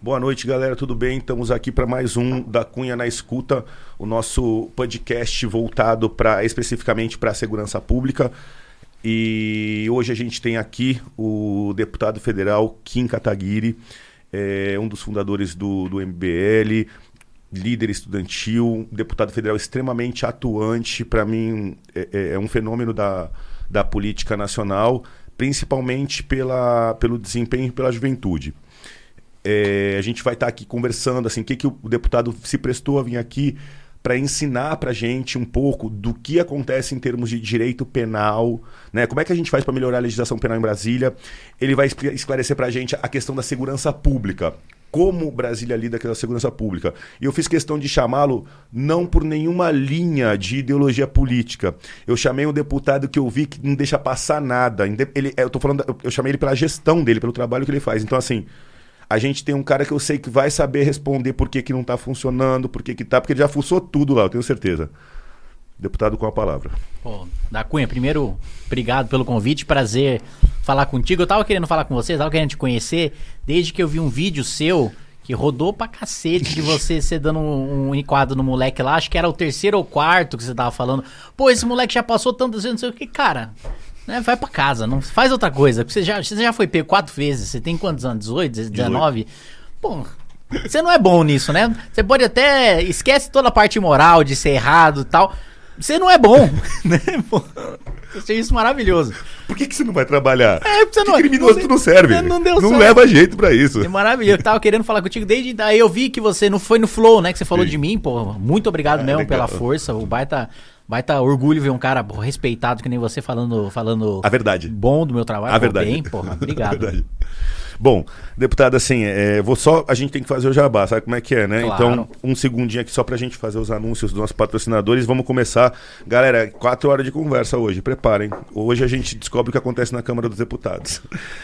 Boa noite, galera, tudo bem? Estamos aqui para mais um da Cunha na Escuta, o nosso podcast voltado para especificamente para a segurança pública. E hoje a gente tem aqui o deputado federal Kim Kataguiri, é, um dos fundadores do, do MBL, líder estudantil, deputado federal extremamente atuante, para mim é, é, é um fenômeno da, da política nacional, principalmente pela, pelo desempenho e pela juventude. É, a gente vai estar tá aqui conversando, assim, o que, que o deputado se prestou a vir aqui para ensinar para gente um pouco do que acontece em termos de direito penal, né? Como é que a gente faz para melhorar a legislação penal em Brasília? Ele vai esclarecer para a gente a questão da segurança pública, como Brasília lida com a segurança pública. E eu fiz questão de chamá-lo não por nenhuma linha de ideologia política. Eu chamei um deputado que eu vi que não deixa passar nada. Ele, eu tô falando, eu chamei ele pela gestão dele, pelo trabalho que ele faz. Então assim, a gente tem um cara que eu sei que vai saber responder por que, que não está funcionando, por que, que tá, porque ele já fuçou tudo lá, eu tenho certeza. Deputado com a palavra. Pô, da Cunha, primeiro, obrigado pelo convite, prazer falar contigo. Eu tava querendo falar com você, tava querendo te conhecer, desde que eu vi um vídeo seu que rodou pra cacete de você, você dando um, um enquadro no moleque lá, acho que era o terceiro ou quarto que você tava falando. Pô, esse moleque já passou tantas vezes, não sei o que, cara. Né, vai pra casa, não faz outra coisa. Você já, você já foi pego quatro vezes. Você tem quantos anos? 18, 19? Pô, você não é bom nisso, né? Você pode até. Esquece toda a parte moral de ser errado e tal. Você não é bom, né? Pô, eu achei isso maravilhoso. Por que, que você não vai trabalhar? É, porque você não. criminoso não, não serve. Não, deu Não certo. leva jeito pra isso. É maravilhoso. Eu tava querendo falar contigo desde. Daí eu vi que você não foi no Flow, né? Que você falou Sim. de mim, pô. Muito obrigado é, mesmo legal. pela força. O baita. Estar orgulho ver um cara respeitado que nem você falando falando a verdade bom do meu trabalho. A verdade. Bem, porra, obrigado. a verdade. Bom, deputado, assim, é, vou só. A gente tem que fazer o jabá, sabe como é que é, né? Claro. Então, um segundinho aqui só pra gente fazer os anúncios dos nossos patrocinadores. Vamos começar. Galera, quatro horas de conversa hoje, preparem. Hoje a gente descobre o que acontece na Câmara dos Deputados.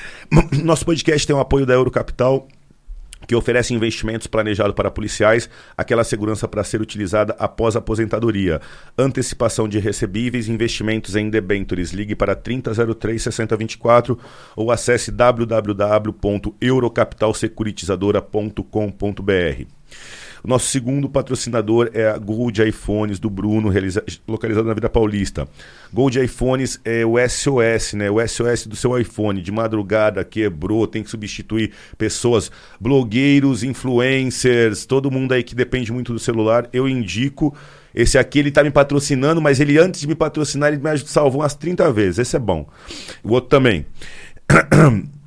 Nosso podcast tem o apoio da Eurocapital que oferece investimentos planejados para policiais, aquela segurança para ser utilizada após a aposentadoria, antecipação de recebíveis, investimentos em debentures. Ligue para 3003 6024 ou acesse www.eurocapitalsecuritizadora.com.br. O nosso segundo patrocinador é a Gold iPhones do Bruno, localizado na Vida Paulista. Gold iPhones é o SOS, né? O SOS do seu iPhone. De madrugada quebrou, tem que substituir pessoas, blogueiros, influencers, todo mundo aí que depende muito do celular. Eu indico. Esse aqui ele tá me patrocinando, mas ele antes de me patrocinar, ele me salvou umas 30 vezes. Esse é bom. O outro também.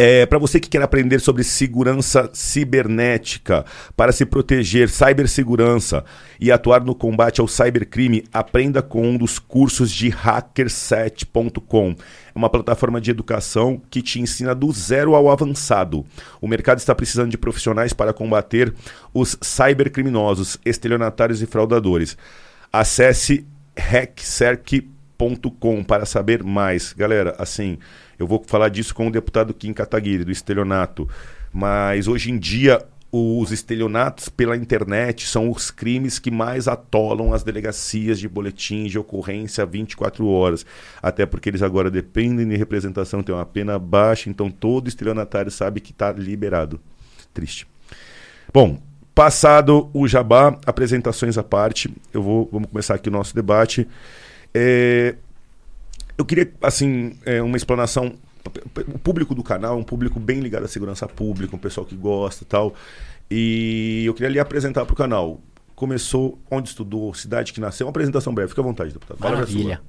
É, para você que quer aprender sobre segurança cibernética, para se proteger, cibersegurança e atuar no combate ao cybercrime, aprenda com um dos cursos de hackerset.com. É uma plataforma de educação que te ensina do zero ao avançado. O mercado está precisando de profissionais para combater os cybercriminosos, estelionatários e fraudadores. Acesse hackserk.com para saber mais. Galera, assim, eu vou falar disso com o deputado Kim Kataguiri, do estelionato. Mas hoje em dia, os estelionatos pela internet são os crimes que mais atolam as delegacias de boletins de ocorrência 24 horas. Até porque eles agora dependem de representação, tem uma pena baixa, então todo estelionatário sabe que está liberado. Triste. Bom, passado o jabá, apresentações à parte, eu vou, vamos começar aqui o nosso debate. É, eu queria, assim, é, uma explanação. O público do canal é um público bem ligado à segurança pública, um pessoal que gosta e tal. E eu queria lhe apresentar para o canal. Começou, onde estudou, cidade que nasceu. Uma apresentação breve, fica à vontade, deputado. Maravilha.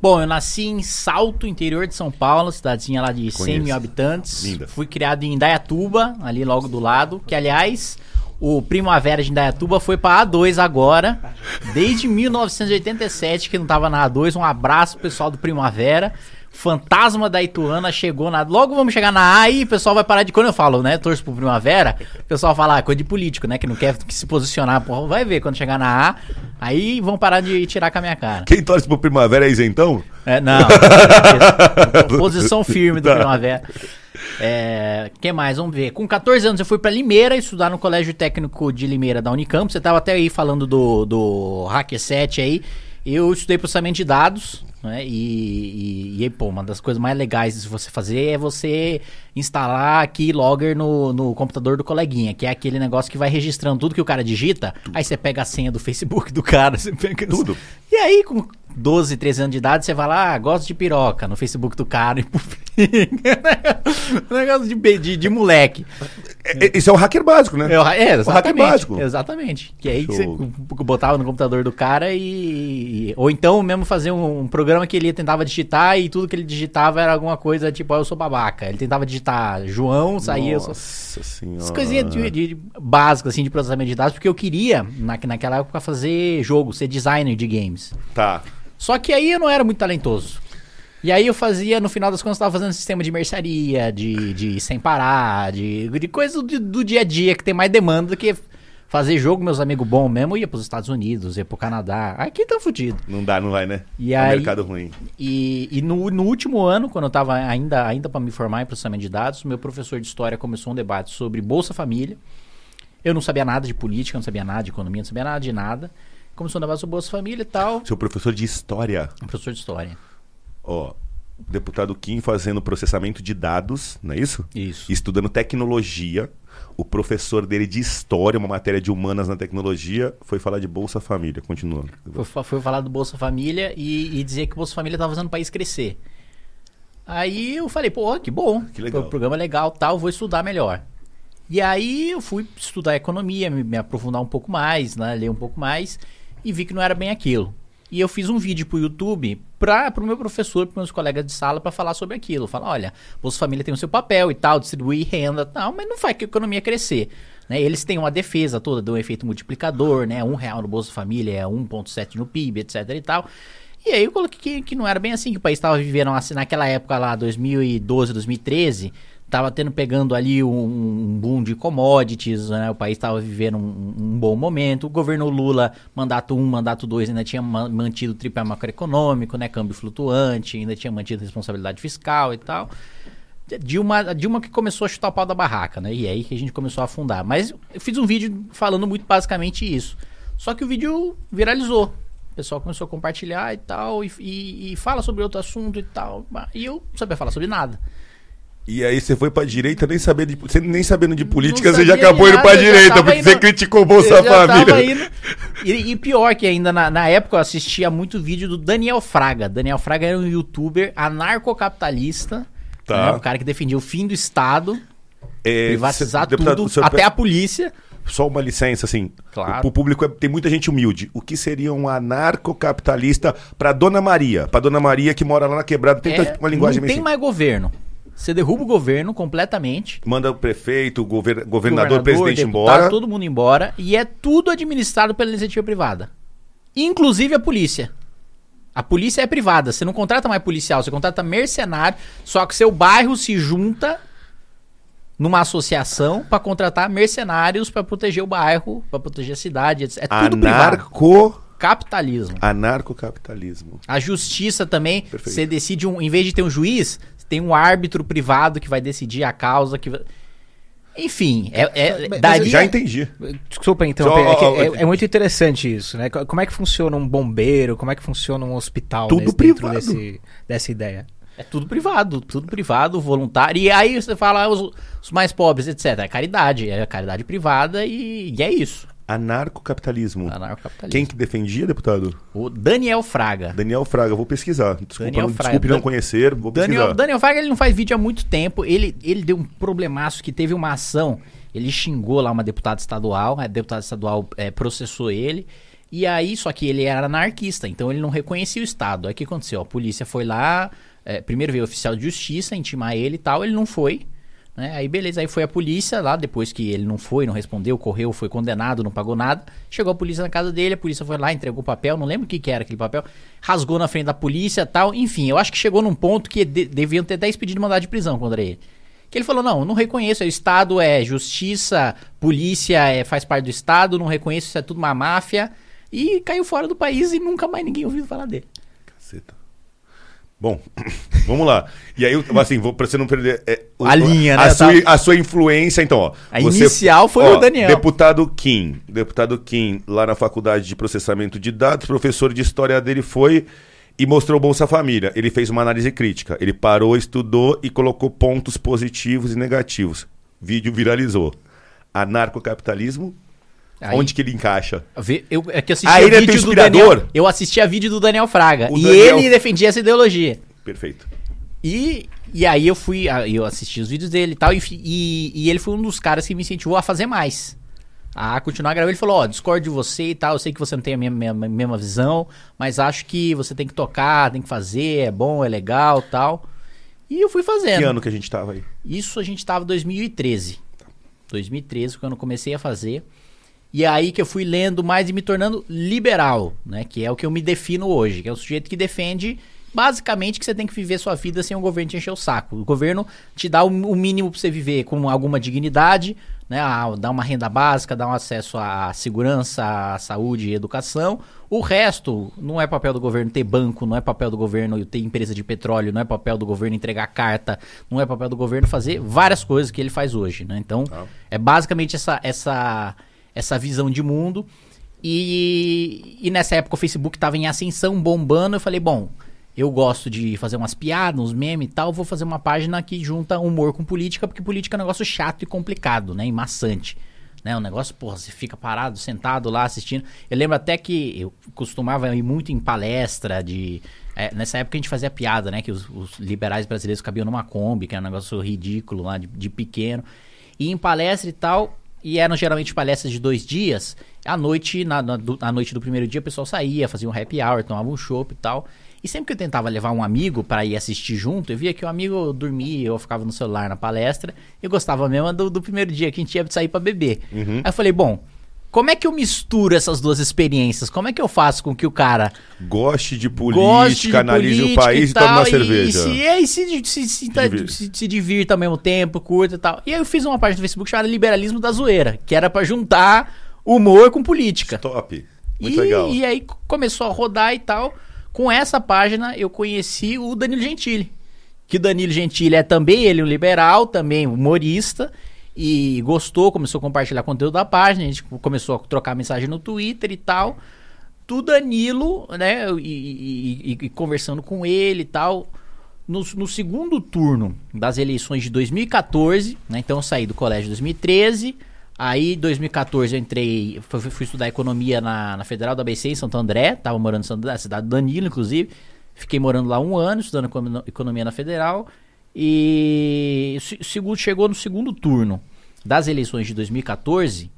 Bom, eu nasci em Salto, interior de São Paulo, cidadezinha lá de Conheço. 100 mil habitantes. Linda. Fui criado em Indaiatuba, ali logo do lado, que aliás, o Primavera de Indaiatuba foi para A2 agora, desde 1987 que não tava na A2. Um abraço pessoal do Primavera. Fantasma da Ituana chegou na. Logo vamos chegar na A e o pessoal vai parar de. Quando eu falo, né? Torço pro Primavera, o pessoal fala, ah, coisa de político, né? Que não quer se posicionar. Porra, vai ver quando chegar na A. Aí vão parar de tirar com a minha cara. Quem torce pro Primavera é isentão? É, não. posição firme do tá. Primavera. É, que mais? Vamos ver. Com 14 anos eu fui para Limeira estudar no Colégio Técnico de Limeira da Unicamp. Você tava até aí falando do, do Hacker 7 aí. Eu estudei processamento de dados, né? E, e, e, pô, uma das coisas mais legais de você fazer é você instalar keylogger no, no computador do coleguinha, que é aquele negócio que vai registrando tudo que o cara digita. Tudo. Aí você pega a senha do Facebook do cara, você pega tudo. E aí, com 12, 13 anos de idade, você vai lá, ah, gosto de piroca no Facebook do cara e negócio de, de, de moleque. É, é, isso é o hacker básico, né? É, é exatamente. O hacker básico. Exatamente. Que aí que você botava no computador do cara e. Ou então mesmo fazer um, um, programa que ele tentava digitar e tudo que ele digitava era alguma coisa tipo, ah, eu sou babaca. Ele tentava digitar João, saía. Nossa sou... senhora. Essas coisinhas de, de, básicas, assim, de processamento de dados, porque eu queria, na, naquela época, fazer jogo, ser designer de games. Tá. Só que aí eu não era muito talentoso. E aí eu fazia, no final das contas, eu tava fazendo sistema de mercearia, de, de sem parar, de, de coisas do, do dia a dia que tem mais demanda do que fazer jogo, meus amigos bons mesmo, ia pros Estados Unidos, ia pro Canadá. Aqui tá fudido. Não dá, não vai, né? E é aí, mercado ruim. E, e no, no último ano, quando eu tava ainda, ainda para me formar em processamento de dados, meu professor de história começou um debate sobre Bolsa Família. Eu não sabia nada de política, não sabia nada de economia, não sabia nada de nada. Começou um debate sobre Bolsa Família e tal. Seu professor de história. professor de história. Ó, deputado Kim fazendo processamento de dados, não é isso? Isso. Estudando tecnologia. O professor dele de história, uma matéria de humanas na tecnologia, foi falar de Bolsa Família. Continuando. Foi, foi falar do Bolsa Família e, e dizer que o Bolsa Família estava fazendo o país crescer. Aí eu falei, pô, que bom. Que legal. O programa é legal, tal, vou estudar melhor. E aí eu fui estudar economia, me, me aprofundar um pouco mais, né, ler um pouco mais e vi que não era bem aquilo. E eu fiz um vídeo pro YouTube para o meu professor, para meus colegas de sala, para falar sobre aquilo. Falar, olha, Bolsa Família tem o seu papel e tal, distribuir renda e tal, mas não faz que a economia crescer. Né? Eles têm uma defesa toda do efeito multiplicador, né? Um real no Bolsa Família é 1,7 no PIB, etc e tal. E aí eu coloquei que, que não era bem assim, que o país estava vivendo assim, naquela época lá, 2012, 2013 Tava tendo pegando ali um, um boom de commodities, né? O país estava vivendo um, um, bom momento. O governo Lula, mandato 1, um, mandato 2, ainda tinha mantido o tripé macroeconômico, né? Câmbio flutuante, ainda tinha mantido responsabilidade fiscal e tal. Dilma, Dilma que começou a chutar o pau da barraca, né? E é aí que a gente começou a afundar. Mas eu fiz um vídeo falando muito basicamente isso. Só que o vídeo viralizou. O pessoal começou a compartilhar e tal, e, e, e fala sobre outro assunto e tal. E eu não sabia falar sobre nada. E aí você foi pra direita, nem sabendo de, você nem sabendo de política, você já acabou indo pra direita, porque indo, você criticou o Bolsa Família. E, e, pior que ainda, na, na, época eu assistia muito vídeo do Daniel Fraga. Daniel Fraga era um youtuber anarcocapitalista, tá. né, um cara que defendia o fim do Estado, é, privatizar cê, tudo, até a polícia. Só uma licença, assim. Claro. O, público é, tem muita gente humilde. O que seria um anarcocapitalista para Dona Maria? Para Dona Maria que mora lá na quebrada, tem é, uma linguagem Não tem assim. mais governo. Você derruba o governo completamente. Manda o prefeito, o gover governador, o presidente deputado, embora. todo mundo embora. E é tudo administrado pela iniciativa privada. Inclusive a polícia. A polícia é privada. Você não contrata mais policial, você contrata mercenário. Só que seu bairro se junta numa associação para contratar mercenários para proteger o bairro, para proteger a cidade. É tudo Anarco... privado. Capitalismo. Anarcocapitalismo. A justiça também, Perfeito. você decide, um, em vez de ter um juiz, tem um árbitro privado que vai decidir a causa que enfim, é, é daria... Já entendi. Desculpa interromper, é, é, é, muito interessante isso, né? Como é que funciona um bombeiro, como é que funciona um hospital tudo nesse, privado. Desse, dessa ideia? É tudo privado, tudo privado, voluntário. E aí você fala ah, os, os mais pobres, etc. É caridade, é caridade privada e, e é isso. Anarcocapitalismo. Anarcocapitalismo. Quem que defendia, deputado? O Daniel Fraga. Daniel Fraga, vou pesquisar. Desculpa, Daniel não, Fraga. desculpe não conhecer, vou Daniel, pesquisar. Daniel Fraga ele não faz vídeo há muito tempo. Ele, ele deu um problemaço que teve uma ação. Ele xingou lá uma deputada estadual. A deputada estadual é, processou ele. E aí, só que ele era anarquista, então ele não reconhecia o Estado. Aí o que aconteceu? A polícia foi lá, é, primeiro veio o oficial de justiça intimar ele e tal, ele não foi. Né? Aí beleza, aí foi a polícia lá, depois que ele não foi, não respondeu, correu, foi condenado, não pagou nada. Chegou a polícia na casa dele, a polícia foi lá, entregou o papel, não lembro o que, que era aquele papel, rasgou na frente da polícia tal. Enfim, eu acho que chegou num ponto que de, deviam ter 10 pedidos de mandado de prisão contra ele. Que ele falou: não, não reconheço, o Estado é justiça, polícia é, faz parte do Estado, não reconheço, isso é tudo uma máfia. E caiu fora do país e nunca mais ninguém ouviu falar dele. Caceta. Bom, vamos lá. E aí, assim, vou, pra você não perder. É, a linha, né? A sua, a sua, influência, então, ó. A você, inicial foi ó, o Daniel. Deputado Kim. Deputado Kim, lá na faculdade de processamento de dados, professor de história dele foi e mostrou Bolsa Família. Ele fez uma análise crítica. Ele parou, estudou e colocou pontos positivos e negativos. Vídeo viralizou. Anarcocapitalismo Aí, Onde que ele encaixa? Eu, é que assisti ah, ele é vídeo do Daniel. Eu assisti a vídeo do Daniel Fraga. O e Daniel... ele defendia essa ideologia. Perfeito. E, e aí eu fui, eu assisti os vídeos dele e tal, e, e, e ele foi um dos caras que me incentivou a fazer mais. A continuar gravando. Ele falou, ó, oh, discordo de você e tal, eu sei que você não tem a mesma, mesma visão, mas acho que você tem que tocar, tem que fazer, é bom, é legal tal. E eu fui fazendo. Que ano que a gente tava aí? Isso a gente tava em 2013. 2013, quando eu comecei a fazer. E é aí que eu fui lendo mais e me tornando liberal, né? Que é o que eu me defino hoje, que é o sujeito que defende basicamente que você tem que viver sua vida sem o governo te encher o saco. O governo te dá o mínimo para você viver com alguma dignidade, né? Dá uma renda básica, dá um acesso à segurança, à saúde e educação. O resto não é papel do governo ter banco, não é papel do governo ter empresa de petróleo, não é papel do governo entregar carta, não é papel do governo fazer várias coisas que ele faz hoje, né? Então, ah. é basicamente essa essa essa visão de mundo. E, e nessa época o Facebook estava em ascensão, bombando. Eu falei, bom, eu gosto de fazer umas piadas, uns memes e tal. Vou fazer uma página que junta humor com política, porque política é um negócio chato e complicado, né? E maçante. Né? Um negócio, porra, você fica parado, sentado lá assistindo. Eu lembro até que eu costumava ir muito em palestra de. É, nessa época a gente fazia piada, né? Que os, os, liberais brasileiros cabiam numa Kombi, que era um negócio ridículo lá, de, de pequeno. E em palestra e tal, e eram geralmente palestras de dois dias. À noite, na, na, do, à noite do primeiro dia, o pessoal saía, fazia um happy hour, tomava um chopp e tal. E sempre que eu tentava levar um amigo para ir assistir junto, eu via que o amigo dormia, eu ficava no celular na palestra. Eu gostava mesmo do, do primeiro dia que a gente ia sair para beber. Uhum. Aí eu falei, bom, como é que eu misturo essas duas experiências? Como é que eu faço com que o cara goste de política, goste de analise política o país e, tal, e tome uma cerveja? E, e, se, se, se, se, se divirta ao mesmo tempo, curta e tal. E aí eu fiz uma página no Facebook chamada Liberalismo da Zoeira, que era para juntar humor com política. Top. Muito e, legal. E aí começou a rodar e tal. Com essa página eu conheci o Danilo Gentili. Que o Danilo Gentili é também ele um liberal, também humorista e gostou, começou a compartilhar conteúdo da página, a gente começou a trocar mensagem no Twitter e tal. Do Danilo, né? E, e, e conversando com ele e tal. No, no, segundo turno das eleições de 2014, né? Então eu saí do colégio em 2013. Aí, em 2014, eu entrei, fui, fui, estudar economia na, na Federal da ABC em Santo André. Tava morando na cidade do Danilo, inclusive. Fiquei morando lá um ano, estudando economia na Federal. E segundo, chegou no segundo turno das eleições de 2014,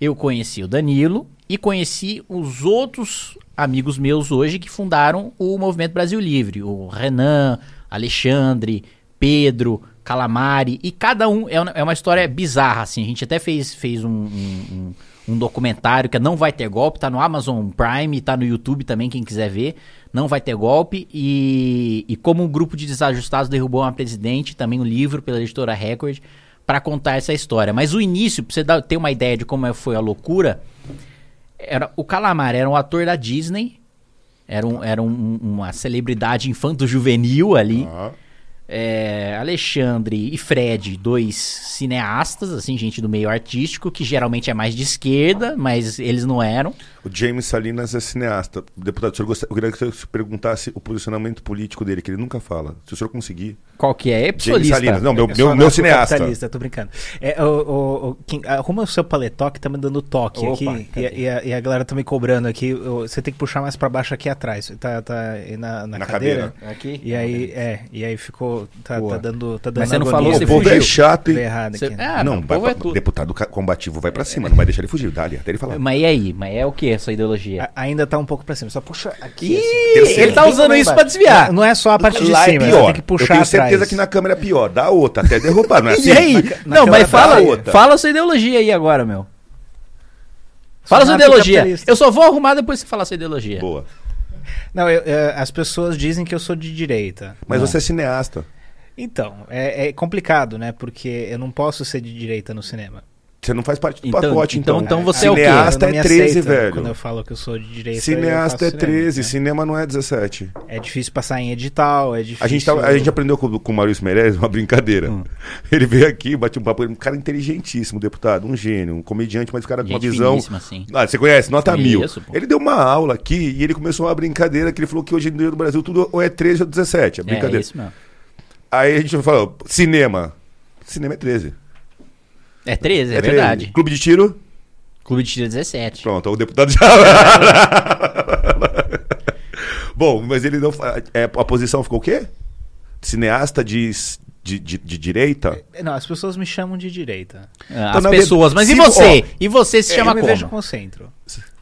eu conheci o Danilo e conheci os outros amigos meus hoje que fundaram o Movimento Brasil Livre. O Renan, Alexandre, Pedro, Calamari. E cada um é uma, é história bizarra, assim. A gente até fez, fez um, um, um, documentário que é Não Vai Ter Golpe, tá no Amazon Prime, tá no YouTube também, quem quiser ver. Não Vai Ter Golpe. E, e como um grupo de desajustados derrubou uma presidente, também um livro pela editora Record, para contar essa história. Mas o início, pra você dar, ter uma ideia de como foi a loucura, era o Calamari era um ator da Disney, era, um, era um, uma celebridade infanto-juvenil ali. Uhum é, Alexandre e Fred, dois cineastas, assim, gente do meio artístico, que geralmente é mais de esquerda, mas eles não eram. O James Salinas é cineasta. Deputado, o senhor gostaria, eu queria que o senhor perguntasse o posicionamento político dele, que ele nunca fala. Se o senhor conseguir. Qual que é? É James Salinas. Não, meu, meu, meu cineasta. Capitalista, tô brincando. É, o, o, o, quem, arruma o seu paletó que tá me dando toque Opa, aqui. E, e, a, e, a, galera tá me cobrando aqui. Você tem que puxar mais pra baixo aqui atrás. Tá, tá na, na, na cadeira. cadeira. Aqui? E aí, é, e aí ficou Tá, tá, dando, tá dando. Mas você não falou, você O povo é chato, hein? Errado aqui, né? não, vai é deputado combativo vai pra cima, não vai deixar ele fugir. Dá ali, até ele falar. Mas e aí? Mas é o que essa ideologia? A, ainda tá um pouco pra cima. Só puxa aqui. Ih, assim. Ele tá usando isso pra desviar. Não é só a parte de Lá é cima, é pior. tem que puxar Eu tenho certeza atrás. que na câmera é pior. Dá outra, até derrubar, não é assim? E aí? Na, não, mas fala, fala sua ideologia aí agora, meu. Fala sua ideologia. Eu só vou arrumar depois que você falar sua ideologia. Boa. Não, eu, eu, as pessoas dizem que eu sou de direita. Mas não. você é cineasta. Então, é, é, complicado, né? Porque eu não posso ser de direita no cinema. Você não faz parte do então, pacote, então. Então, então você Cineasta é o quê? é 13, velho. Quando eu falo que eu sou de direita. Cineasta é 13, cinema, cinema não é 17. É difícil passar em edital, é difícil. A gente, tava, a gente aprendeu com, com o Maurício Meirelles uma brincadeira. Hum. Ele veio aqui, bateu um papo, um cara inteligentíssimo, deputado, um gênio, um comediante, mas um cara com uma visão. Assim. Ah, você conhece? Nota mil. Ele deu uma aula aqui e ele começou uma brincadeira que ele falou que hoje em dia no Brasil tudo ou é 13 ou 17. É brincadeira. É isso mesmo. Aí a gente falou, cinema. Cinema é 13. É 13, é, é 13. verdade. Clube de tiro? Clube de tiro é 17. Pronto, o deputado já. Bom, mas ele não. É, a posição ficou o quê? Cineasta de, de, de, de, direita? É, não, as pessoas me chamam de direita. Ah, as pessoas, mas e você? Ó, e você se chama eu como? Eu vejo com centro.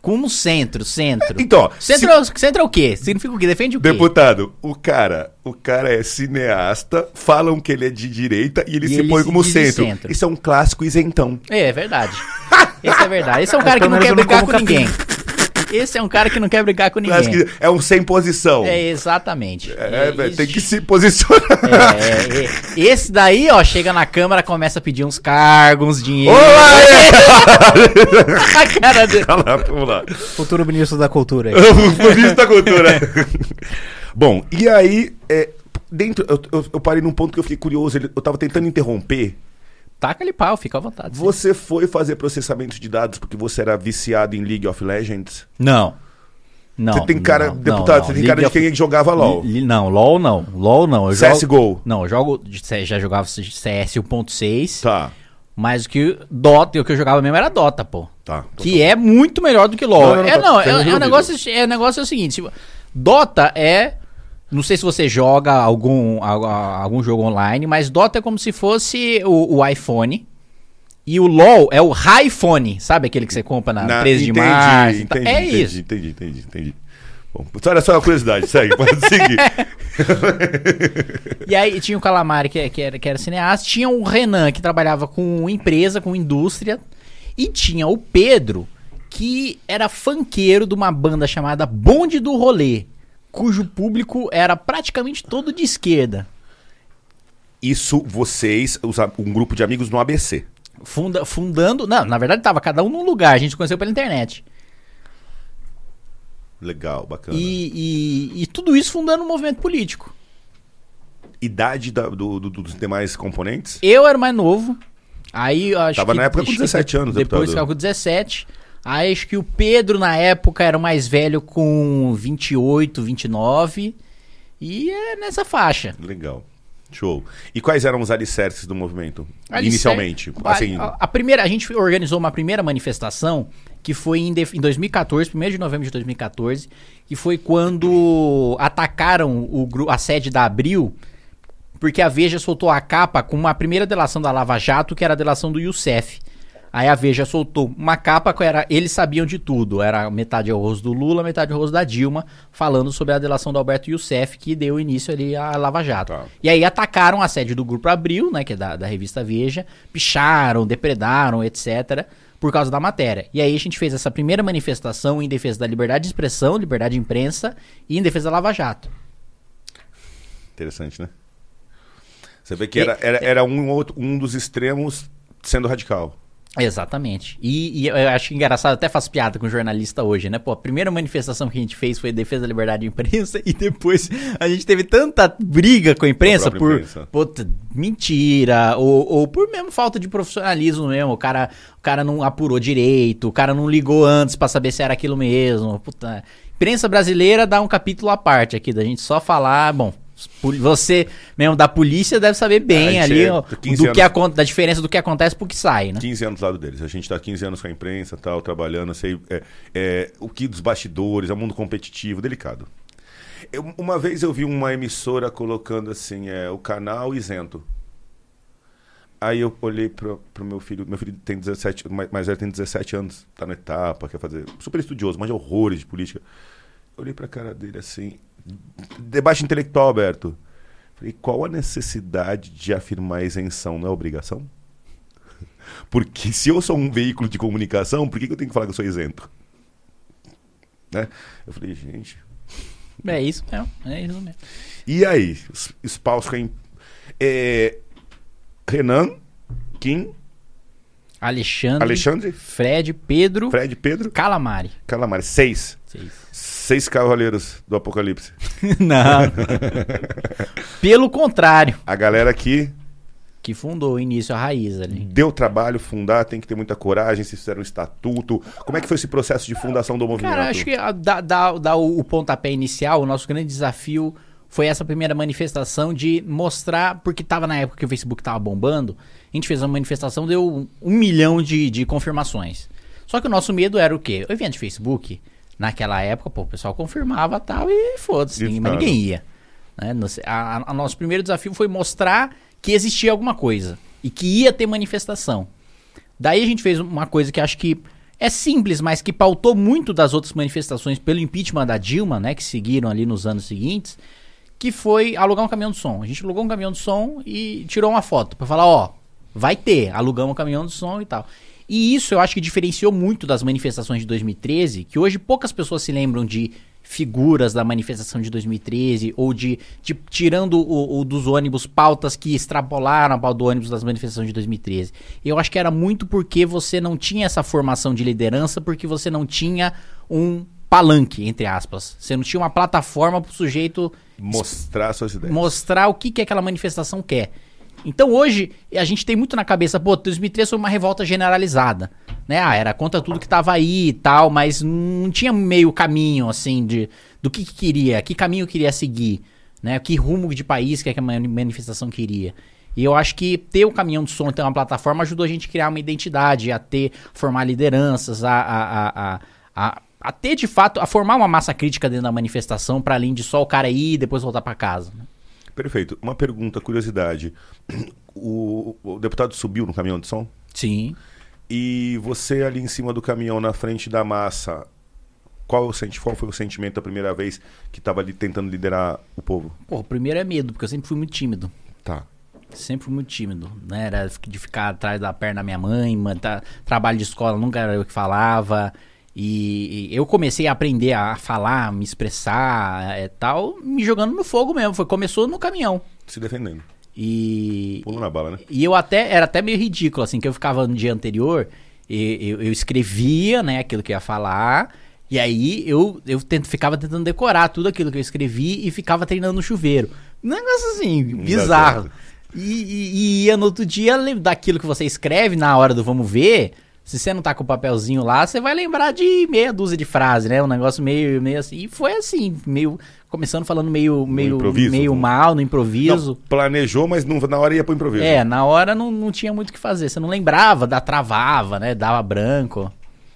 Como centro, centro. Então, centro, se... centro é o quê? Significa o quê? Defende o quê? Deputado, o cara, o cara é cineasta, falam que ele é de direita e ele e se ele põe se como centro. centro. Isso é um clássico isentão. É, é verdade. Esse é verdade. Esse é um cara que não quer brigar com ninguém. Esse é um cara que não quer brigar com ninguém. É um sem posição. É, exatamente. É, é tem que se posicionar. É, é, é, esse daí, ó, chega na Câmara, começa a pedir uns cargos, uns dinheiro. Olá! a cara dele. vamos lá. Futuro ministro da Cultura. o ministro da Cultura. Bom, e aí, é, dentro, eu, eu, eu, parei num ponto que eu fiquei curioso. Eu tava tentando interromper Taca ali pau, fica à vontade. Sim. Você foi fazer processamento de dados porque você era viciado em League of Legends? Não. Não. Você tem cara, não, deputado, não, você tem cara de quem jogava LOL. não, LOL não. LOL não. Eu CSGO. Jogo, não, eu jogo. Já jogava CS 1.6. Tá. Mas o que Dota, o que eu jogava mesmo era Dota, pô. Tá. Que tá. é muito melhor do que LoL. Não, não, é, não, é, é, o negócio, é, o negócio é o seguinte, Dota é não sei se você joga algum, algum jogo online, mas Dota é como se fosse o, o iPhone. E o LoL é o iPhone, sabe aquele que você compra na, na 13 de março? Entendi, é entendi, isso. Entendi, entendi, entendi. Bom, era só uma curiosidade, segue, pode seguir. e aí tinha o Calamari, que, que, era, que era cineasta, tinha o Renan, que trabalhava com empresa, com indústria, e tinha o Pedro, que era fanqueiro de uma banda chamada Bonde do Rolê cujo público era praticamente todo de esquerda. Isso vocês, um grupo de amigos no ABC. Funda, fundando. Não, na verdade tava cada um num lugar, a gente conheceu pela internet. Legal, bacana. E, e, e tudo isso fundando um movimento político. Idade da, do, do, dos demais componentes? Eu era mais novo. Aí acho Tava que, na época com 17 anos, Depois ficava com 17. Acho que o Pedro, na época, era o mais velho com 28, 29. E é nessa faixa. Legal. Show. E quais eram os alicerces do movimento? Alicer... Inicialmente. Assim... A, a, primeira, a gente organizou uma primeira manifestação que foi em, em 2014, 1 de novembro de 2014, que foi quando atacaram o, a sede da Abril, porque a Veja soltou a capa com uma primeira delação da Lava Jato, que era a delação do Youssef. Aí a Veja soltou uma capa que era eles sabiam de tudo. Era metade o rosto do Lula, metade o rosto da Dilma, falando sobre a delação do Alberto Youssef, que deu início ali à Lava Jato. Tá. E aí atacaram a sede do Grupo Abril, né, que é da, da revista Veja, picharam, depredaram, etc., por causa da matéria. E aí a gente fez essa primeira manifestação em defesa da liberdade de expressão, liberdade de imprensa e em defesa da Lava Jato. Interessante, né? Você vê que era, era, era um, outro, um dos extremos sendo radical. Exatamente. E, e, eu acho engraçado, até faço piada com jornalista hoje, né? Pô, a primeira manifestação que a gente fez foi defesa da liberdade de imprensa e depois a gente teve tanta briga com a imprensa por imprensa. Puta, mentira, ou, ou por mesmo falta de profissionalismo mesmo. O cara, o cara não apurou direito, o cara não ligou antes para saber se era aquilo mesmo. Puta, imprensa brasileira dá um capítulo à parte aqui, da gente só falar, bom, você mesmo da polícia deve saber bem ali é do anos, que da diferença do que acontece pro que sai, né? 15 anos do lado deles. A gente tá 15 anos com a imprensa, tal, trabalhando, sei, é, é, o que dos bastidores, é um mundo competitivo, delicado. Eu, uma vez eu vi uma emissora colocando assim, é, o canal isento. Aí eu olhei pro, pro meu filho, meu filho tem 17, mais velho tem 17 anos, tá na etapa, quer fazer, super estudioso, mas horrores de política. Eu olhei pra cara dele assim, debate intelectual aberto. Falei, qual a necessidade de afirmar a isenção? Não é obrigação? Porque se eu sou um veículo de comunicação, por que, eu tenho que falar que eu sou isento? Né? Eu falei, gente. É isso mesmo, é isso mesmo. E aí, espaço com é, Renan, Kim. Alexandre. Alexandre. Fred, Pedro. Fred, Pedro. Calamari. Calamari. Seis. Seis. Seis cavaleiros do Apocalipse. Não. Pelo contrário. A galera aqui. Que fundou o início a raiz ali. Deu trabalho fundar, tem que ter muita coragem, se fizeram um estatuto. Como é que foi esse processo de fundação do movimento? Cara, acho que dá, dá, dá o pontapé inicial, o nosso grande desafio foi essa primeira manifestação de mostrar, porque estava na época que o Facebook estava bombando, a gente fez uma manifestação, deu um milhão de, de confirmações. Só que o nosso medo era o quê? O evento de Facebook, naquela época, pô, o pessoal confirmava tal e foda-se, mas ninguém ia. Né? A, a, nosso primeiro desafio foi mostrar que existia alguma coisa e que ia ter manifestação. Daí a gente fez uma coisa que acho que é simples, mas que pautou muito das outras manifestações pelo impeachment da Dilma, né, que seguiram ali nos anos seguintes, que foi alugar um caminhão de som. A gente alugou um caminhão de som e tirou uma foto para falar, ó, vai ter, alugamos um caminhão de som e tal. E isso eu acho que diferenciou muito das manifestações de 2013, que hoje poucas pessoas se lembram de figuras da manifestação de 2013 ou de, de tirando o, o, dos ônibus pautas que extrapolaram a pauta do ônibus das manifestações de 2013. Eu acho que era muito porque você não tinha essa formação de liderança, porque você não tinha um palanque, entre aspas. Você não tinha uma plataforma para o sujeito mostrar suas ideias. Mostrar o que, que aquela manifestação quer. Então hoje a gente tem muito na cabeça, pô, 2003 foi uma revolta generalizada, né? Ah, era contra tudo que tava aí e tal, mas não tinha meio caminho assim de do que, que queria, que caminho queria seguir, né? Que rumo de país que, é a manifestação queria. E eu acho que ter o caminhão de som, ter uma plataforma ajudou a gente a criar uma identidade, a ter formar lideranças, a, a, a, a a ter de fato, a formar uma massa crítica dentro da manifestação para além de só o cara ir e depois voltar para casa. Né? Perfeito. Uma pergunta, curiosidade. O, o, deputado subiu no caminhão de som? Sim. E você ali em cima do caminhão, na frente da massa, qual, senti qual foi o sentimento da primeira vez que estava ali tentando liderar o povo? Pô, o primeiro é medo, porque eu sempre fui muito tímido. Tá. Sempre fui muito tímido, né? Era de ficar atrás da perna da minha mãe, tá, trabalho de escola nunca era eu que falava. E, eu comecei a aprender a falar, me expressar e é, tal, me jogando no fogo mesmo. Foi, começou no caminhão. Se defendendo. E. Pulando na bala, né? E eu até. Era até meio ridículo, assim, que eu ficava no dia anterior, e, eu, eu escrevia, né, aquilo que eu ia falar. E aí eu, eu tento, ficava tentando decorar tudo aquilo que eu escrevi e ficava treinando no chuveiro. Um negócio assim, bizarro. E, e, e ia no outro dia daquilo que você escreve na hora do vamos ver. Se você não tá com o papelzinho lá, você vai lembrar de meia dúzia de frases, né? Um negócio meio, meio assim. E foi assim, meio. Começando falando meio, meio, meio mal, no improviso. Não, planejou, mas não, na hora ia pro improviso. É, na hora não, não tinha muito o que fazer. Você não lembrava, da travava, né? Dava branco.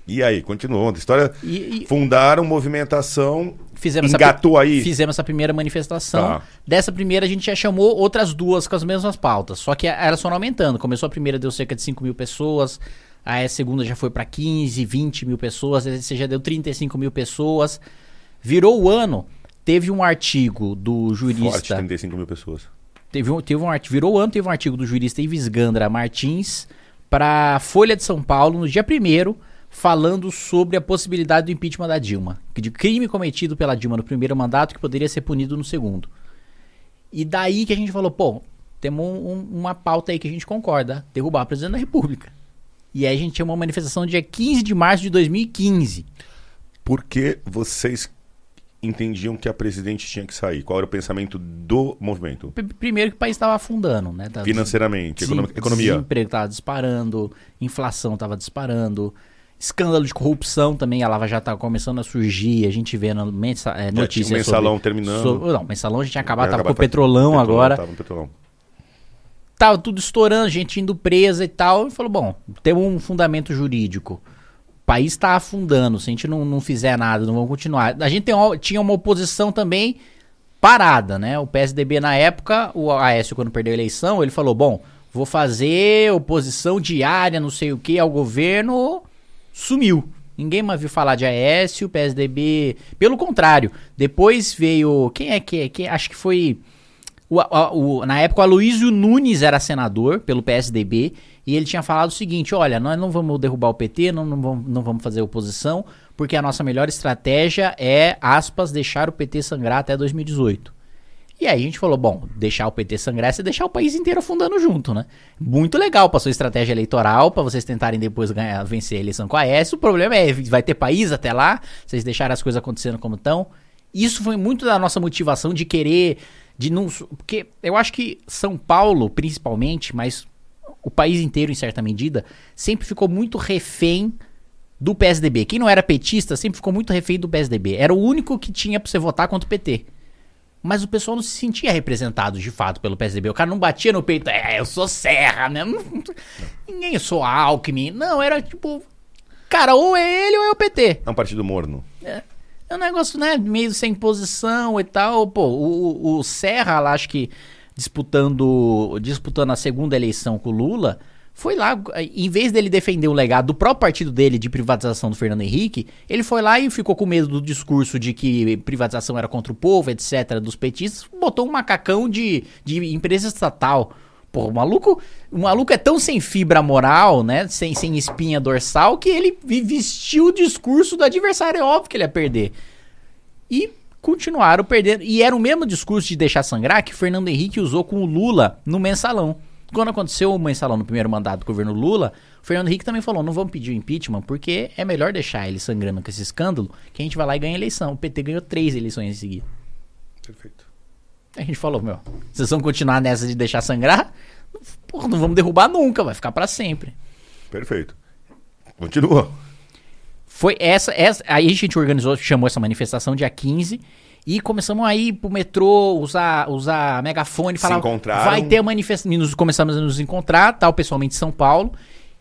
E aí, continuou. A história. E, e... Fundaram movimentação. Fizemos engatou essa, aí. Fizemos essa primeira manifestação. Tá. Dessa primeira a gente já chamou outras duas com as mesmas pautas. Só que era só aumentando. Começou a primeira, deu cerca de 5 mil pessoas. Aí a segunda já foi para 15, 20 mil pessoas, você já deu 35 mil pessoas. Virou o ano, teve um artigo do jurista. Forte, 35 mil pessoas. Teve um, teve um artigo, virou o ano, teve um artigo do jurista Ives Gandra Martins para Folha de São Paulo no dia 1 falando sobre a possibilidade do impeachment da Dilma, de crime cometido pela Dilma no primeiro mandato que poderia ser punido no segundo. E daí que a gente falou, pô, temos um, um, uma pauta aí que a gente concorda, derrubar o presidente da República. E aí a gente tinha uma manifestação dia 15 de março de 2015. Por que vocês entendiam que a presidente tinha que sair? Qual era o pensamento do movimento? Primeiro que o país estava afundando, né? Tava Financeiramente, des... economia. Desemprego estava disparando, inflação estava disparando, escândalo de corrupção também, a Lava já estava começando a surgir, a gente vê no mensa, é, notícias o mensalão sobre, terminando. Sobre, não, mensalão a gente tinha acabado, estava com o petrolão, petrolão agora. Tava no petrolão tava tudo estourando, gente indo presa e tal. E falou: bom, tem um fundamento jurídico. O país está afundando. Se a gente não, não fizer nada, não vamos continuar. A gente tinha uma oposição também parada, né? O PSDB na época, o Aécio, quando perdeu a eleição, ele falou: bom, vou fazer oposição diária, não sei o que, ao governo. Sumiu. Ninguém mais viu falar de Aécio, PSDB. Pelo contrário, depois veio. Quem é que. Quem, acho que foi. O, o, na época, o Aloysio Nunes era senador pelo PSDB e ele tinha falado o seguinte: olha, nós não vamos derrubar o PT, não, não, vamos, não vamos fazer oposição, porque a nossa melhor estratégia é, aspas, deixar o PT sangrar até 2018. E aí a gente falou, bom, deixar o PT sangrar é deixar o país inteiro afundando junto, né? Muito legal pra sua estratégia eleitoral, para vocês tentarem depois ganhar, vencer a eleição com a S. O problema é, vai ter país até lá, vocês deixarem as coisas acontecendo como estão. Isso foi muito da nossa motivação de querer, de não... Porque eu acho que São Paulo, principalmente, mas o país inteiro em certa medida, sempre ficou muito refém do PSDB. Quem não era petista sempre ficou muito refém do PSDB. Era o único que tinha pra você votar contra o PT. Mas o pessoal não se sentia representado de fato pelo PSDB. O cara não batia no peito, é, eu sou Serra, né? Ninguém, eu sou Alckmin. Não, era tipo, cara, ou é ele ou é o PT. É um partido morno. É, é um negócio, né, meio sem posição e tal. Pô, o, o Serra lá, acho que disputando, disputando a segunda eleição com o Lula foi lá, em vez dele defender o legado do próprio partido dele de privatização do Fernando Henrique, ele foi lá e ficou com medo do discurso de que privatização era contra o povo, etc., dos petistas, botou um macacão de, de empresa estatal. Pô, o maluco, o maluco é tão sem fibra moral, né? Sem, sem espinha dorsal, que ele vestiu o discurso do adversário. É óbvio que ele ia perder. E continuaram perdendo. E era o mesmo discurso de deixar sangrar que Fernando Henrique usou com o Lula no mensalão. Quando aconteceu o mensalão no primeiro mandato do governo Lula, o Fernando Henrique também falou: não vamos pedir o impeachment, porque é melhor deixar ele sangrando com esse escândalo, que a gente vai lá e ganha eleição. O PT ganhou três eleições em seguida. Perfeito. A gente falou: meu, vocês vão continuar nessa de deixar sangrar? Porra, não vamos derrubar nunca, vai ficar para sempre. Perfeito. Continua. Foi essa, essa. Aí a gente organizou, chamou essa manifestação dia 15. E começamos a ir pro metrô, usar, usar megafone, falar. Vai ter manifestação. Nos, começamos a nos encontrar, tal, pessoalmente em São Paulo.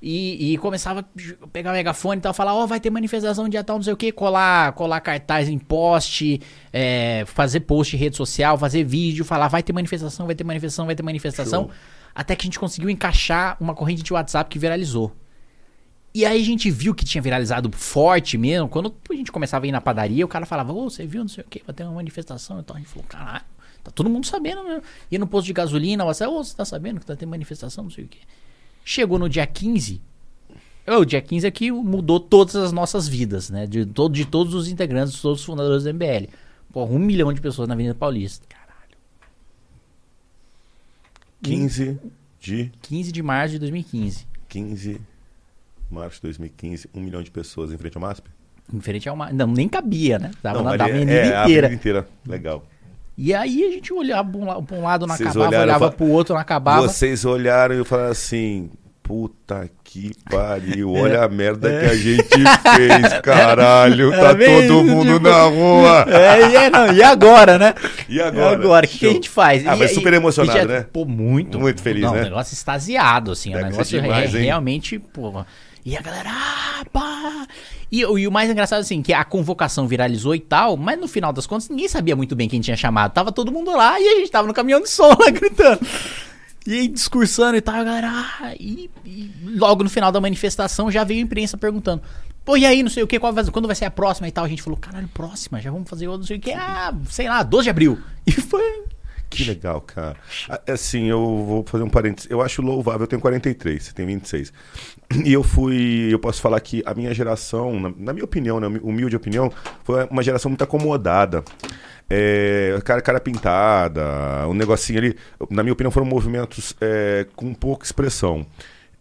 E, e, começava a pegar o megafone e tal, falar, ó, oh, vai ter manifestação dia tal, não sei o que, colar, colar cartaz em poste, é, fazer post em rede social, fazer vídeo, falar, vai ter manifestação, vai ter manifestação, vai ter manifestação. Show. Até que a gente conseguiu encaixar uma corrente de WhatsApp que viralizou. E aí a gente viu que tinha viralizado forte mesmo. Quando a gente começava a ir na padaria, o cara falava, ô, você viu, não sei o que, vai ter uma manifestação. Então a gente falou, caralho, tá todo mundo sabendo, né? Ia no posto de gasolina, você, ô, você tá sabendo que tá tendo manifestação, não sei o que. Chegou no dia 15, o dia 15 aqui mudou todas as nossas vidas, né? De, todo, de todos os integrantes, todos os fundadores do MBL. Pô, um milhão de pessoas na Avenida Paulista. Caralho. 15 de... 15 de março de 2015. 15 março de 2015, um milhão de pessoas em frente ao MASP? Em frente ao MASP. Não, nem cabia, né? Tava na, na avenida é, inteira. A inteira. Legal. E aí a gente olhava para um lado, não Vocês acabava, olhava para o outro, não acabava. Vocês olharam e falaram assim, puta que pariu, olha a merda é. que a gente fez, caralho, é, tá todo mundo tipo, na rua. É, e, é, não, e agora, né? E agora? E agora, o que, que, a gente faz? Ah, e, mas super emocionado, já, né? Pô, muito. Muito feliz, não, né? um negócio extasiado, assim, Deve um negócio demais, realmente, pô... E a galera, ah, pá. E, e, o mais engraçado, assim, que a convocação viralizou e tal, mas no final das contas ninguém sabia muito bem quem tinha chamado. Tava todo mundo lá e a gente tava no caminhão de som lá gritando. E aí, discursando e tal, galera. Ah, e, e, logo no final da manifestação já veio a imprensa perguntando. Pô, e aí, não sei o que, quando vai ser a próxima e tal? A gente falou, caralho, próxima, já vamos fazer outra, não sei o que. Ah, sei lá, 12 de abril. E foi que legal, cara. Assim, eu vou fazer um parênteses. Eu acho louvável, eu tenho 43, você tem 26. E eu fui, eu posso falar que a minha geração, na, na minha opinião, na humilde opinião, foi uma geração muito acomodada. É, cara, cara pintada, um negocinho ali. Na minha opinião, foram movimentos é, com pouca expressão.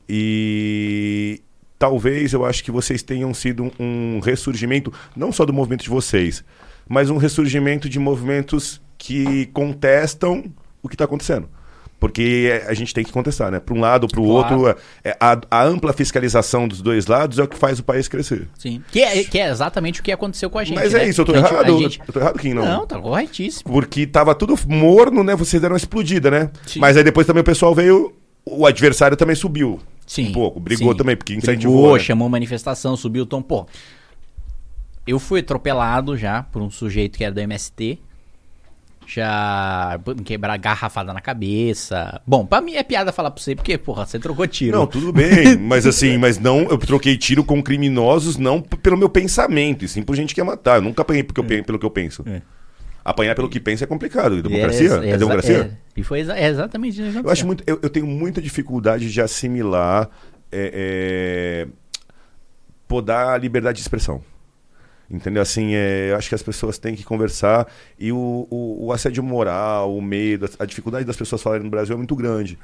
E talvez eu acho que vocês tenham sido um ressurgimento, não só do movimento de vocês, mas um ressurgimento de movimentos que contestam o que está acontecendo. Porque é, a gente tem que contestar, né? Para um lado ou para o claro. outro, é, a, a, ampla fiscalização dos dois lados é o que faz o país crescer. Sim. Que é, que é exatamente o que aconteceu com a gente. Mas é né? isso, eu tô errado. Gente... Eu tô errado, Kim, não? Não, tá corretíssimo. Porque tava tudo morno, né? Vocês deram uma explodida, né? Sim. Mas aí depois também o pessoal veio. O adversário também subiu. Sim. Um pouco. Brigou sim. também, porque incentivou. Brigou, né? chamou manifestação, subiu o tom. Pô. Eu fui atropelado já por um sujeito que era do MST já quebrar garrafada na cabeça. Bom, pra mim é piada falar pra você, porque, porra, você trocou tiro. Não, tudo bem, mas assim, mas não, eu troquei tiro com criminosos não pelo meu pensamento, e sim por gente que ia matar. Eu nunca apanhei porque eu, é. pelo que eu penso. É. Apanhar pelo que pensa é complicado. E democracia? É, é, é democracia? É, e foi exa é exatamente isso. Eu acho muito. Eu, eu, tenho muita dificuldade de assimilar. É, podar a liberdade de expressão. Entendeu? Assim, é, eu acho que as pessoas têm que conversar e o, o, o, assédio moral, o medo, a dificuldade das pessoas falarem no Brasil é muito grande.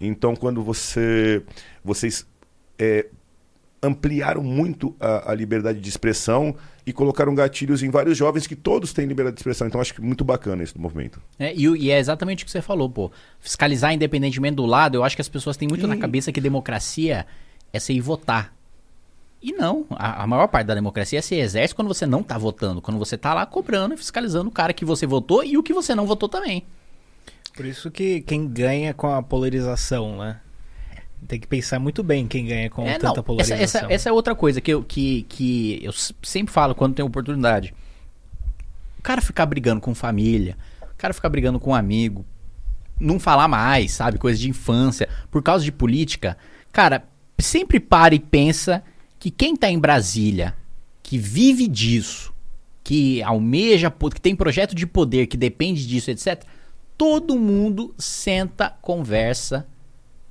Então, quando você vocês é, ampliaram muito a, a, liberdade de expressão e colocaram gatilhos em vários jovens que todos têm liberdade de expressão. Então, acho que muito bacana esse movimento. É, e, e, é exatamente o que você falou, pô. Fiscalizar independentemente do lado, eu acho que as pessoas têm muito e... na cabeça que democracia é você ir votar. E não, a, a, maior parte da democracia se exerce quando você não está votando, quando você está lá cobrando e fiscalizando o cara que você votou e o que você não votou também. Por isso que quem ganha com a polarização, né? Tem que pensar muito bem quem ganha com é, tanta não, polarização. Essa, essa, essa, é outra coisa que eu, que, que eu sempre falo quando tem oportunidade. O cara ficar brigando com família, o cara ficar brigando com um amigo, não falar mais, sabe? Coisa de infância, por causa de política. Cara, sempre para e pensa que quem está em Brasília, que vive disso, que almeja, que tem projeto de poder, que depende disso, etc., todo mundo senta, conversa,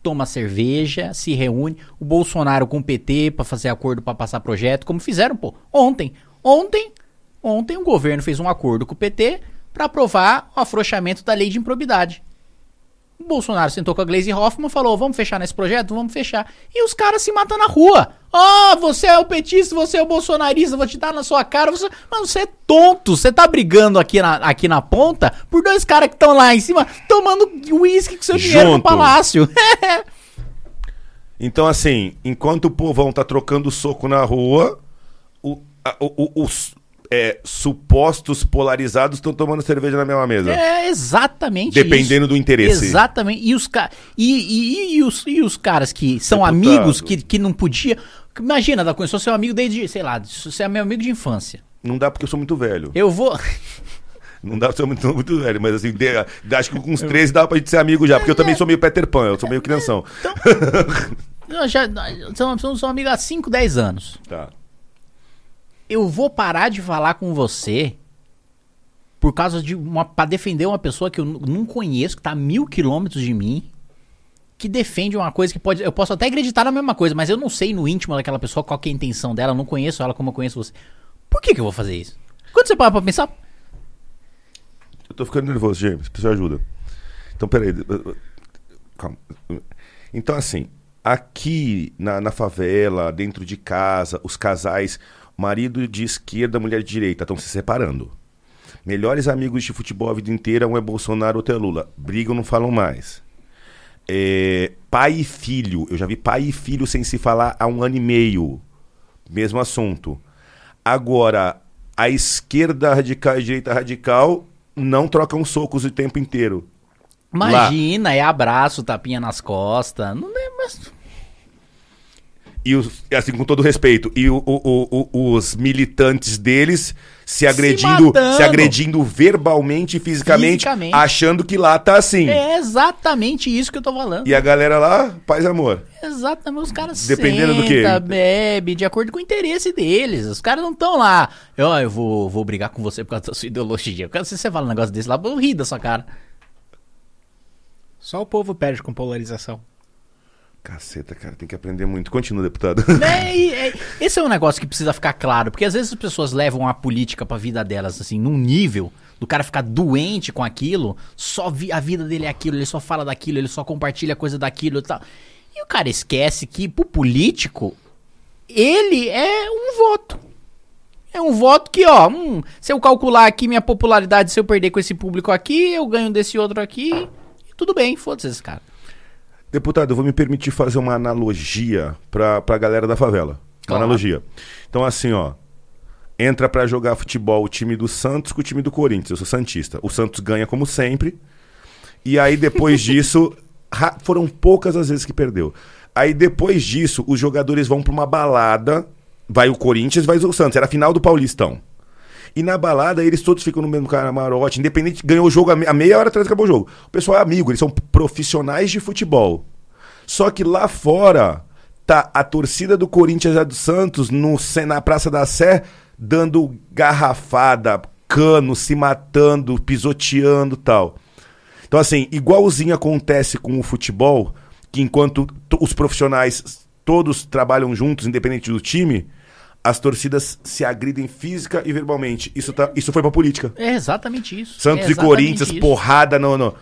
toma cerveja, se reúne. O Bolsonaro com o PT para fazer acordo para passar projeto, como fizeram, pô, ontem. Ontem, ontem o governo fez um acordo com o PT para aprovar o afrouxamento da lei de improbidade. O Bolsonaro sentou com a Glaze Hoffman e falou: vamos fechar nesse projeto? Vamos fechar. E os caras se matam na rua. Ah, oh, você é o petista, você é o bolsonarista, vou te dar na sua cara. Você... Mano, você é tonto. Você tá brigando aqui na, aqui na ponta por dois caras que estão lá em cima tomando uísque com seu Junto. dinheiro no palácio. então, assim, enquanto o povão tá trocando soco na rua, o, a, o, os, é, supostos polarizados estão tomando cerveja na mesma mesa. É, exatamente Dependendo isso. do interesse. Exatamente. E os, e, e, e, os, e os caras que são Deputado. amigos, que, que não podia... Imagina, da começou seu amigo desde, sei lá, você é meu amigo de infância. Não dá porque eu sou muito velho. Eu vou... Não dá pra ser muito, muito velho, mas assim, de, acho que com uns 13 dá pra gente ser amigo já, porque eu também sou meio Peter Pan, eu sou meio crianção. Então, já, somos, somos amigos há 5, 10 anos. Tá eu vou parar de falar com você por causa de uma. para defender uma pessoa que eu não conheço, que tá a mil quilômetros de mim, que defende uma coisa que pode. Eu posso até acreditar na mesma coisa, mas eu não sei no íntimo daquela pessoa qual é a intenção dela, eu não conheço ela como eu conheço você. Por que, que eu vou fazer isso? Quando você para pra pensar. Eu tô ficando nervoso, James, preciso de ajuda. Então, peraí. Calma. Então, assim, aqui na, na favela, dentro de casa, os casais Marido de esquerda, mulher de direita, estão se separando. Melhores amigos de futebol a vida inteira, um é Bolsonaro, outro é Lula. Brigam, não falam mais. É, pai e filho, eu já vi pai e filho sem se falar há um ano e meio. Mesmo assunto. Agora, a esquerda radical e a direita radical não trocam socos o tempo inteiro. Imagina, Lá. é abraço, tapinha nas costas. Não é, mas e os, assim, com todo respeito, e o, o, o, os militantes deles se agredindo, se, se, agredindo verbalmente e fisicamente, fisicamente, achando que lá tá assim. É exatamente isso que eu tô falando. E a galera lá, paz e amor. Exatamente, os caras Dependendo senta, do quê? bebe, de acordo com o interesse deles. Os caras não estão lá, eu, eu vou, vou brigar com você por causa da sua ideologia. Se você fala um negócio desse lá, eu rir da sua cara. Só o povo perde com polarização. Caceta, cara, tem que aprender muito. Continua, deputado. É, é, esse é um negócio que precisa ficar claro, porque às vezes as pessoas levam a política pra vida delas, assim, num nível do cara ficar doente com aquilo, só vi, a vida dele é aquilo, ele só fala daquilo, ele só compartilha coisa daquilo e tal. E o cara esquece que, pro político, ele é um voto. É um voto que, ó, hum, se eu calcular aqui minha popularidade, se eu perder com esse público aqui, eu ganho desse outro aqui, tudo bem, foda-se esse cara. Deputado, eu vou me permitir fazer uma analogia para a galera da favela. Uma claro. analogia. Então, assim, ó. Entra para jogar futebol o time do Santos com o time do Corinthians. Eu sou Santista. O Santos ganha como sempre. E aí, depois disso, foram poucas as vezes que perdeu. Aí, depois disso, os jogadores vão para uma balada. Vai o Corinthians, vai o Santos. Era a final do Paulistão. E na balada, eles todos ficam no mesmo camarote, independente, ganhou o jogo a meia hora atrás acabou o jogo. O pessoal é amigo, eles são profissionais de futebol. Só que lá fora, tá a torcida do Corinthians e do Santos no, na Praça da Sé dando garrafada, cano, se matando, pisoteando tal. Então, assim, igualzinho acontece com o futebol, que enquanto os profissionais todos trabalham juntos, independente do time, as torcidas se agridem física e verbalmente. Isso, tá, isso foi pra política. É exatamente isso. Santos é e Corinthians, isso. porrada no, no.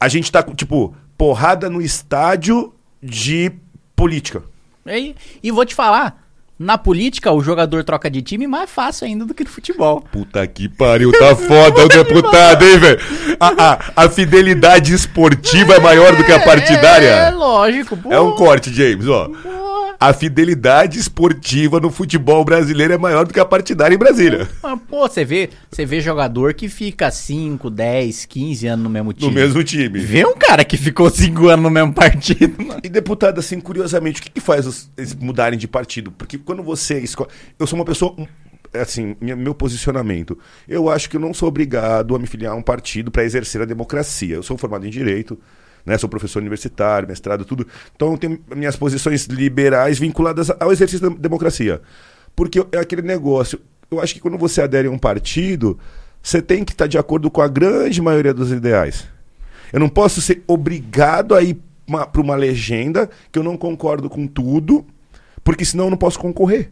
A gente tá, tipo, porrada no estádio de política. E, e vou te falar, na política, o jogador troca de time mais fácil ainda do que no futebol. Puta que pariu, tá foda o deputado, hein, velho? A, a, a, fidelidade esportiva é maior do que a partidária? É, é lógico. Pô. É um corte, James, ó. Pô a fidelidade esportiva no futebol brasileiro é maior do que a partidária em Brasília. Ah, pô, você vê, você vê jogador que fica 5, 10, 15 anos no mesmo time. No mesmo time. Vê um cara que ficou 5 anos no mesmo partido. Mano. E deputado, assim, curiosamente, o que, que faz os, eles mudarem de partido? Porque quando você escolhe. Eu sou uma pessoa assim, meu posicionamento. Eu acho que eu não sou obrigado a me filiar a um partido para exercer a democracia. Eu sou formado em direito, né? Sou professor universitário, mestrado, tudo. Então eu tenho minhas posições liberais vinculadas ao exercício da democracia. Porque é aquele negócio. Eu acho que quando você adere a um partido, você tem que estar de acordo com a grande maioria dos ideais. Eu não posso ser obrigado a ir para uma legenda que eu não concordo com tudo, porque senão eu não posso concorrer.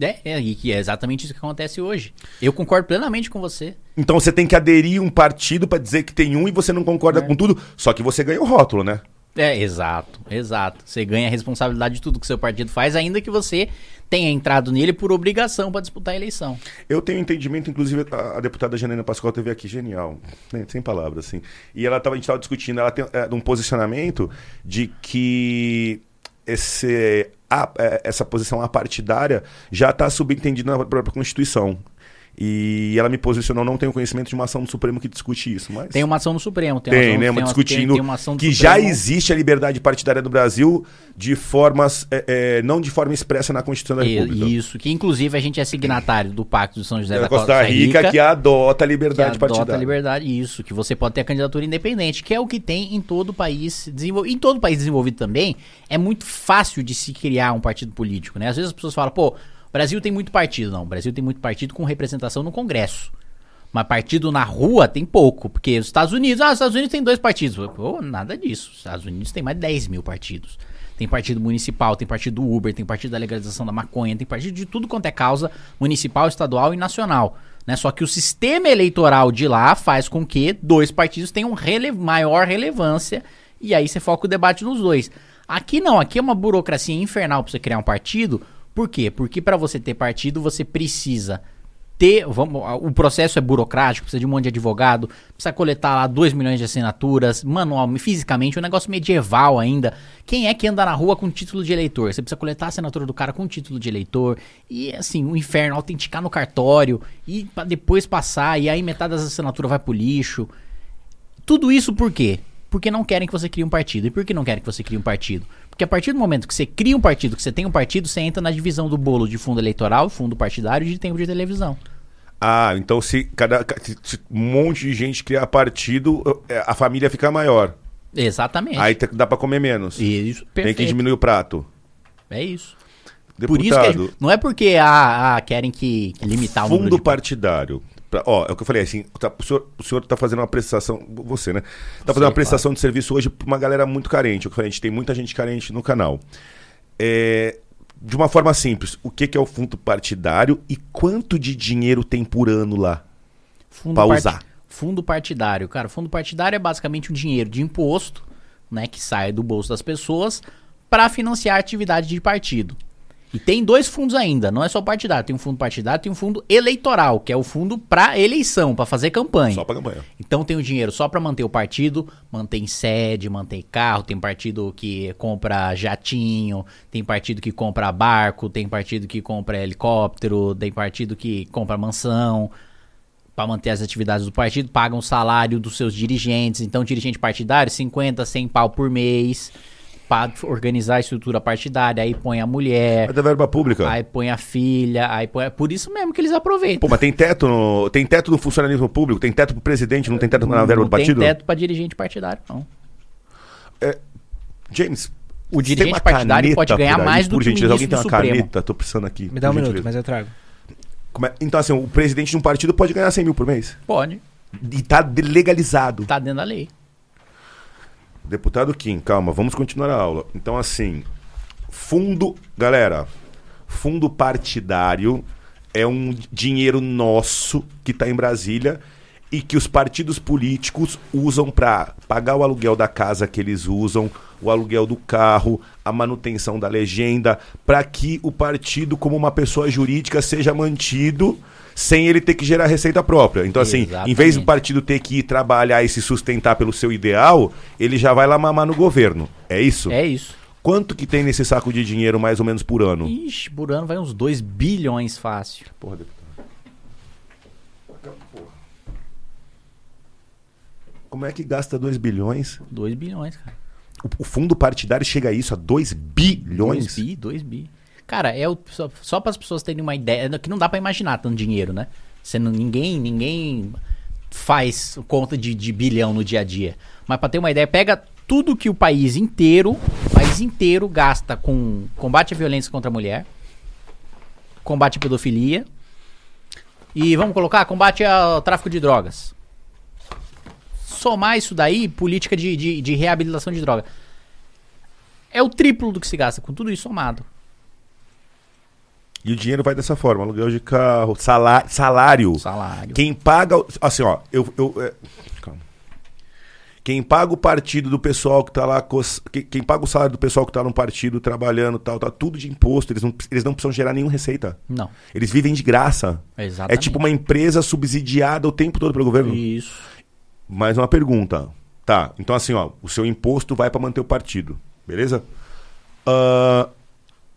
É, é, e que é exatamente isso que acontece hoje. Eu concordo plenamente com você. Então você tem que aderir um partido para dizer que tem um e você não concorda é. com tudo, só que você ganha o rótulo, né? É, exato, exato. Você ganha a responsabilidade de tudo que seu partido faz, ainda que você tenha entrado nele por obrigação para disputar a eleição. Eu tenho entendimento, inclusive a, a deputada Janina Pascoal teve aqui, genial, né? sem palavras, assim. E ela tava, a gente estava discutindo, ela tem é, um posicionamento de que esse, a, é, essa posição apartidária já está subentendida na própria Constituição. E ela me posicionou, não tenho conhecimento de uma ação do Supremo que discute isso, mas... Tem uma ação do Supremo. Tem, tem né? Uma, discutindo tem, tem que Supremo. já existe a liberdade partidária do Brasil de formas... É, é, não de forma expressa na Constituição da República. Isso, que inclusive a gente é signatário do Pacto de São José da, da Costa, Rica, Rica, que adota a liberdade que adota a liberdade, isso. Que você pode ter a candidatura independente, que é o que tem em todo o país desenvolvido. Em todo o país desenvolvido também, é muito fácil de se criar um partido político, né? Às vezes as pessoas falam, pô o Brasil tem muito partido, não. O Brasil tem muito partido com representação no Congresso. Mas partido na rua tem pouco, porque os Estados Unidos, ah, os Estados Unidos tem dois partidos. Pô, nada disso. Os Estados Unidos tem mais de 10 mil partidos. Tem partido municipal, tem partido do Uber, tem partido da legalização da maconha, tem partido de tudo quanto é causa municipal, estadual e nacional. Né? Só que o sistema eleitoral de lá faz com que dois partidos tenham rele maior relevância e aí você foca o debate nos dois. Aqui não, aqui é uma burocracia infernal para você criar um partido por quê? Porque para você ter partido, você precisa ter. Vamos, o processo é burocrático, precisa de um monte de advogado, precisa coletar lá 2 milhões de assinaturas, manual, fisicamente, um negócio medieval ainda. Quem é que anda na rua com título de eleitor? Você precisa coletar a assinatura do cara com título de eleitor. E assim, o inferno, autenticar no cartório, e depois passar, e aí metade das assinaturas vai pro lixo. Tudo isso por quê? Porque não querem que você crie um partido. E por que não querem que você crie um partido? Porque a partir do momento que você cria um partido, que você tem um partido, você entra na divisão do bolo de fundo eleitoral, fundo partidário e de tempo de televisão. Ah, então se cada se um monte de gente criar partido, é, a família fica maior. Exatamente. Aí dá para comer menos. Isso, perfeito. Tem que diminuir o prato. É isso. Deputado, Por isso que não é porque ah, ah, querem que limitar o Fundo partidário. Pra, ó, é o que eu falei, assim, tá, o, senhor, o senhor tá fazendo uma prestação, você, né? Tá fazendo uma prestação claro. de serviço hoje pra uma galera muito carente. O que eu falei, a gente tem muita gente carente no canal. É, de uma forma simples, o que, que é o fundo partidário e quanto de dinheiro tem por ano lá para usar? Fundo partidário, cara, fundo partidário é basicamente um dinheiro de imposto, né, que sai do bolso das pessoas para financiar a atividade de partido. E tem dois fundos ainda, não é só partidário. Tem um fundo partidário, tem um fundo eleitoral, que é o fundo para eleição, para fazer campanha. Só para campanha. Então tem o dinheiro só para manter o partido, mantém sede, mantém carro, tem partido que compra jatinho, tem partido que compra barco, tem partido que compra helicóptero, tem partido que compra mansão para manter as atividades do partido, pagam o salário dos seus dirigentes. Então, dirigente partidário, 50, 100 pau por mês para organizar a estrutura partidária, aí põe a mulher. É da verba pública. Aí põe a filha, aí põe. É por isso mesmo que eles aproveitam. Pô, mas tem teto no, tem teto no funcionalismo público, tem teto pro presidente, não tem teto na verba do partido? Não tem teto para dirigente partidário, não. É, James. O dirigente partidário pode ganhar mais do por que gentileza, o ministro alguém tem uma Supremo. caneta? Tô precisando aqui. Me dá um minuto, gentileza. mas eu trago. É? Então, assim, o presidente de um partido pode ganhar 100 mil por mês? Pode. E tá legalizado. Tá dentro da lei. Deputado Kim, calma, vamos continuar a aula. Então, assim, fundo. Galera, fundo partidário é um dinheiro nosso que está em Brasília e que os partidos políticos usam para pagar o aluguel da casa que eles usam, o aluguel do carro, a manutenção da legenda, para que o partido, como uma pessoa jurídica, seja mantido sem ele ter que gerar receita própria. Então, assim, Exatamente. em vez do partido ter que ir trabalhar e se sustentar pelo seu ideal, ele já vai lá mamar no governo. É isso? É isso. Quanto que tem nesse saco de dinheiro, mais ou menos, por ano? Ixi, por ano vai uns 2 bilhões fácil. Porra, deputado. Como é que gasta 2 bilhões? 2 bilhões, cara. O, o, fundo partidário chega a isso, a 2 bilhões? 2 bi, 2 bi. Cara, é o, só, só para as pessoas terem uma ideia, é que não dá para imaginar tanto dinheiro, né? Sendo ninguém, ninguém faz conta de, de bilhão no dia a dia. Mas para ter uma ideia, pega tudo que o país inteiro, país inteiro gasta com combate à violência contra a mulher, combate à pedofilia e vamos colocar combate ao tráfico de drogas somar isso daí, política de, de, de reabilitação de droga. É o triplo do que se gasta, com tudo isso somado. E o dinheiro vai dessa forma, aluguel de carro, salário. Salário. salário. Quem paga. Assim, ó, eu. eu é, calma. Quem paga o partido do pessoal que tá lá. Quem, quem paga o salário do pessoal que tá no partido trabalhando tal, tá tudo de imposto. Eles não, eles não precisam gerar nenhuma receita. Não. Eles vivem de graça. Exatamente. É tipo uma empresa subsidiada o tempo todo pelo governo. Isso. Mais uma pergunta. Tá, então assim, ó, o seu imposto vai para manter o partido, beleza? Uh,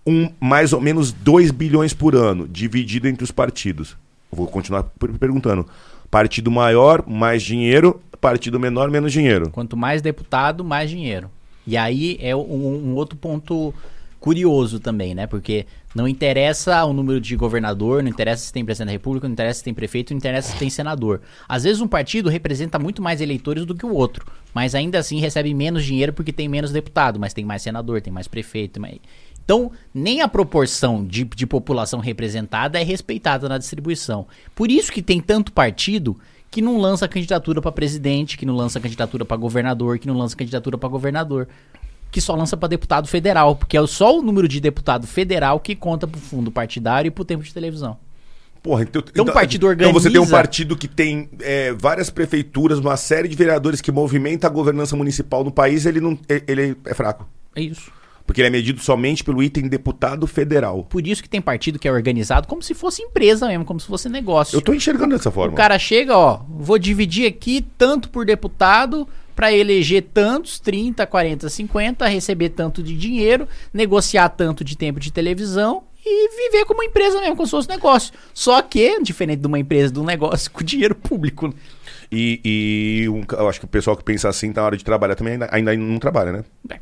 um, mais ou menos 2 bilhões por ano, dividido entre os partidos. vou continuar perguntando. Partido maior, mais dinheiro. Partido menor, menos dinheiro. Quanto mais deputado, mais dinheiro. E aí é um, um outro ponto curioso também, né? Porque não interessa o número de governador, não interessa se tem presidente da república, não interessa se tem prefeito, não interessa se tem senador. Às vezes um partido representa muito mais eleitores do que o outro, mas ainda assim recebe menos dinheiro porque tem menos deputado, mas tem mais senador, tem mais prefeito. Mais... Então, nem a proporção de, de população representada é respeitada na distribuição. Por isso que tem tanto partido que não lança candidatura para presidente, que não lança candidatura para governador, que não lança candidatura para governador que só lança para deputado federal, porque é só o número de deputado federal que conta pro fundo partidário e pro tempo de televisão. Porra, então, então, então, partido organiza... então você tem um partido que tem é, várias prefeituras, uma série de vereadores que movimenta a governança municipal no país, ele não ele é fraco. É isso. Porque ele é medido somente pelo item deputado federal. Por isso que tem partido que é organizado como se fosse empresa mesmo, como se fosse negócio. Eu tô enxergando dessa forma. O cara chega, ó, vou dividir aqui tanto por deputado, para eleger tantos, 30, 40, 50, receber tanto de dinheiro, negociar tanto de tempo de televisão e viver como empresa mesmo, como se fosse negócio. Só que, diferente de uma empresa, de um negócio com dinheiro público. E, e um, eu acho que o pessoal que pensa assim tá na hora de trabalhar também ainda, ainda não trabalha, né? Bem.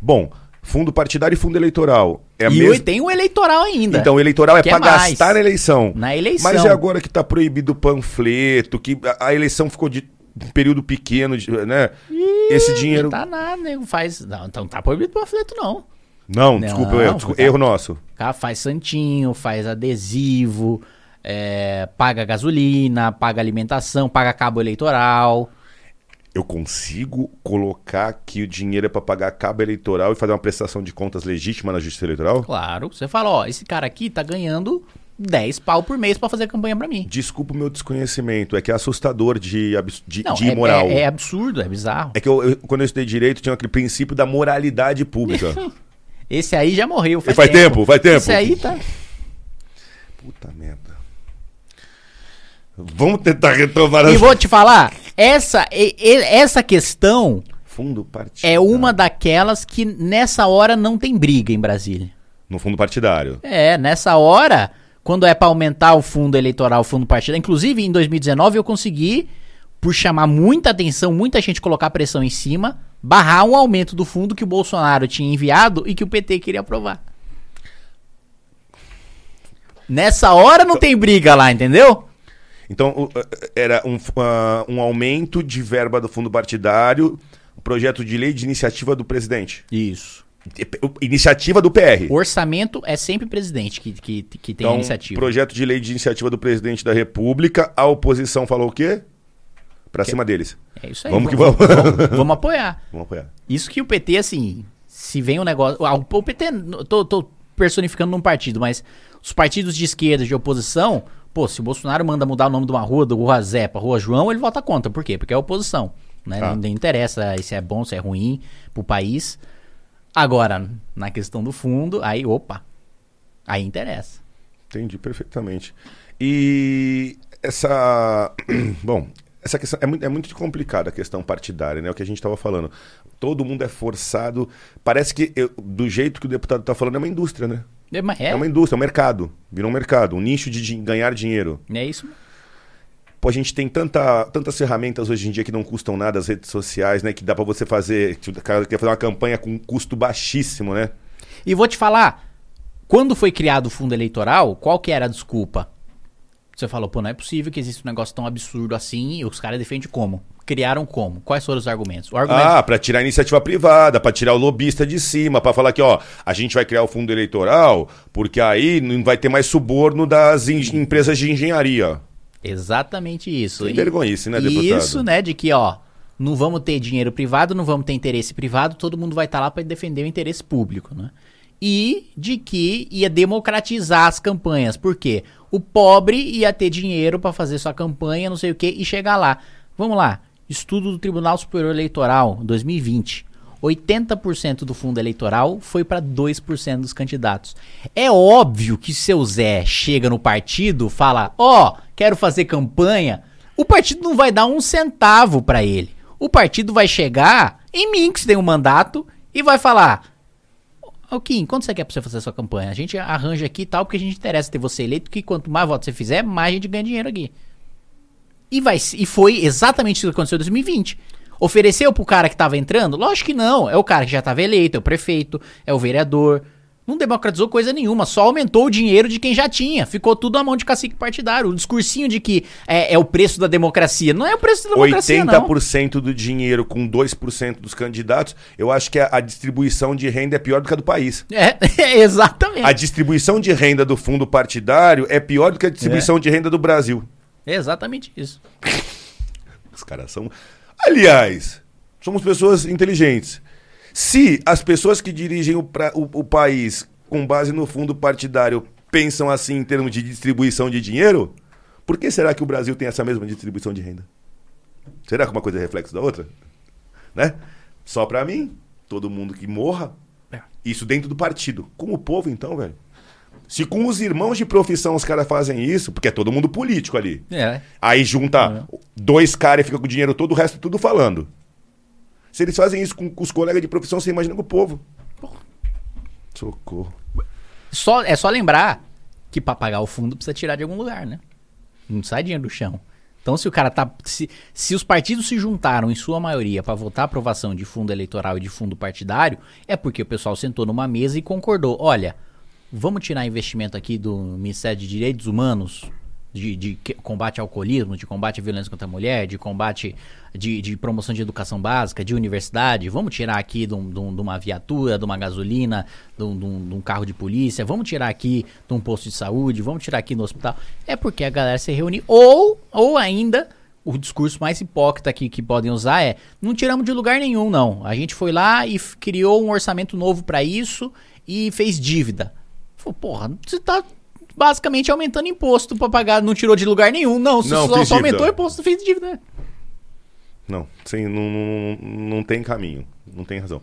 Bom, fundo partidário e fundo eleitoral. É e mes... tem o eleitoral ainda. Então, o eleitoral é para gastar na eleição. Na eleição. Mas é agora que tá proibido o panfleto, que a, a eleição ficou de um período pequeno, né? Ih, Esse dinheiro. Não tá nada, nego. Faz. Não, então tá proibido panfleto, não. Não, não desculpa, erro, desculpa, erro nosso. Cara, faz santinho, faz adesivo, é, paga gasolina, paga alimentação, paga cabo eleitoral. Eu consigo colocar que o dinheiro é para pagar cabo eleitoral e fazer uma prestação de contas legítima na justiça eleitoral? Claro. Você fala, ó, esse cara aqui tá ganhando 10 pau por mês para fazer campanha para mim. Desculpa o meu desconhecimento, é que é assustador de, de, Não, de é, imoral. É, é, absurdo, é bizarro. É que eu, eu, quando eu estudei direito tinha aquele princípio da moralidade pública. Esse aí já morreu. Faz, faz tempo. tempo, faz tempo. Esse aí tá. Puta merda. Vamos tentar retomar E vou te falar, essa, essa questão. Fundo partidário. É uma daquelas que nessa hora não tem briga em Brasília. No fundo partidário. É, nessa hora quando é para aumentar o fundo eleitoral, o fundo partidário. Inclusive, em 2019, eu consegui, por chamar muita atenção, muita gente colocar pressão em cima, barrar um aumento do fundo que o Bolsonaro tinha enviado e que o PT queria aprovar. Nessa hora não então, tem briga lá, entendeu? Então, era um, uh, um aumento de verba do fundo partidário, projeto de lei de iniciativa do presidente. Isso. Iniciativa do PR. Orçamento é sempre presidente que, que, que tem então, iniciativa. Projeto de lei de iniciativa do presidente da República. A oposição falou o quê? Pra que... cima deles. É isso aí. Vamos, vamos que vamos. Vamos, vamos apoiar. Vamos apoiar. Isso que o PT, assim, se vem um negócio. Ah, o PT. Tô, tô personificando num partido, mas os partidos de esquerda, de oposição, pô, se o Bolsonaro manda mudar o nome de uma rua, do Rua Zé pra Rua João, ele vota contra. Por quê? Porque é oposição. Né? Tá. Não, não interessa se é bom, se é ruim pro país. Agora, na questão do fundo, aí, opa, aí interessa. Entendi perfeitamente. E essa. Bom, essa questão é muito, é muito complicada a questão partidária, né? O que a gente estava falando. Todo mundo é forçado. Parece que, eu, do jeito que o deputado está falando, é uma indústria, né? É, é, é uma indústria, é um mercado. Virou um mercado, um nicho de ganhar dinheiro. É isso. Pô, a gente tem tanta, tantas ferramentas hoje em dia que não custam nada, as redes sociais, né? Que dá para você fazer. O cara quer fazer uma campanha com um custo baixíssimo, né? E vou te falar, quando foi criado o fundo eleitoral, qual que era a desculpa? Você falou, pô, não é possível que exista um negócio tão absurdo assim e os caras defendem como? Criaram como? Quais foram os argumentos? Argumento... Ah, para tirar a iniciativa privada, para tirar o lobista de cima, para falar que, ó, a gente vai criar o fundo eleitoral porque aí não vai ter mais suborno das empresas de engenharia. Exatamente isso. Que vergonhice, né, deputado? Isso, né, de que, ó, não vamos ter dinheiro privado, não vamos ter interesse privado, todo mundo vai estar tá lá para defender o interesse público, né? E de que ia democratizar as campanhas. Por quê? O pobre ia ter dinheiro para fazer sua campanha, não sei o que, e chegar lá. Vamos lá. Estudo do Tribunal Superior Eleitoral 2020. 80% do fundo eleitoral foi para 2% dos candidatos. É óbvio que seu Zé chega no partido, fala: "Ó, oh, quero fazer campanha". O partido não vai dar um centavo para ele. O partido vai chegar em mim que tem um mandato e vai falar: Ô Kim, quanto você quer pra você fazer a sua campanha? A gente arranja aqui e tal, porque a gente interessa ter você eleito, que quanto mais votos você fizer, mais a gente ganha dinheiro aqui. E, vai, e foi exatamente isso que aconteceu em 2020. Ofereceu pro cara que tava entrando? Lógico que não. É o cara que já tava eleito, é o prefeito, é o vereador. Não democratizou coisa nenhuma, só aumentou o dinheiro de quem já tinha. Ficou tudo à mão de cacique partidário. O discursinho de que é, é o preço da democracia. Não é o preço da democracia, 80% não. do dinheiro com 2% dos candidatos, eu acho que a, a, distribuição de renda é pior do que a do país. É, exatamente. A distribuição de renda do fundo partidário é pior do que a distribuição é. de renda do Brasil. É exatamente isso. Os caras são. Aliás, somos pessoas inteligentes. Se as pessoas que dirigem o, pra, o, o país com base no fundo partidário pensam assim em termos de distribuição de dinheiro, por que será que o Brasil tem essa mesma distribuição de renda? Será que uma coisa é reflexo da outra? Né? Só para mim, todo mundo que morra. É. Isso dentro do partido. Com o povo, então, velho. Se com os irmãos de profissão os caras fazem isso, porque é todo mundo político ali. É. Aí junta é. dois caras e fica com o dinheiro todo, o resto tudo falando. Se eles fazem isso com, com os colegas de profissão, você imagina com o povo. Socorro. Só, é só lembrar que para pagar o fundo precisa tirar de algum lugar, né? Não sai dinheiro do chão. Então, se o cara tá. Se, se os partidos se juntaram, em sua maioria, para votar aprovação de fundo eleitoral e de fundo partidário, é porque o pessoal sentou numa mesa e concordou: olha, vamos tirar investimento aqui do Ministério de Direitos Humanos, de, de, combate ao alcoolismo, de combate à violência contra a mulher, de combate de, de promoção de educação básica, de universidade, vamos tirar aqui de, um, de, um, de uma viatura, de uma gasolina, de um, de um, carro de polícia, vamos tirar aqui de um posto de saúde, vamos tirar aqui no hospital. É porque a galera se reúne, ou, ou ainda, o discurso mais hipócrita aqui que podem usar é: não tiramos de lugar nenhum, não. A gente foi lá e criou um orçamento novo para isso e fez dívida. porra, você tá basicamente aumentando imposto para pagar, não tirou de lugar nenhum. Não, não só, só aumentou o imposto, fez dívida. Não, sem, não, não, não tem caminho, não tem razão.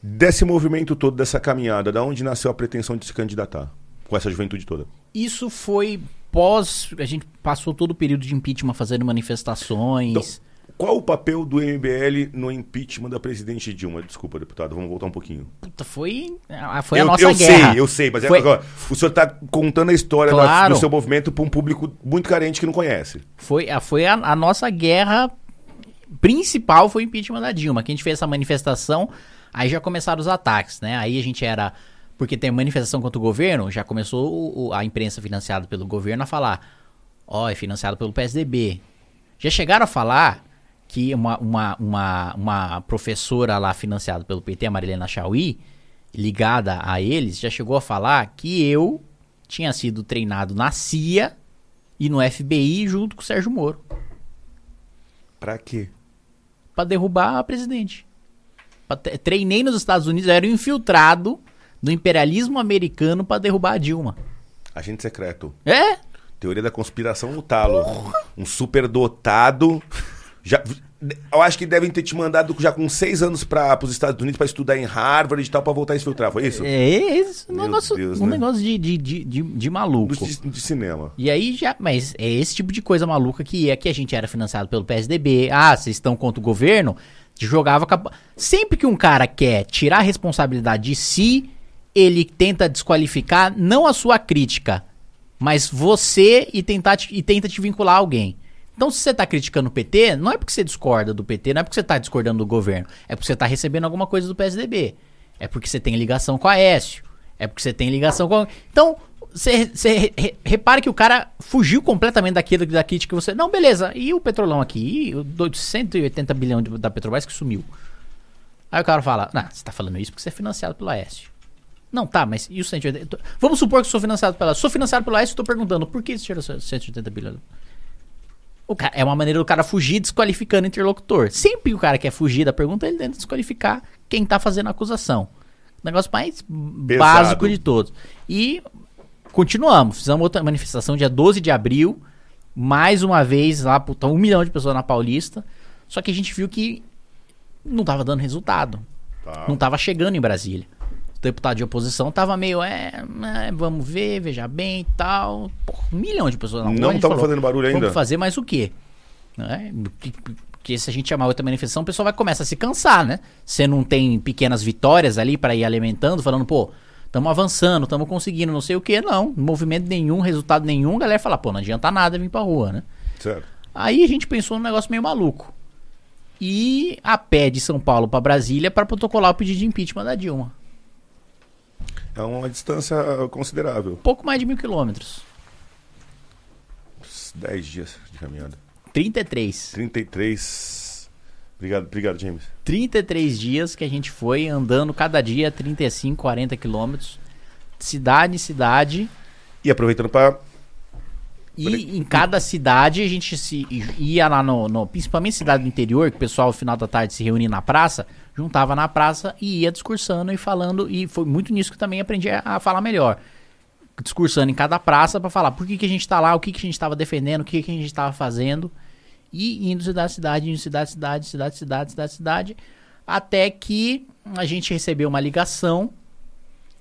Desse movimento todo, dessa caminhada, da onde nasceu a pretensão de se candidatar? Com essa juventude toda? Isso foi pós. A gente passou todo o período de impeachment fazendo manifestações. Então, qual o papel do MBL no impeachment da presidente Dilma? Desculpa, deputado, vamos voltar um pouquinho. Puta, foi, ah, foi a eu, nossa eu guerra. Eu sei, eu sei, mas é foi... é agora, o senhor está contando a história claro. do seu movimento para um público muito carente que não conhece. Foi, foi a, a, nossa guerra principal foi o impeachment da Dilma, que a gente fez essa manifestação, aí já começaram os ataques, né? Aí a gente era porque tem manifestação contra o governo, já começou a imprensa financiada pelo governo a falar, ó, oh, é financiado pelo PSDB. Já chegaram a falar que uma, uma, uma, uma professora lá financiada pelo PT, a Marilena Chauí, ligada a eles, já chegou a falar que eu tinha sido treinado na CIA e no FBI junto com o Sérgio Moro. Pra quê? Pra derrubar a presidente. Treinei nos Estados Unidos, era infiltrado do imperialismo americano para derrubar a Dilma. Agente secreto. É? Teoria da conspiração no talo. Um superdotado. Já, eu acho que devem ter te mandado já com seis anos para os Estados Unidos para estudar em Harvard e tal, para voltar a se filtrar, foi isso? É, esse um negócio, Deus, um né? negócio de, de, de, de, de maluco. De, de, cinema. E aí já. Mas é esse tipo de coisa maluca que é que a gente era financiado pelo PSDB. Ah, vocês estão contra o governo? Jogava. Sempre que um cara quer tirar a responsabilidade de si, ele tenta desqualificar não a sua crítica, mas você e, tentar te, e tenta te vincular a alguém. Então, se você está criticando o PT, não é porque você discorda do PT, não é porque você está discordando do governo, é porque você está recebendo alguma coisa do PSDB. É porque você tem ligação com a Aécio. É porque você tem ligação com. Então, você, você re, repare que o cara fugiu completamente daquilo da crítica que você. Não, beleza. E o petrolão aqui? E o 180 bilhões da Petrobras que sumiu. Aí o cara fala: Não, você está falando isso porque você é financiado pelo Aécio. Não, tá, mas e o 180? Vamos supor que eu sou financiado pela. Sou financiado pelo Aécio e estou perguntando por que você tirou 180 bilhões? Cara, é uma maneira do cara fugir desqualificando o interlocutor. Sempre que o cara quer fugir da pergunta, ele tenta desqualificar quem tá fazendo a acusação. O negócio mais Pesado. básico de todos. E continuamos. Fizemos outra manifestação dia 12 de abril. Mais uma vez lá, puta, um milhão de pessoas na Paulista. Só que a gente viu que não tava dando resultado. Tá. Não tava chegando em Brasília deputado de oposição tava meio, é, é vamos ver, veja bem e tal. Porra, um milhão de pessoas na rua. Não estava fazendo barulho ainda. Vamos fazer mais o quê? Né? Porque se a gente chamar outra manifestação, o pessoal vai começar a se cansar, né? Você não tem pequenas vitórias ali para ir alimentando, falando, pô, estamos avançando, estamos conseguindo, não sei o que, não. Movimento nenhum, resultado nenhum, a galera fala, pô, não adianta nada vir pra rua, né? Certo. Aí a gente pensou num negócio meio maluco. E a pé de São Paulo para Brasília para protocolar o pedido de impeachment da Dilma. É uma distância considerável. Pouco mais de mil quilômetros. 10 dias de caminhada. 33. 33. Obrigado, obrigado, James. 33 dias que a gente foi andando cada dia 35, 40 quilômetros. Cidade em cidade. E aproveitando para e em cada cidade a gente se ia lá no, no, Principalmente cidade do interior, que o pessoal no final da tarde se reunia na praça juntava na praça e ia discursando e falando. E foi muito nisso que também aprendi a, falar melhor. Discursando em cada praça para falar por que, que a gente está lá, o que, que a gente estava defendendo, o que, que a gente estava fazendo. E indo cidade, cidade, indo cidade, cidade, cidade, cidade, cidade, cidade. Até que a gente recebeu uma ligação.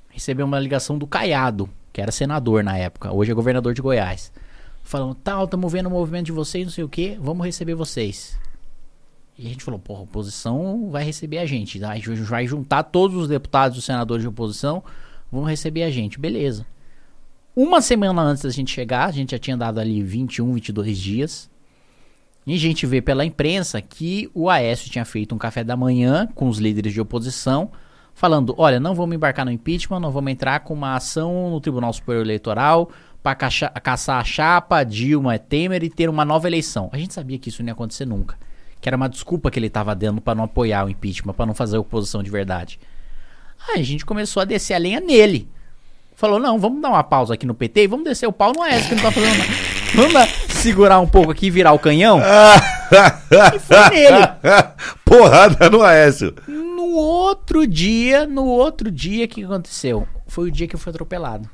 Recebeu uma ligação do Caiado, que era senador na época, hoje é governador de Goiás. Falando, tal, estamos vendo o movimento de vocês, não sei o que, vamos receber vocês. E a gente falou, porra, a oposição vai receber a gente. Tá? A gente vai juntar todos os deputados e os senadores de oposição, vão receber a gente. Beleza. Uma semana antes da gente chegar, a gente já tinha dado ali 21, 22 dias. E a gente vê pela imprensa que o Aécio tinha feito um café da manhã com os líderes de oposição, falando: olha, não vamos embarcar no impeachment, não vamos entrar com uma ação no Tribunal Superior Eleitoral para caçar a chapa Dilma Temer e ter uma nova eleição. A gente sabia que isso não ia acontecer nunca que era uma desculpa que ele estava dando para não apoiar o impeachment, para não fazer oposição de verdade. Aí a gente começou a descer a lenha nele. Falou, não, vamos dar uma pausa aqui no PT e vamos descer o pau no Aécio, que não tá fazendo nada. Vamos segurar um pouco aqui e virar o canhão? e foi nele. Porrada no Aécio. No outro dia, no outro dia, o que aconteceu? Foi o dia que eu fui atropelado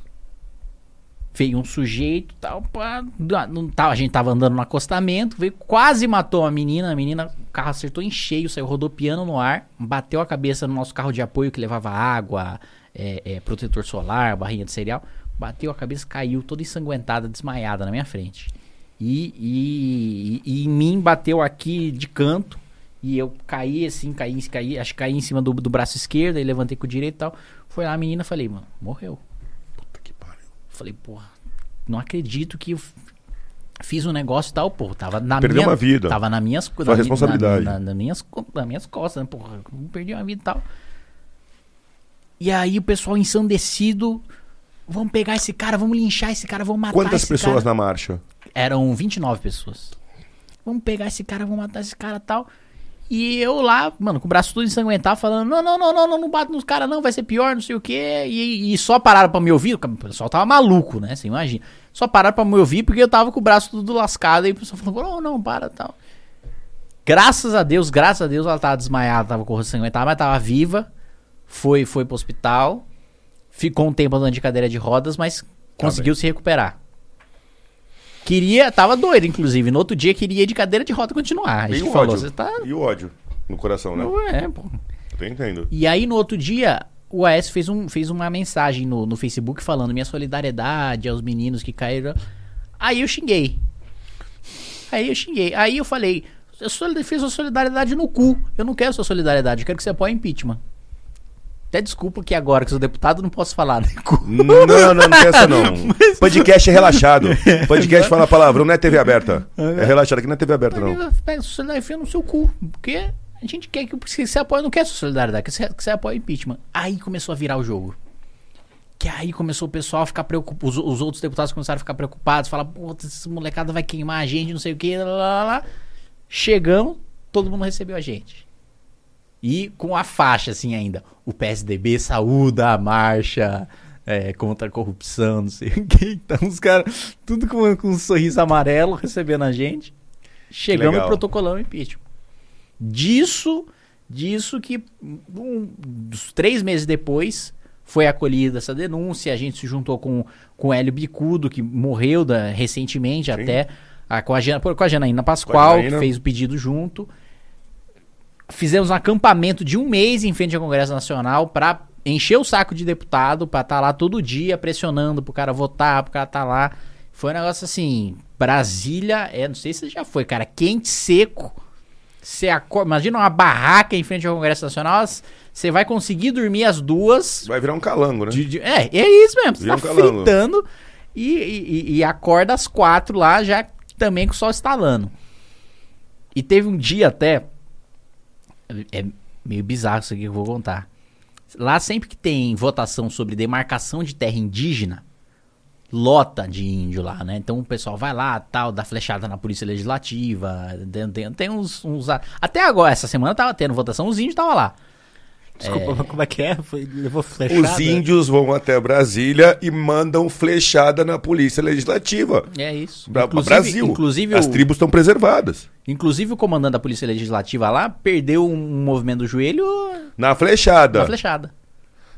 veio um sujeito tal, pá, não tava, a gente tava andando no acostamento, veio, quase matou a menina, a menina, o carro acertou em cheio, saiu rodopiando no ar, bateu a cabeça no nosso carro de apoio que levava água, é, é, protetor solar, barrinha de cereal, bateu a cabeça, caiu toda ensanguentada, desmaiada na minha frente. E, e, e, em mim bateu aqui de canto, e eu caí assim, caí, caí acho que caí em cima do, do braço esquerdo, e levantei com o direito e tal. Foi lá a menina, falei, mano, morreu. Falei, porra, não acredito que eu fiz um negócio e tal, pô, tava na Perdeu minha, uma vida. Tava na minhas na, responsabilidade. Na, na, na, minhas, nas minhas costas, né, porra, perdi uma vida e tal. E aí o pessoal ensandecido, vamos pegar esse cara, vamos linchar esse cara, vamos matar Quantas pessoas cara. na marcha? Eram 29 pessoas. Vamos pegar esse cara, vamos matar esse cara e tal. E eu lá, mano, com o braço todo ensanguentado, falando: não, não, não, não, não, não bate nos caras, não, vai ser pior, não sei o quê. E, e só pararam pra me ouvir, o pessoal tava maluco, né? Você imagina. Só pararam pra me ouvir porque eu tava com o braço tudo lascado e o pessoal falou: não, não, para tal. Graças a Deus, graças a Deus, ela tava desmaiada, tava com o rosto ensanguentado, mas tava viva. Foi, foi pro hospital. ficou um tempo andando de cadeira de rodas, mas tá conseguiu se recuperar. Queria, tava doido, inclusive. No outro dia queria ir de cadeira de roda continuar. E o falou, ódio? Tá... E o ódio no coração, né? É, pô. Eu entendo. E aí no outro dia, o AS fez, um, fez uma mensagem no, no Facebook falando minha solidariedade aos meninos que caíram. Aí eu xinguei. Aí eu xinguei. Aí eu falei, eu fiz a solidariedade no cu. Eu não quero sua solidariedade, eu quero que você apoie impeachment. Até desculpa que agora que sou deputado não posso falar, né? Não, não, não quer essa não. Mas... Podcast é relaxado. Podcast fala palavrão, não é TV aberta. É relaxado, aqui não é TV aberta, não. Pega solidariedade no seu cu. Porque a gente quer que você apoie, não quer sua solidariedade, que você, que você apoie impeachment. Aí começou a virar o jogo. Que aí começou o pessoal a ficar preocupado, os, os, outros deputados começaram a ficar preocupados, falar, pô, essa molecada vai queimar a gente, não sei o que, lá, lá, lá. Chegamos, todo mundo recebeu a gente. E com a faixa, assim, ainda. O PSDB saúda a marcha é, contra a corrupção, não sei o que. Então, os caras, tudo com, com, um sorriso amarelo recebendo a gente. Chegamos e protocolamos impeachment. Disso, disso que um, três meses depois foi acolhida essa denúncia. A gente se juntou com, com o Hélio Bicudo, que morreu da, recentemente Sim. até. A, com, a, com a Janaína Pascoal, Janaína. que fez o pedido junto fizemos um acampamento de um mês em frente ao Congresso Nacional para encher o saco de deputado, para estar tá lá todo dia pressionando pro cara votar, pro cara estar tá lá. Foi um negócio assim, Brasília, é, não sei se já foi, cara, quente, seco. Você acorda, imagina uma barraca em frente ao Congresso Nacional, você vai conseguir dormir as duas. Vai virar um calango, né? De, de, é, é isso mesmo. Você tá um fritando e, e, e acorda às quatro lá, já também com o sol estalando. E teve um dia até, é meio bizarro isso aqui que eu vou contar. Lá sempre que tem votação sobre demarcação de terra indígena, lota de índio lá, né? Então o pessoal vai lá, tal, dá flechada na polícia legislativa, tem, tem, tem uns, uns, Até agora, essa semana tava tendo votação, os índios estavam lá. Desculpa, é... como é que é? Foi, levou flechada? Os índios vão até Brasília e mandam flechada na polícia legislativa. É isso. Pra, inclusive, Brasil. Inclusive As o... tribos estão preservadas. Inclusive o comandante da polícia legislativa lá perdeu um movimento do joelho... Na flechada. Na flechada.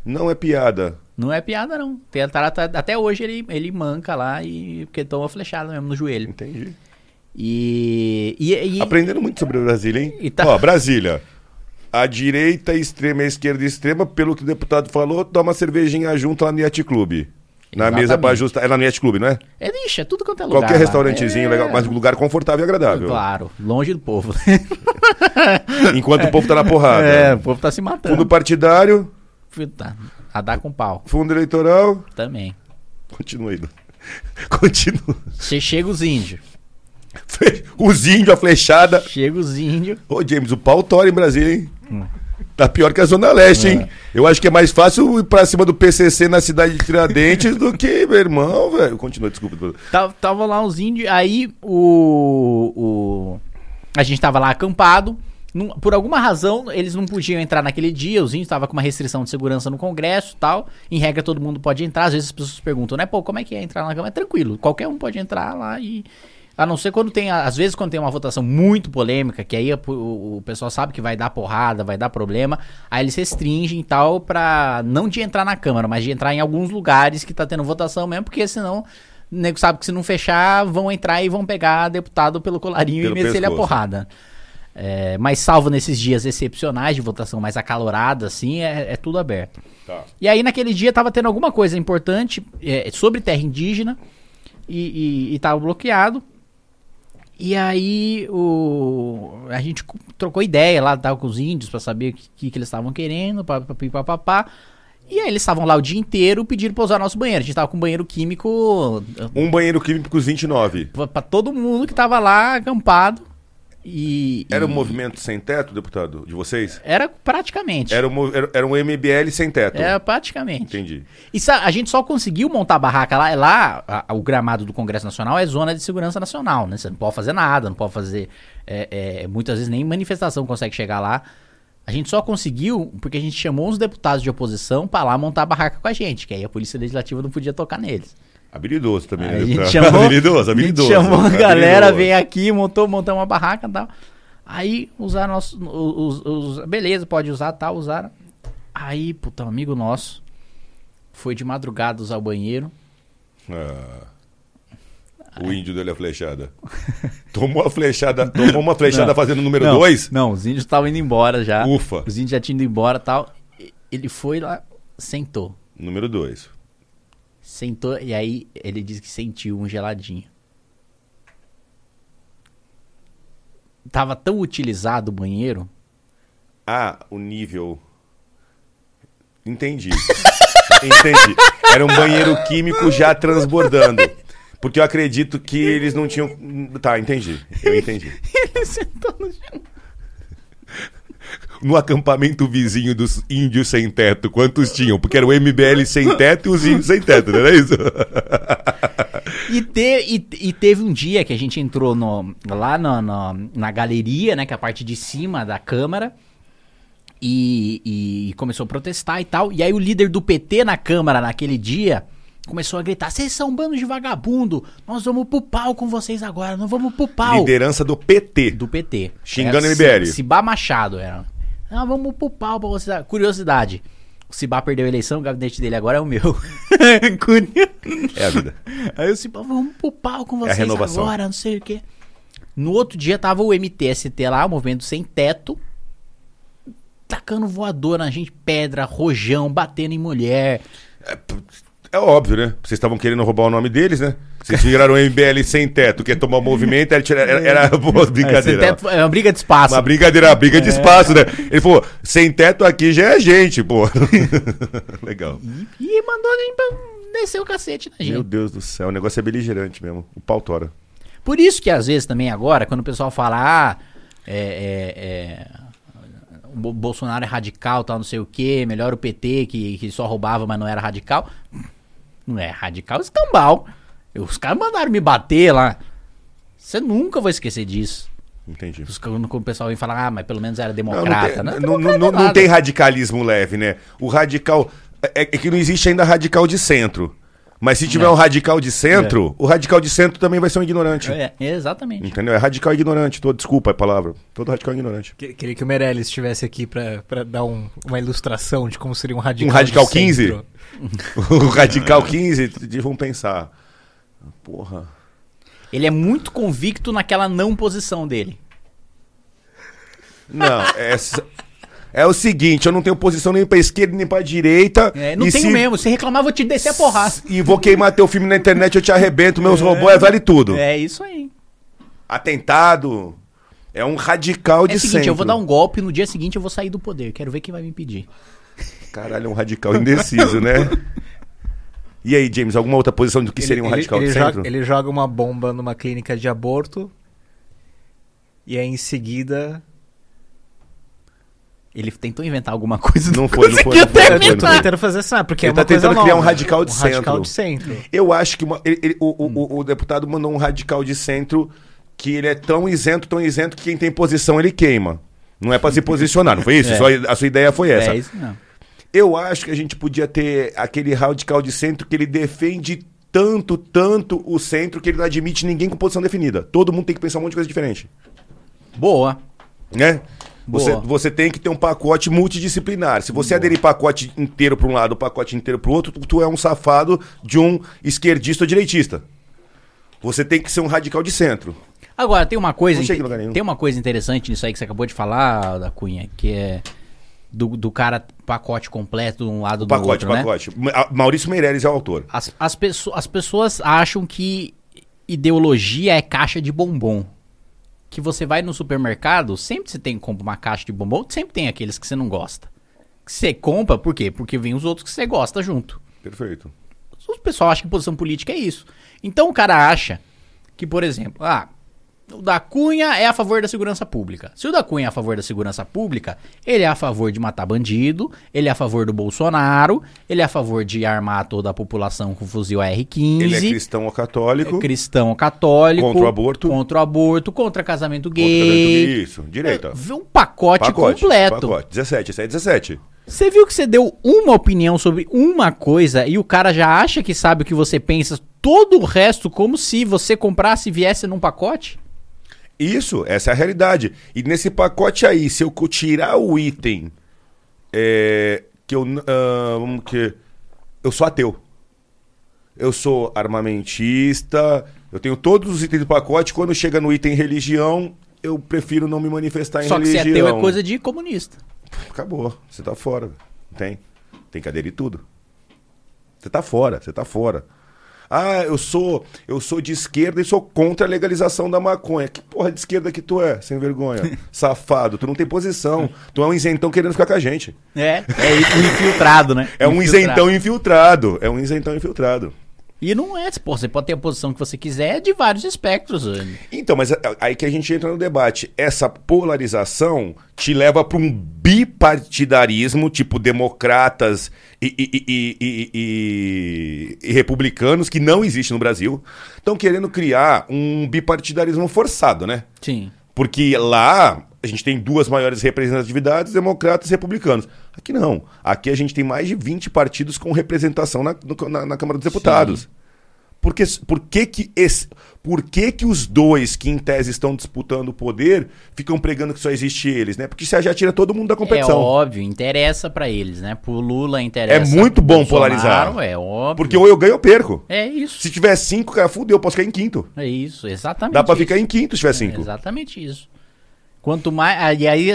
Não é piada. Não é piada, não. Tá, tá, até hoje ele, ele manca lá e porque toma flechada mesmo no joelho. Entendi. E, e, e... Aprendendo muito sobre Brasília, hein? Tá... Ó, Brasília a direita extrema e a esquerda extrema, pelo que o deputado falou, toma cervejinha junto lá no Yacht Club. Na Exatamente. mesa para ajustar. É lá no Yacht Club, não é? É, ixi, é tudo quanto é lugar. Qualquer restaurantezinho é... legal, mas um lugar confortável e agradável. Claro, longe do povo. Enquanto o povo tá na porrada. É, o povo tá se matando. Fundo partidário. Tá, a dar com pau. Fundo eleitoral. Também. Continua aí. Continua. Você chega os índios. Os índios, a flechada. Chega os índios. Ô, James, o pau tora em Brasília, hein? Hum. Tá pior que a Zona Leste, é. hein? Eu acho que é mais fácil ir pra cima do PCC na cidade de Tiradentes do que, meu irmão, velho. Continua, desculpa. Tava, tava lá os índios, aí o, o. A gente tava lá acampado. Num, por alguma razão, eles não podiam entrar naquele dia. Os índios estavam com uma restrição de segurança no Congresso tal. Em regra, todo mundo pode entrar. Às vezes as pessoas perguntam, né? Pô, como é que é entrar na cama? É tranquilo. Qualquer um pode entrar lá e a não ser quando tem, às vezes quando tem uma votação muito polêmica, que aí o, o, pessoal sabe que vai dar porrada, vai dar problema, aí eles restringem e tal pra não de entrar na Câmara, mas de entrar em alguns lugares que tá tendo votação mesmo, porque senão o nego sabe que se não fechar, vão entrar e vão pegar deputado pelo colarinho pelo e meter ele a porrada. É, mas salvo nesses dias excepcionais de votação mais acalorada, assim, é, é tudo aberto. Tá. E aí naquele dia tava tendo alguma coisa importante é, sobre terra indígena e, e, e tava bloqueado. E aí o, a gente trocou ideia lá tava com os índios para saber o que, que, eles estavam querendo, papapá. E aí eles estavam lá o dia inteiro pedindo pra usar nosso banheiro. A gente tava com um banheiro químico. Um banheiro químico com 29. Pra, pra todo mundo que tava lá acampado. E, era e... um movimento sem teto, deputado, de vocês? Era praticamente. Era um, era, era um MBL sem teto. Era praticamente. Entendi. E a gente só conseguiu montar a barraca lá. Lá, a, o gramado do Congresso Nacional é zona de segurança nacional, né? Você não pode fazer nada, não pode fazer. É, é, muitas vezes nem manifestação consegue chegar lá. A gente só conseguiu porque a gente chamou os deputados de oposição para lá montar a barraca com a gente, que aí a Polícia Legislativa não podia tocar neles. Habilidoso também, né? A gente chamou, habilidoso, habilidoso. A gente chamou a galera, vem aqui, montou, montou uma barraca e tal. Aí usaram nossos, os, os, os, Beleza, pode usar, tal, usaram. Aí, puta, um amigo nosso foi de madrugada usar o banheiro. Ah. O índio dele a flechada. Tomou a flechada, tomou uma flechada não, fazendo o número 2? Não, não, os índios estavam indo embora já. Ufa. Os índios já tinham ido embora tal. Ele foi lá, sentou. Número 2. Sentou e aí ele disse que sentiu um geladinho. Tava tão utilizado o banheiro. Ah, o nível. Entendi. Entendi. Era um banheiro químico já transbordando. Porque eu acredito que eles não tinham. Tá, entendi. Eu entendi. Ele sentou no chão. No acampamento vizinho dos índios sem teto, quantos tinham? Porque era o MBL sem teto e os índios sem teto, não era isso? E, te, e, e, teve um dia que a gente entrou no, lá no, no, na galeria, né? Que é a parte de cima da Câmara. E, e, começou a protestar e tal. E aí o líder do PT na Câmara naquele dia começou a gritar: vocês são um bando de vagabundo, nós vamos pro pau com vocês agora, nós vamos pro pau. Liderança do PT. Do PT. Xingando era MBL. Cibá Machado era. Ah, vamos pro pau pra vocês. Curiosidade. O Cibá perdeu a eleição, o gabinete dele agora é o meu. é a vida. Aí o Cibá, vamos pro pau com vocês é agora, não sei o quê. No outro dia tava o MTST lá, o Movimento Sem Teto, tacando voador na gente, pedra, rojão, batendo em mulher. É, é óbvio, né? Vocês estavam querendo roubar o nome deles, né? Vocês viraram MBL sem teto, quer tomar movimento, era, era, era boa brincadeira. É, teto, é uma briga de espaço. Uma brincadeira, uma briga é. de espaço, né? Ele falou, sem teto aqui já é gente, pô. Legal. E, e mandou descer o cacete na gente. Meu Deus do céu, o negócio é beligerante mesmo. O pau tora. Por isso que às vezes também agora, quando o pessoal fala, ah, é, é, é o Bolsonaro é radical, tal, não sei o quê, melhor o PT que, que só roubava, mas não era radical. Não é radical escambau. Os caras mandaram me bater lá. Você nunca vai esquecer disso. Entendi. Os, quando o pessoal vem falar, ah, mas pelo menos era democrata. Não, não, tem, não, não tem radicalismo leve, né? O radical. É, é, que não existe ainda radical de centro. Mas se tiver é. um radical de centro, é. o radical de centro também vai ser um ignorante. É, exatamente. Entendeu? É radical ignorante. Todo, desculpa a palavra. Todo radical é ignorante. Queria que o Meirelles estivesse aqui para dar um, uma ilustração de como seria um radical. Um radical 15? o radical 15, vamos pensar. Porra. Ele é muito convicto naquela não posição dele. Não, essa. É o seguinte, eu não tenho posição nem pra esquerda nem pra direita. É, não tenho se... mesmo. Se reclamar, vou te descer a porrada. E vou queimar teu filme na internet, eu te arrebento, meus é... robôs, vale tudo. É isso aí. Atentado. É um radical é de É o seguinte, centro. eu vou dar um golpe, no dia seguinte eu vou sair do poder. Quero ver quem vai me impedir. Caralho, é um radical indeciso, né? E aí, James, alguma outra posição do que ele, seria um radical ele, de centro? Joga, ele joga uma bomba numa clínica de aborto e aí em seguida ele tentou inventar alguma coisa. Não, foi, não foi. Não foi, não foi, tentando fazer isso, porque ele é tá tentando criar nova, um radical de um centro. Radical de centro. Eu acho que uma, ele, ele, o, hum. o, o, deputado mandou um radical de centro que ele é tão isento, tão isento que quem tem posição ele queima. Não é para se posicionar, não foi isso? É. Só, a sua ideia foi essa. É isso, não. Eu acho que a gente podia ter aquele radical de centro que ele defende tanto, tanto o centro que ele não admite ninguém com posição definida. Todo mundo tem que pensar um monte de coisa diferente. Boa. Né? Você, você tem que ter um pacote multidisciplinar. Se você Boa. aderir pacote inteiro para um lado, pacote inteiro para o outro, tu é um safado de um esquerdista ou direitista. Você tem que ser um radical de centro. Agora, tem uma coisa. Tem uma coisa interessante nisso aí que você acabou de falar, da Cunha, que é do, do cara pacote completo de um lado o do pacote, outro, pacote. né? Maurício Meirelles é o autor. As, as, as pessoas acham que ideologia é caixa de bombom que você vai no supermercado, sempre você tem compra uma caixa de bombom, sempre tem aqueles que você não gosta. Que você compra, por quê? Porque vem os outros que você gosta junto. Perfeito. O pessoal acha que posição política é isso. Então o cara acha que, por exemplo, ah, o da Cunha é a favor da segurança pública. Se o da Cunha é a favor da segurança pública, ele é a favor de matar bandido, ele é a favor do Bolsonaro, ele é a favor de armar toda a população com fuzil AR-15. Ele é cristão ou católico. É cristão ou católico. Contra o aborto. Contra o aborto, contra casamento gay. Contra casamento gay. Isso, direita. É, um pacote, pacote completo. Pacote. 17, isso aí é 17. Você viu que você deu uma opinião sobre uma coisa e o cara já acha que sabe o que você pensa, todo o resto como se você comprasse e viesse num pacote? Isso, essa é a realidade. E nesse pacote aí, se eu tirar o item é, que eu. Uh, vamos que. eu sou ateu. Eu sou armamentista, eu tenho todos os itens do pacote. Quando chega no item religião, eu prefiro não me manifestar em Só religião. Só que ser ateu é coisa de comunista. Acabou. Você tá fora. Tem. Tem que aderir tudo. Você tá fora, você tá fora. Ah, eu sou, eu sou de esquerda e sou contra a legalização da maconha. Que porra de esquerda que tu é, sem vergonha? Safado, tu não tem posição. Tu é um isentão querendo ficar com a gente. É, é um infiltrado, né? É um infiltrado. isentão infiltrado. É um isentão infiltrado. E não é, pô, você pode ter a posição que você quiser de vários espectros. Então, mas aí que a gente entra no debate. Essa polarização te leva para um bipartidarismo, tipo democratas e, e, e, e, republicanos, que não existe no Brasil. Estão querendo criar um bipartidarismo forçado, né? Sim. Porque lá a gente tem duas maiores representatividades, democratas e republicanos. Aqui não. Aqui a gente tem mais de 20 partidos com representação na, na, na Câmara dos Deputados. Sim. Por que, por, que, que, esse, por que, que os dois que em tese estão disputando o poder ficam pregando que só existe eles, né? Porque isso já tira todo mundo da competição. É óbvio, interessa para eles, né? Pro Lula interessa. É muito bom polarizar. É óbvio. Porque ou eu ganho ou perco. É isso. Se tiver cinco, cara, fudeu, eu posso ficar em quinto. É isso, exatamente. Dá para ficar em quinto se tiver cinco. É exatamente isso. Quanto mais. E aí,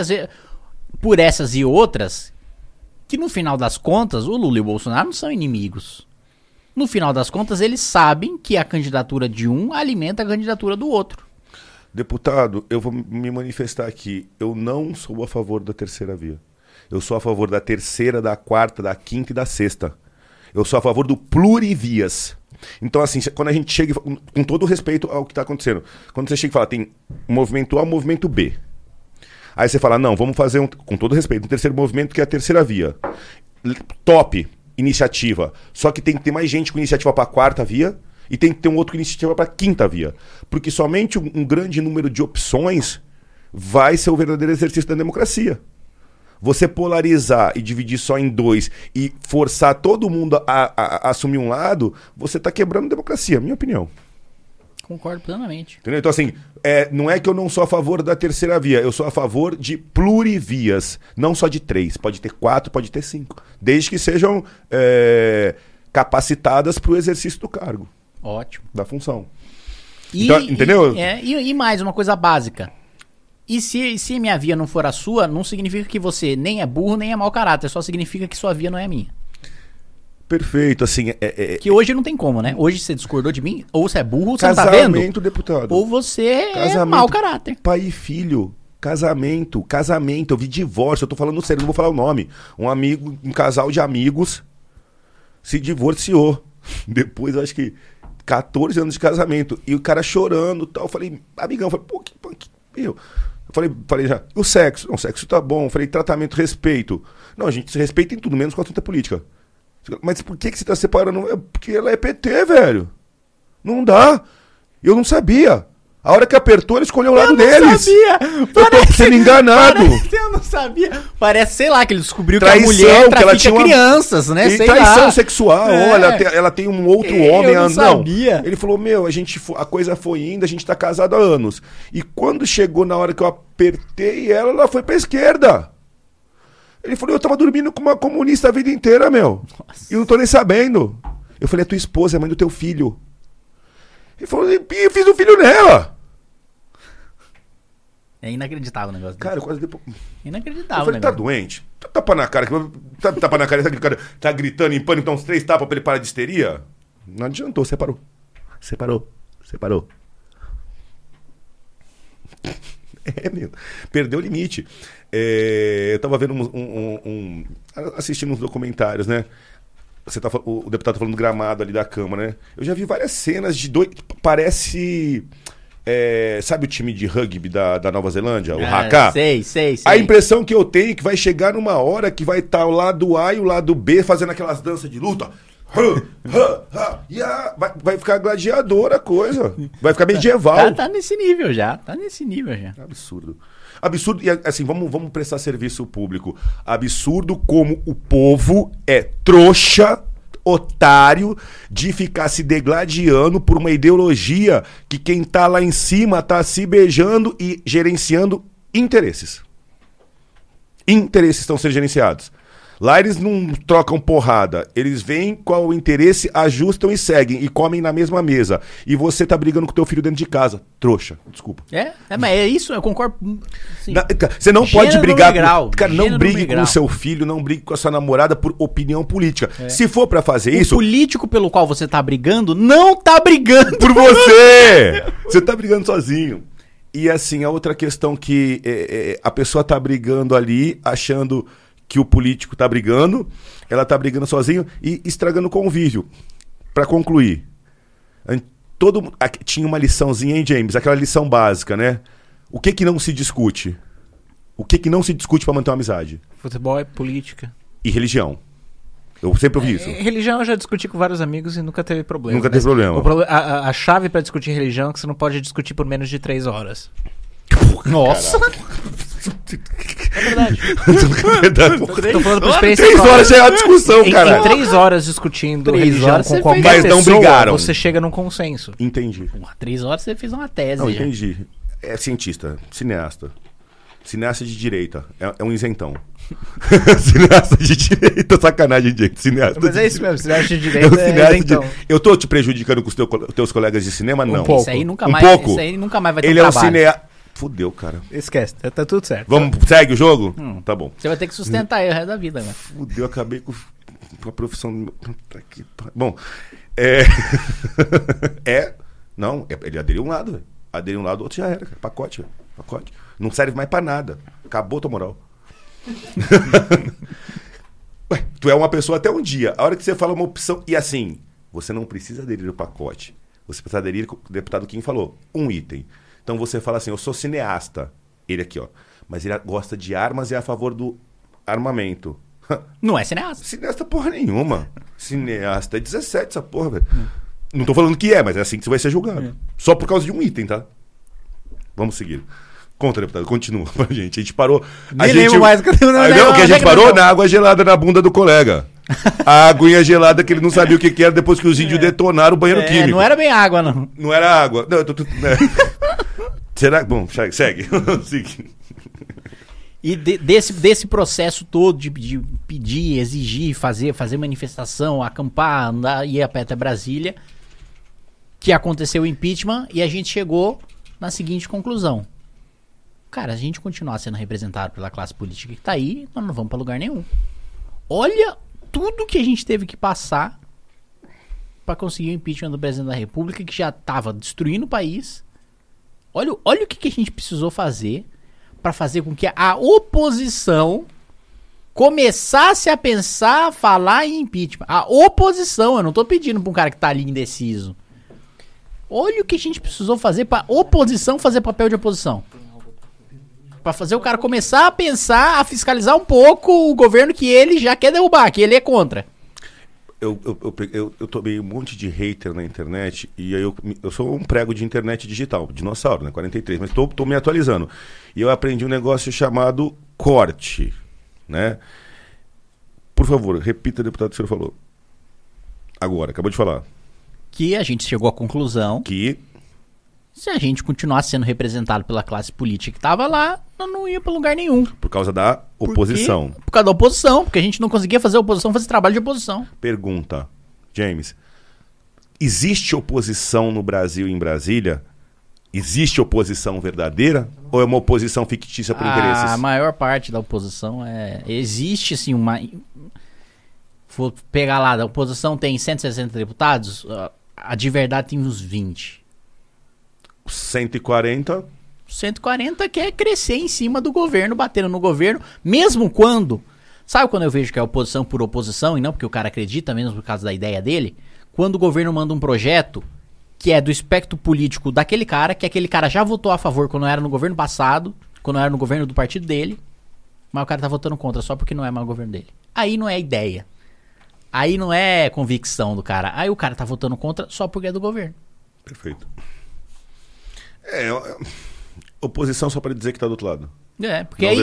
por essas e outras, que no final das contas, o Lula e o Bolsonaro não são inimigos. No final das contas, eles sabem que a candidatura de um alimenta a candidatura do outro. Deputado, eu vou me manifestar aqui. Eu não sou a favor da terceira via. Eu sou a favor da terceira, da quarta, da quinta e da sexta. Eu sou a favor do plurivias. Então, assim, quando a gente chega, com todo respeito ao que está acontecendo, quando você chega e fala, tem movimento A, movimento B. Aí você fala, não, vamos fazer, um, com todo respeito, um terceiro movimento que é a terceira via. Top iniciativa. Só que tem que ter mais gente com iniciativa para a quarta via e tem que ter um outro com iniciativa para a quinta via. Porque somente um, um grande número de opções vai ser o verdadeiro exercício da democracia. Você polarizar e dividir só em dois e forçar todo mundo a, a, a assumir um lado, você está quebrando democracia, minha opinião. Concordo plenamente. Entendeu? Então, assim, é, não é que eu não sou a favor da terceira via, eu sou a favor de plurivias. Não só de três, pode ter quatro, pode ter cinco. Desde que sejam é, capacitadas para o exercício do cargo. Ótimo. Da função. E, então, entendeu? E, é, e, e, mais, uma coisa básica. E se, se minha via não for a sua, não significa que você nem é burro nem é mau caráter, só significa que sua via não é a minha. Perfeito, assim. É, é, é, que hoje não tem como, né? Hoje você discordou de mim, ou você é burro, você casamento, não tá vendo. Casamento, deputado. Ou você é casamento, é mau caráter. Pai e filho. Casamento, casamento, eu vi divórcio, eu tô falando sério, não vou falar o nome. Um amigo, um casal de amigos se divorciou. Depois, acho que 14 anos de casamento. E o cara chorando tal. Eu falei, amigão, eu falei, pô, que, que meu. Eu falei, falei já, o sexo? Não, o sexo tá bom. Eu falei, tratamento, respeito. Não, a gente se respeita em tudo, menos com a assunto política. Mas por que, que você tá separando? É porque ela é PT, velho. Não dá. Eu não sabia. A hora que apertou, ele escolheu o lado deles. Eu não sabia. Eu tô sendo enganado. Parece, eu não sabia. Parece, sei lá, que ele descobriu traição, que a mulher que ela tinha uma... crianças, né? E sei traição lá. sexual. É. Olha, ela tem, ela tem um outro eu homem. Eu não, sabia. Ele falou, meu, a, gente, a coisa foi indo, a gente tá casado há anos. E quando chegou na hora que eu apertei ela, ela foi pra esquerda. Ele falou, eu tava dormindo com uma comunista a vida inteira, meu. Nossa. E não tô nem sabendo. Eu falei, é tua esposa, é mãe do teu filho. Ele falou, e eu fiz um filho nela. É inacreditável o negócio Cara, desse. quase depois. Inacreditável. Eu falei, tá doente? Tá tapa na cara. Tá, tapa na cara, tá, tá gritando em pânico, então uns três tapas pra ele parar de histeria? Não adiantou, separou. Separou. Separou. É, meu. Perdeu o limite. É, eu tava vendo um, um, um, assistindo uns documentários, né? Você tá, o, o deputado tá falando do gramado ali da Câmara, né? Eu já vi várias cenas de dois. Parece. É, sabe o time de rugby da, da Nova Zelândia, o ah, Haka? Sei, sei, sei. A impressão que eu tenho é que vai chegar numa hora que vai estar tá o lado A e o lado B fazendo aquelas danças de luta. Vai, vai ficar gladiador a coisa. Vai ficar medieval. Tá, tá, nesse nível já. Tá nesse nível já. Absurdo. Absurdo, e assim, vamos, vamos prestar serviço público. Absurdo como o povo é trouxa, otário, de ficar se degladiando por uma ideologia que quem tá lá em cima tá se beijando e gerenciando interesses. Interesses estão sendo gerenciados. Lá eles não trocam porrada. Eles vêm qual o interesse, ajustam e seguem. E comem na mesma mesa. E você tá brigando com teu filho dentro de casa. Trouxa. Desculpa. É, é mas é isso, eu concordo. Na, você não pode brigar. Com, cara, não brigue com o seu filho, não brigue com a sua namorada por opinião política. É. Se for para fazer o isso. O político pelo qual você tá brigando não tá brigando por você. você tá brigando sozinho. E assim, a outra questão que é, é, a pessoa tá brigando ali, achando que o político tá brigando, ela tá brigando sozinho e estragando o convívio. Para concluir, todo tinha uma liçãozinha, hein, James? Aquela lição básica, né? O que que não se discute? O que que não se discute para manter uma amizade? Futebol é política. E religião. Eu sempre ouvi isso. É, religião eu já discuti com vários amigos e nunca teve problema. Nunca teve problema. Pro, a, a, chave para discutir religião é que você não pode discutir por menos de três horas. Nossa! É verdade. é verdade. Tô falando por experiência Três horas já é uma discussão, cara. Em três horas discutindo três religião horas com qualquer Mas não brigaram. você chega num consenso. Entendi. Porra, três horas você fez uma tese. Não, entendi. É cientista, cineasta. Cineasta de direita. É, é um isentão. cineasta de direita, sacanagem, gente. Cineasta Mas é isso mesmo, cineasta de direita. É, é de... Eu tô te prejudicando com os teu, teus colegas de cinema? Não. Um pouco. Isso aí nunca um mais, pouco. Isso aí nunca mais vai ter Ele um é um cineasta. Fudeu, cara. Esquece, tá, tá tudo certo. Vamos, segue o jogo? Hum. Tá bom. Você vai ter que sustentar aí o resto da vida, né? Fudeu, acabei com, com a profissão. Bom, é. é. Não, é, ele aderiu um lado, velho. Aderiu um lado, o outro já era, cara. Pacote, véio. pacote. Não serve mais pra nada. Acabou tua moral. Ué, tu é uma pessoa até um dia. A hora que você fala uma opção. E assim, você não precisa aderir ao pacote. Você precisa aderir, o deputado Kim falou, um item. Então você fala assim, eu sou cineasta. Ele aqui, ó. Mas ele gosta de armas e é a favor do armamento. Não é cineasta. Cineasta porra nenhuma. Cineasta é 17 essa porra, velho. Hum. Não tô falando que é, mas é assim que você vai ser julgado. Hum. Só por causa de um item, tá? Vamos seguir. Conta, deputado, continua pra gente. A gente parou. Nem a gente... mais que eu não, não, que a gente parou na água gelada na bunda do colega. A aguinha gelada que ele não sabia o que, que era depois que os índios é. detonaram o banheiro é, químico. Não era bem água, não. Não era água. Não, eu tô, tô, né? Será? Bom, segue. E de, desse, desse processo todo de, de, pedir, exigir, fazer, fazer manifestação, acampar, andar, ir a pé até Brasília, que aconteceu o impeachment e a gente chegou na seguinte conclusão. Cara, a gente continuar sendo representado pela classe política que tá aí, nós não vamos para lugar nenhum. Olha tudo que a gente teve que passar para conseguir o impeachment do presidente da República, que já tava destruindo o país. Olha, olha o que, que a gente precisou fazer para fazer com que a oposição começasse a pensar, falar em impeachment. A oposição, eu não tô pedindo pra um cara que tá ali indeciso. Olha o que a gente precisou fazer pra oposição fazer papel de oposição. Para fazer o cara começar a pensar, a fiscalizar um pouco o governo que ele já quer derrubar, que ele é contra. Eu, eu, eu, eu, tomei um monte de hater na internet e aí eu, eu sou um prego de internet digital, dinossauro, né? 43, mas tô, tô me atualizando. E eu aprendi um negócio chamado corte, né? Por favor, repita, deputado, o que o senhor falou. Agora, acabou de falar. Que a gente chegou à conclusão que se a gente continuasse sendo representado pela classe política que estava lá, não ia para lugar nenhum. Por causa da oposição. Por, por causa da oposição, porque a gente não conseguia fazer oposição, fazer trabalho de oposição. Pergunta, James. Existe oposição no Brasil em Brasília? Existe oposição verdadeira ou é uma oposição fictícia por interesses? A maior parte da oposição é. Existe, sim, uma. Vou pegar lá, a oposição tem 160 deputados, a de verdade tem uns 20. 140. 140 quer crescer em cima do governo, batendo no governo, mesmo quando. Sabe quando eu vejo que é oposição por oposição e não porque o cara acredita, mesmo por causa da ideia dele? Quando o governo manda um projeto que é do espectro político daquele cara, que aquele cara já votou a favor quando era no governo passado, quando era no governo do partido dele, mas o cara tá votando contra só porque não é mais o governo dele. Aí não é ideia. Aí não é convicção do cara. Aí o cara tá votando contra só porque é do governo. Perfeito. É, oposição só para dizer que tá do outro lado. É, porque aí,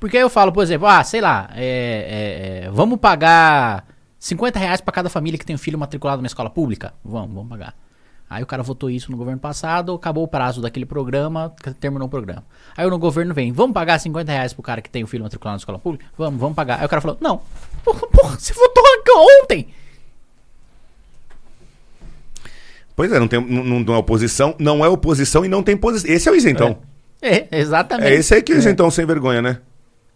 porque aí eu falo, por exemplo, ah, sei lá, é, é, é, vamos pagar 50 reais para cada família que tem um filho matriculado numa escola pública? Vamos, vamos pagar. Aí o cara votou isso no governo passado, acabou o prazo daquele programa, terminou o programa. Aí no governo vem, vamos pagar 50 reais pro cara que tem o filho matriculado na escola pública? Vamos, vamos pagar. Aí o cara falou, não, porra, porra você votou ontem. Pois é, não, tem, não, não é oposição, não é oposição e não tem posição. Esse é o isentão. É, é exatamente. É esse aí que é o isentão sem vergonha, né?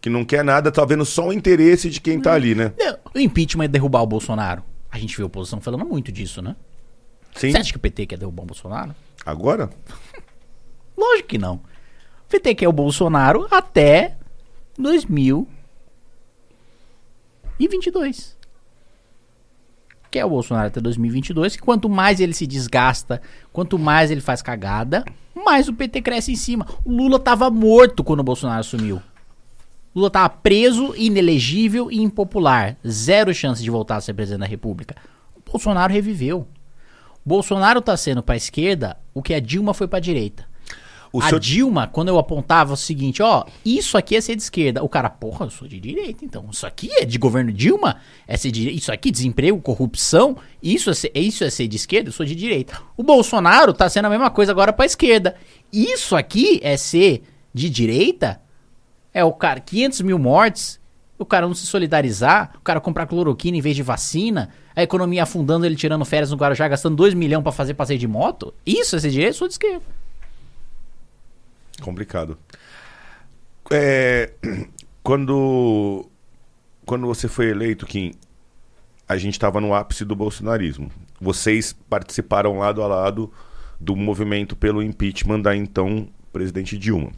Que não quer nada, tá vendo só o interesse de quem tá ali, né? O impeachment é derrubar o Bolsonaro. A gente vê a oposição falando muito disso, né? Sim. Você acha que o PT quer derrubar o Bolsonaro? Agora? Lógico que não. O PT quer o Bolsonaro até 2022. Quer o Bolsonaro até 2022, que quanto mais ele se desgasta, quanto mais ele faz cagada, mais o PT cresce em cima. O Lula tava morto quando o Bolsonaro assumiu. Lula tava preso, inelegível e impopular. Zero chance de voltar a ser presidente da República. O Bolsonaro reviveu. Bolsonaro tá sendo pra esquerda o que a Dilma foi pra direita. O a senhor... Dilma, quando eu apontava o seguinte, ó, isso aqui é ser de esquerda. O cara, porra, eu sou de direita, então. Isso aqui é de governo Dilma? É ser de, isso aqui, desemprego, corrupção, isso é, ser, isso é ser de esquerda? Eu sou de direita. O Bolsonaro tá sendo a mesma coisa agora pra esquerda. Isso aqui é ser de direita? É o cara, 500 mil mortes, o cara não se solidarizar, o cara comprar cloroquina em vez de vacina, a economia afundando, ele tirando férias no Guarujá, gastando 2 milhões para fazer passeio de moto? Isso é ser direito? Sou de esquerda. Complicado. É, quando, quando você foi eleito, Kim, a gente estava no ápice do bolsonarismo. Vocês participaram lado a lado do movimento pelo impeachment da então presidente Dilma.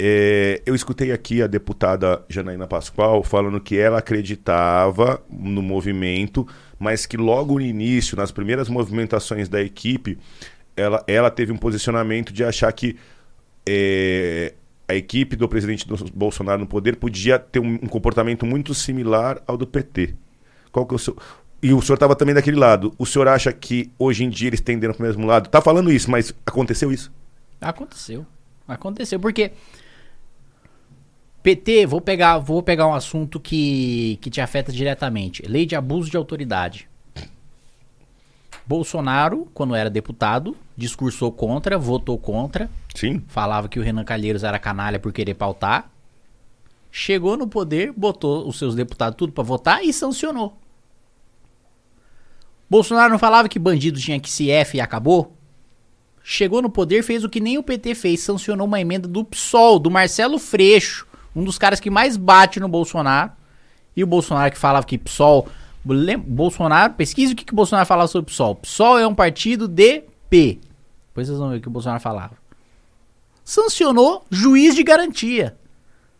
É, eu escutei aqui a deputada Janaína Pascoal falando que ela acreditava no movimento, mas que logo no início, nas primeiras movimentações da equipe, ela, ela teve um posicionamento de achar que é, a equipe do presidente Bolsonaro no poder podia ter um, um comportamento muito similar ao do PT. Qual que é o seu, e o senhor estava também daquele lado. O senhor acha que hoje em dia eles tenderam para o mesmo lado? Tá falando isso, mas aconteceu isso? Aconteceu. Aconteceu, porque PT, vou pegar, vou pegar um assunto que, que te afeta diretamente. Lei de abuso de autoridade. Bolsonaro, quando era deputado, discursou contra, votou contra. Sim. Falava que o Renan Calheiros era canalha por querer pautar. Chegou no poder, botou os seus deputados tudo para votar e sancionou. Bolsonaro não falava que bandido tinha que se F e acabou? Chegou no poder, fez o que nem o PT fez, sancionou uma emenda do PSOL, do Marcelo Freixo, um dos caras que mais bate no Bolsonaro. E o Bolsonaro que falava que PSOL. Bolsonaro, pesquise o que, que o Bolsonaro falava sobre PSOL. PSOL é um partido de P. Depois vocês vão ver o que o Bolsonaro falava. Sancionou juiz de garantia.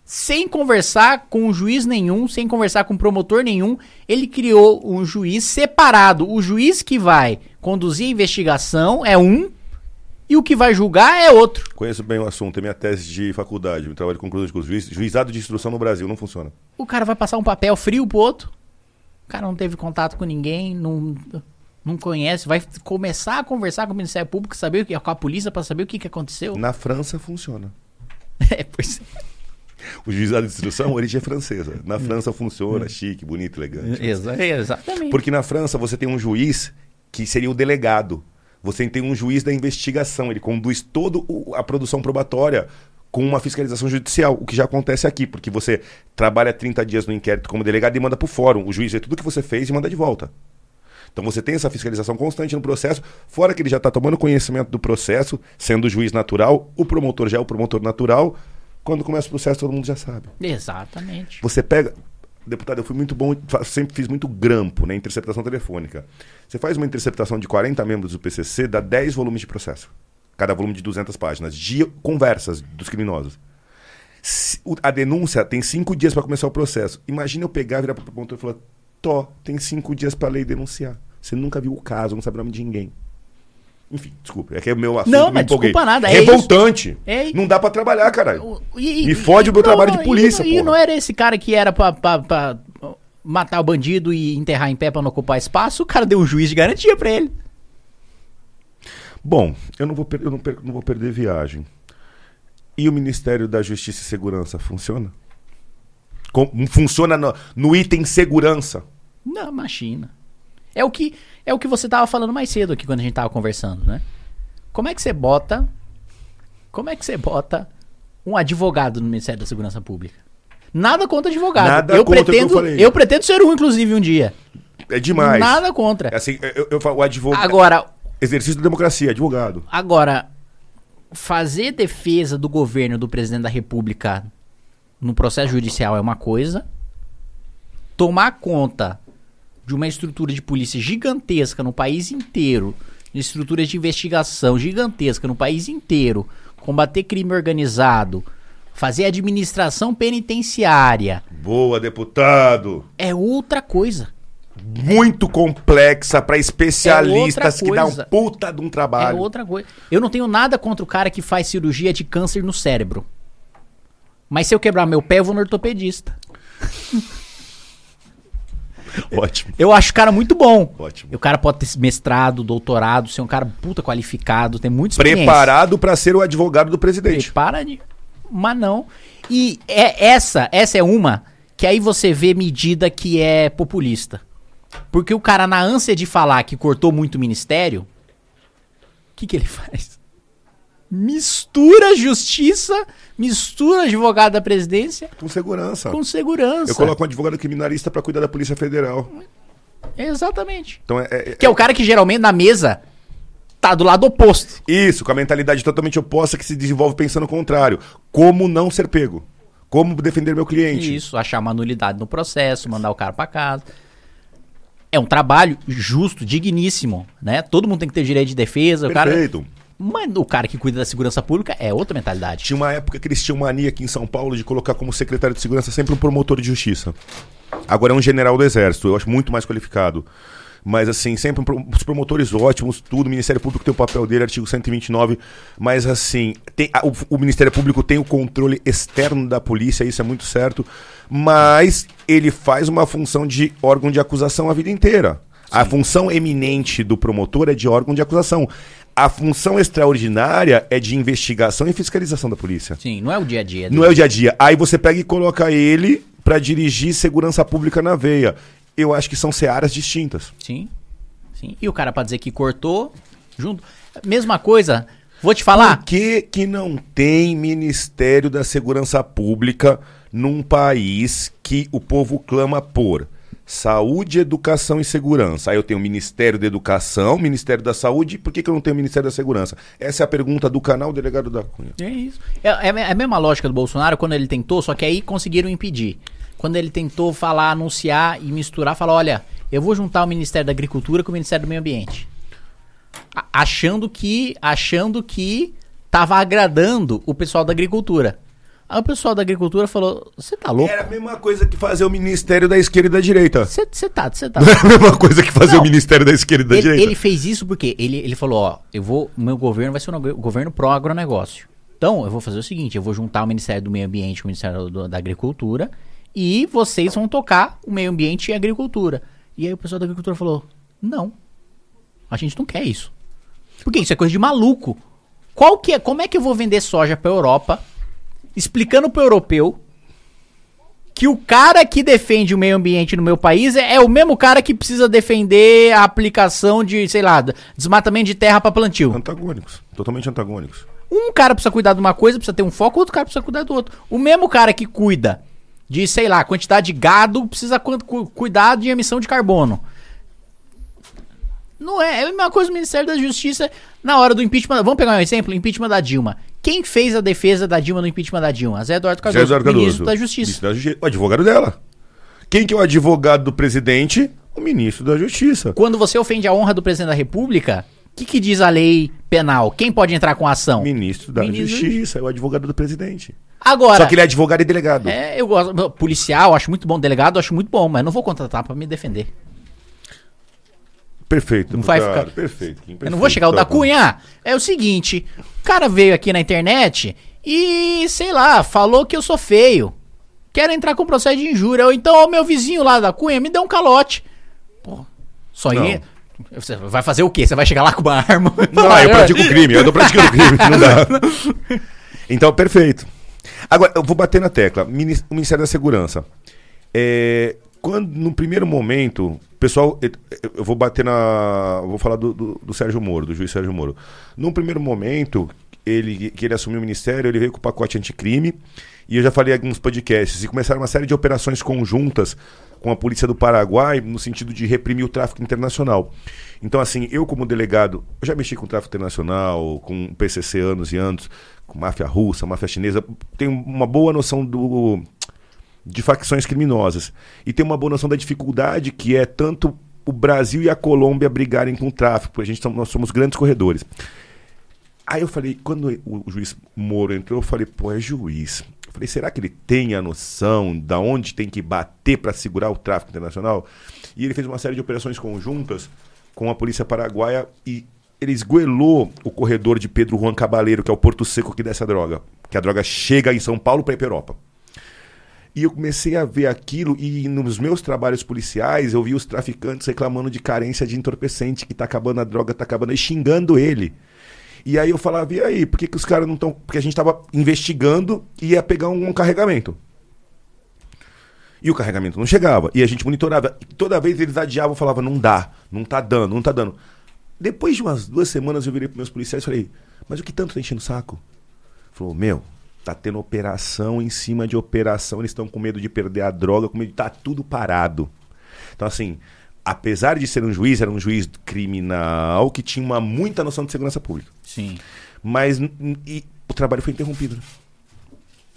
Sem conversar com juiz nenhum, sem conversar com promotor nenhum, ele criou um juiz separado. O juiz que vai conduzir a investigação é um e o que vai julgar é outro. Conheço bem o assunto, é minha tese de faculdade, meu trabalho concluído com os juízes. Juizado de instrução no Brasil não funciona. O cara vai passar um papel frio pro outro. O cara não teve contato com ninguém, não, não conhece, vai começar a conversar com o Ministério Público, saber o que, com a polícia para saber o que, que aconteceu. Na França funciona. é, pois é. O juizado de instrução, origem é francesa. Na França funciona, hum. chique, bonito, elegante. Exa exatamente. Porque na França você tem um juiz que seria o delegado. Você tem um juiz da investigação, ele conduz toda a produção probatória com uma fiscalização judicial, o que já acontece aqui, porque você trabalha 30 dias no inquérito como delegado e manda para o fórum. O juiz vê tudo que você fez e manda de volta. Então você tem essa fiscalização constante no processo, fora que ele já está tomando conhecimento do processo, sendo juiz natural, o promotor já é o promotor natural. Quando começa o processo, todo mundo já sabe. Exatamente. Você pega deputado, eu fui muito bom, sempre fiz muito grampo na né, interceptação telefônica. Você faz uma interceptação de 40 membros do PCC, dá 10 volumes de processo. Cada volume de 200 páginas, de conversas dos criminosos. A denúncia tem cinco dias para começar o processo. Imagina eu pegar, virar para o promotor e falar: Tó, tem cinco dias para a lei denunciar. Você nunca viu o caso, não sabe o nome de ninguém. Enfim, desculpa. É que é o meu assunto. Não, mas desculpa nada. É Revoltante. É... Não dá pra trabalhar, caralho. E, Me fode o meu não, trabalho de polícia, pô. E não era esse cara que era pra, pra, pra, matar o bandido e enterrar em pé pra não ocupar espaço? O cara deu um juiz de garantia pra ele. Bom, eu não vou, eu não, não vou perder viagem. E o Ministério da Justiça e Segurança funciona? Com, funciona no, no item segurança? Não, imagina. É o que é o que você tava falando mais cedo aqui quando a gente tava conversando, né? Como é que você bota como é que você bota um advogado no Ministério da Segurança Pública? Nada contra advogado. Nada eu contra pretendo, eu, eu, pretendo ser um, inclusive, um dia. É demais. Nada contra. É assim, eu, eu, o advogado. Agora. Exercício da democracia, advogado. Agora, fazer defesa do governo do presidente da República no processo judicial é uma coisa. Tomar conta de uma estrutura de polícia gigantesca no país inteiro, de estruturas de investigação gigantesca no país inteiro, combater crime organizado, fazer administração penitenciária. Boa, deputado. É outra coisa. Muito complexa para especialistas é que dá um puta de um trabalho. É outra coisa. Eu não tenho nada contra o cara que faz cirurgia de câncer no cérebro. Mas se eu quebrar meu pé, eu vou no ortopedista. Ótimo. Eu acho o cara muito bom. Ótimo. O cara pode ter mestrado, doutorado, ser um cara puta qualificado, ter muito experiência. Preparado para ser o advogado do presidente. Prepara de... Mas não. E é essa, essa é uma que aí você vê medida que é populista. Porque o cara, na ânsia de falar que cortou muito o ministério, o que, que ele faz? Mistura justiça, mistura advogado da presidência. Com segurança. Com segurança. Eu coloco um advogado criminalista para cuidar da Polícia Federal. Exatamente. Então é, é, que é o cara que geralmente na mesa tá do lado oposto. Isso, com a mentalidade totalmente oposta que se desenvolve pensando o contrário. Como não ser pego? Como defender meu cliente? Isso, achar uma nulidade no processo, mandar o cara para casa. É um trabalho justo, digníssimo, né? Todo mundo tem que ter direito de defesa. Perfeito. O cara... Mas o cara que cuida da segurança pública é outra mentalidade. Tinha uma época que eles tinham mania aqui em São Paulo de colocar como secretário de segurança sempre um promotor de justiça. Agora é um general do exército, eu acho muito mais qualificado. Mas assim, sempre os promotores ótimos, tudo, o Ministério Público tem o papel dele, artigo 129, mas assim, tem, o, o Ministério Público tem o controle externo da polícia, isso é muito certo, mas ele faz uma função de órgão de acusação a vida inteira. Sim. A função eminente do promotor é de órgão de acusação. A função extraordinária é de investigação e fiscalização da polícia. Sim, não é o dia a dia. Não é o dia a dia. Aí você pega e coloca ele para dirigir segurança pública na veia. Eu acho que são searas distintas. Sim. Sim. E o cara para dizer que cortou junto. Mesma coisa. Vou te falar. Por que, que não tem Ministério da Segurança Pública num país que o povo clama por? Saúde, Educação e Segurança. Aí eu tenho o Ministério da Educação, Ministério da Saúde, por que, que eu não tenho o Ministério da Segurança? Essa é a pergunta do canal Delegado da Cunha. É isso. É, é, é a mesma lógica do Bolsonaro quando ele tentou, só que aí conseguiram impedir. Quando ele tentou falar, anunciar e misturar, falar: olha, eu vou juntar o Ministério da Agricultura com o Ministério do Meio Ambiente. achando que, achando que tava agradando o pessoal da agricultura. Aí o pessoal da agricultura falou: Você tá louco? Era a mesma coisa que fazer o ministério da esquerda e da direita. Você tá, você tá. Não é a mesma coisa que fazer Não, o ministério da esquerda e da ele, direita. Ele fez isso porque ele, ele falou: Ó, eu vou. O meu governo vai ser um governo pró-agronegócio. Então, eu vou fazer o seguinte: eu vou juntar o Ministério do Meio Ambiente com o Ministério do, da Agricultura e vocês vão tocar o meio ambiente e a agricultura. E aí o pessoal da agricultura falou: Não, a gente não quer isso. Porque isso é coisa de maluco. Qual que é, como é que eu vou vender soja pra Europa? explicando pro europeu que o cara que defende o meio ambiente no meu país é, é, o mesmo cara que precisa defender a aplicação de, sei lá, desmatamento de terra para plantio. Antagônicos, totalmente antagônicos. Um cara precisa cuidar de uma coisa, precisa ter um foco, outro cara precisa cuidar do outro. O mesmo cara que cuida de, sei lá, quantidade de gado, precisa cu cuidar de emissão de carbono. Não é, é a mesma coisa o Ministério da Justiça na hora do impeachment. Vamos pegar um exemplo: impeachment da Dilma. Quem fez a defesa da Dilma no impeachment da Dilma? Zé Eduardo Cardoso, Zé Eduardo Cardoso ministro da Justiça. Ministro da Justiça. O advogado dela. Quem que é o advogado do presidente? O ministro da Justiça. Quando você ofende a honra do presidente da República, o que, que, diz a lei penal? Quem pode entrar com a ação? Ministro da ministro Justiça, é o advogado do presidente. Agora. Só que ele é advogado e delegado. É, eu gosto. Policial, acho muito bom. Delegado, acho muito bom, mas não vou contratar para me defender. Perfeito. Não vai ficar. Perfeito, perfeito. Eu não vou chegar o tá da Cunha. É o seguinte: o cara veio aqui na internet e, sei lá, falou que eu sou feio. Quero entrar com processo de injúria. Ou então, o meu vizinho lá da Cunha me deu um calote. Pô, só aí. Você vai fazer o quê? Você vai chegar lá com uma arma? Não, eu pratico crime. Eu tô praticando crime. Não dá. Então, perfeito. Agora, eu vou bater na tecla. O Ministério da Segurança. É, quando, no primeiro momento, pessoal, eu vou bater na. Vou falar do, do, do, Sérgio Moro, do juiz Sérgio Moro. Num primeiro momento, ele, que ele assumiu o ministério, ele veio com o pacote anticrime, e eu já falei em alguns podcasts, e começaram uma série de operações conjuntas com a polícia do Paraguai, no sentido de reprimir o tráfico internacional. Então, assim, eu como delegado, eu já mexi com tráfico internacional, com PCC anos e anos, com máfia russa, máfia chinesa, tenho uma boa noção do de facções criminosas. E tem uma boa noção da dificuldade que é tanto o Brasil e a Colômbia brigarem com o tráfico, porque a gente, nós somos grandes corredores. Aí eu falei, quando o, o juiz Moro entrou, eu falei, pô, é juiz. Eu falei, será que ele tem a noção da onde tem que bater para segurar o tráfico internacional? E ele fez uma série de operações conjuntas com a polícia paraguaia e ele esgoelou o corredor de Pedro Juan Cabaleiro, que é o porto seco que dessa droga. Que a droga chega em São Paulo para ir Europa. E eu comecei a ver aquilo, e nos meus trabalhos policiais, eu vi os traficantes reclamando de carência de entorpecente, que tá acabando a droga, tá acabando, e xingando ele. E aí eu falava, e aí, por que, que os caras não estão. Porque a gente tava investigando e ia pegar um, um, carregamento. E o carregamento não chegava. E a gente monitorava. E toda vez eles adiavam, falava, não dá, não tá dando, não tá dando. Depois de umas duas semanas eu virei para meus policiais e falei, mas o que tanto tá enchendo o saco? Falou, meu, Tá tendo operação em cima de operação, eles estão com medo de perder a droga, com medo de tá tudo parado. Então, assim, apesar de ser um juiz, era um juiz criminal que tinha uma muita noção de segurança pública. Sim. Mas e, o trabalho foi interrompido. Né?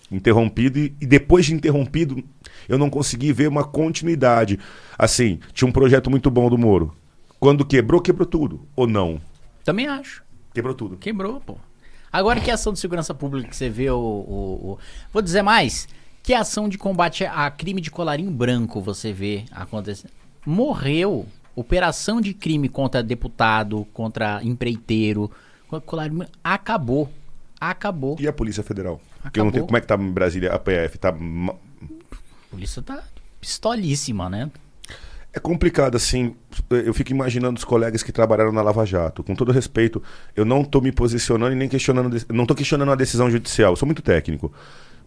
Interrompido e, e depois de interrompido, eu não consegui ver uma continuidade. Assim, tinha um projeto muito bom do Moro. Quando quebrou, quebrou tudo. Ou não? Também acho. Quebrou tudo. Quebrou, pô. Agora, que ação de segurança pública que você vê o, o, o, Vou dizer mais. Que ação de combate a crime de colarinho branco você vê acontecendo? Morreu. Operação de crime contra deputado, contra empreiteiro. Colarinho acabou. Acabou. E a Polícia Federal? Acabou. Tenho, como é que tá em Brasília a PF? Tá... A polícia tá pistolíssima, né? É complicado, assim. Eu fico imaginando os colegas que trabalharam na Lava Jato. Com todo respeito, eu não estou me posicionando e nem questionando. Não estou questionando a decisão judicial. Eu sou muito técnico.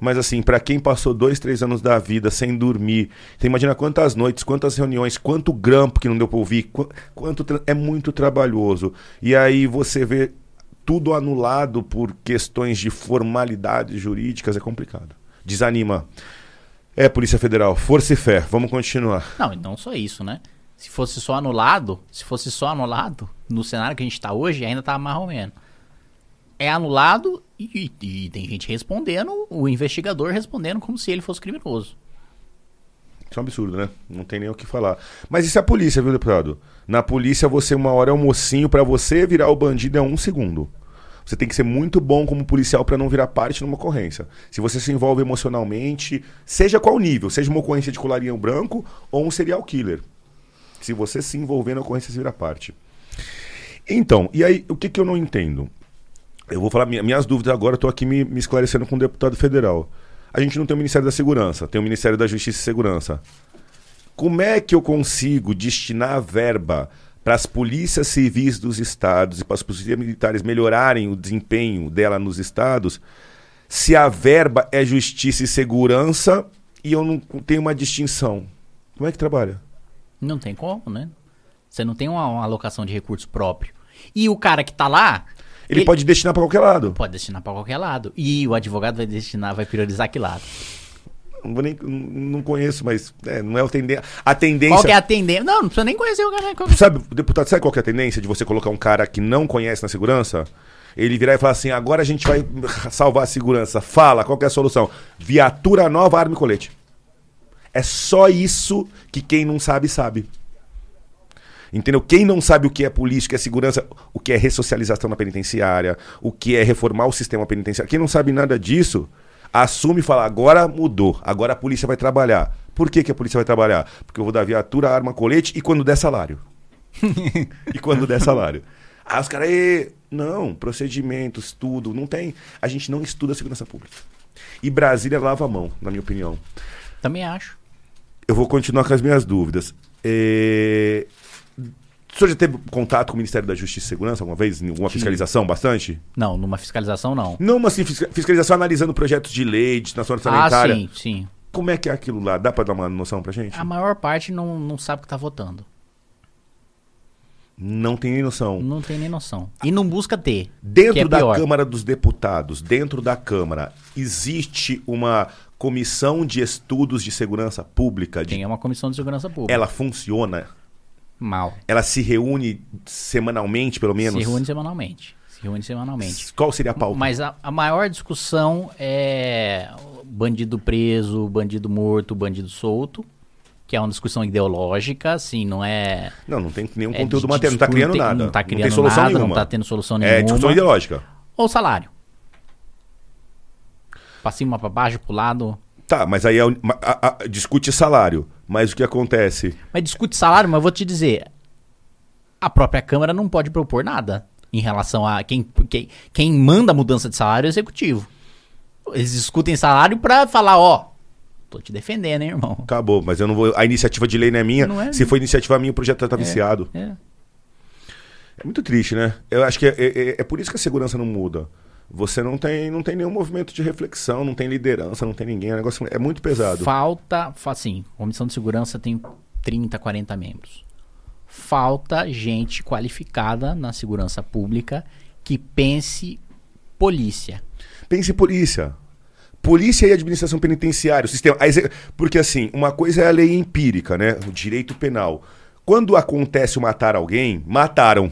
Mas, assim, para quem passou dois, três anos da vida sem dormir, você imagina quantas noites, quantas reuniões, quanto grampo que não deu para ouvir, quanto. É muito trabalhoso. E aí você vê tudo anulado por questões de formalidades jurídicas, é complicado. Desanima. É, Polícia Federal, força e fé. Vamos continuar. Não, não só isso, né? Se fosse só anulado, se fosse só anulado, no cenário que a gente está hoje, ainda tá mais ou menos. É anulado e, e, tem gente respondendo, o investigador respondendo como se ele fosse criminoso. Isso é um absurdo, né? Não tem nem o que falar. Mas isso é a polícia, viu, deputado? Na polícia, você uma hora é um mocinho, para você virar o bandido é um segundo. Você tem que ser muito bom como policial para não virar parte numa ocorrência. Se você se envolve emocionalmente, seja qual nível, seja uma ocorrência de colarinho branco ou um serial killer. Se você se envolver na ocorrência, você vira parte. Então, e aí, o que, que eu não entendo? Eu vou falar minhas dúvidas agora, estou aqui me, me esclarecendo com o deputado federal. A gente não tem o Ministério da Segurança, tem o Ministério da Justiça e Segurança. Como é que eu consigo destinar a verba para as polícias civis dos estados e para as polícias militares melhorarem o desempenho dela nos estados, se a verba é justiça e segurança e eu não tenho uma distinção. Como é que trabalha? Não tem como, né? Você não tem uma, uma alocação de recurso próprio. E o cara que está lá. Ele, ele pode destinar para qualquer lado. Pode destinar para qualquer lado. E o advogado vai destinar, vai priorizar que lado? Não, nem, não conheço, mas é, não é a, tendência. a tendência. Qual é a tendência? Não, não precisa nem conhecer o cara. Qual... Sabe, deputado, sabe qual é a tendência de você colocar um cara que não conhece na segurança? Ele virar e falar assim: agora a gente vai salvar a segurança. Fala, qual é a solução? Viatura nova, arma e colete. É só isso que quem não sabe, sabe. Entendeu? Quem não sabe o que é polícia, o que é segurança, o que é ressocialização na penitenciária, o que é reformar o sistema penitenciário, quem não sabe nada disso, assume e fala: agora mudou, agora a polícia vai trabalhar. Por que, que a polícia vai trabalhar? Porque eu vou dar viatura, arma, colete e quando der salário. e quando der salário. Aí os caras, não, procedimentos, tudo, não tem. A gente não estuda segurança pública. E Brasília lava a mão, na minha opinião. Também acho. Eu vou continuar com as minhas dúvidas. É... O senhor já teve contato com o Ministério da Justiça e Segurança alguma vez? Em alguma fiscalização bastante? Não, numa fiscalização não. Não, mas assim, fiscalização analisando projetos de lei, de nação orçamentária. Ah, sim, sim. Como é que é aquilo lá? Dá para dar uma noção pra gente? A maior parte não, não sabe o que tá votando. Não tem nem noção. Não tem nem noção. E não busca ter. Dentro é da pior. Câmara dos Deputados, dentro da Câmara, existe uma comissão de estudos de segurança pública? De... Tem uma comissão de segurança pública. Ela funciona? Mal. Ela se reúne semanalmente, pelo menos? Se reúne semanalmente. Se reúne semanalmente. Qual seria a pauta? Mas a, a maior discussão é bandido preso, bandido morto, bandido solto que é uma discussão ideológica, assim, não é. Não, não tem nenhum é conteúdo matéria, não está criando tem, nada. Não está criando não tem solução nada, nenhuma. não está tendo solução nenhuma. É discussão ideológica. Ou salário. Pra cima, pra baixo, pro lado. Tá, mas aí é, a, a, discute salário. Mas o que acontece? Mas discute salário, mas eu vou te dizer. A própria Câmara não pode propor nada em relação a quem, quem, quem manda a mudança de salário é o executivo. Eles discutem salário para falar, ó, tô te defendendo, hein, irmão. Acabou, mas eu não vou. A iniciativa de lei não é minha. Não é Se for iniciativa minha, o projeto tá é, viciado. É. é muito triste, né? Eu acho que é, é, é, por isso que a segurança não muda. Você não tem, não tem nenhum movimento de reflexão, não tem liderança, não tem ninguém. O negócio é muito pesado. Falta, assim, Comissão de Segurança tem 30, 40 membros. Falta gente qualificada na segurança pública que pense polícia. Pense polícia polícia e administração penitenciária, o sistema. Porque, assim, uma coisa é a lei empírica, né? O direito penal. Quando acontece o matar alguém, mataram.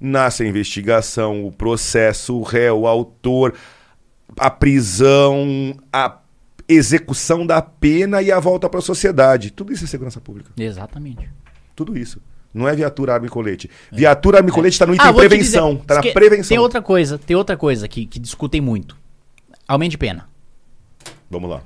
Nasce a investigação, o processo, o réu, o autor, a prisão, a execução da pena e a volta para a sociedade. Tudo isso é segurança pública. Exatamente. Tudo isso. Não é viatura, arma e colete. Viatura, arma e colete está no item ah, prevenção. Está na prevenção. Tem outra coisa, tem outra coisa que, que discutem muito. Aumento de pena. Vamos lá.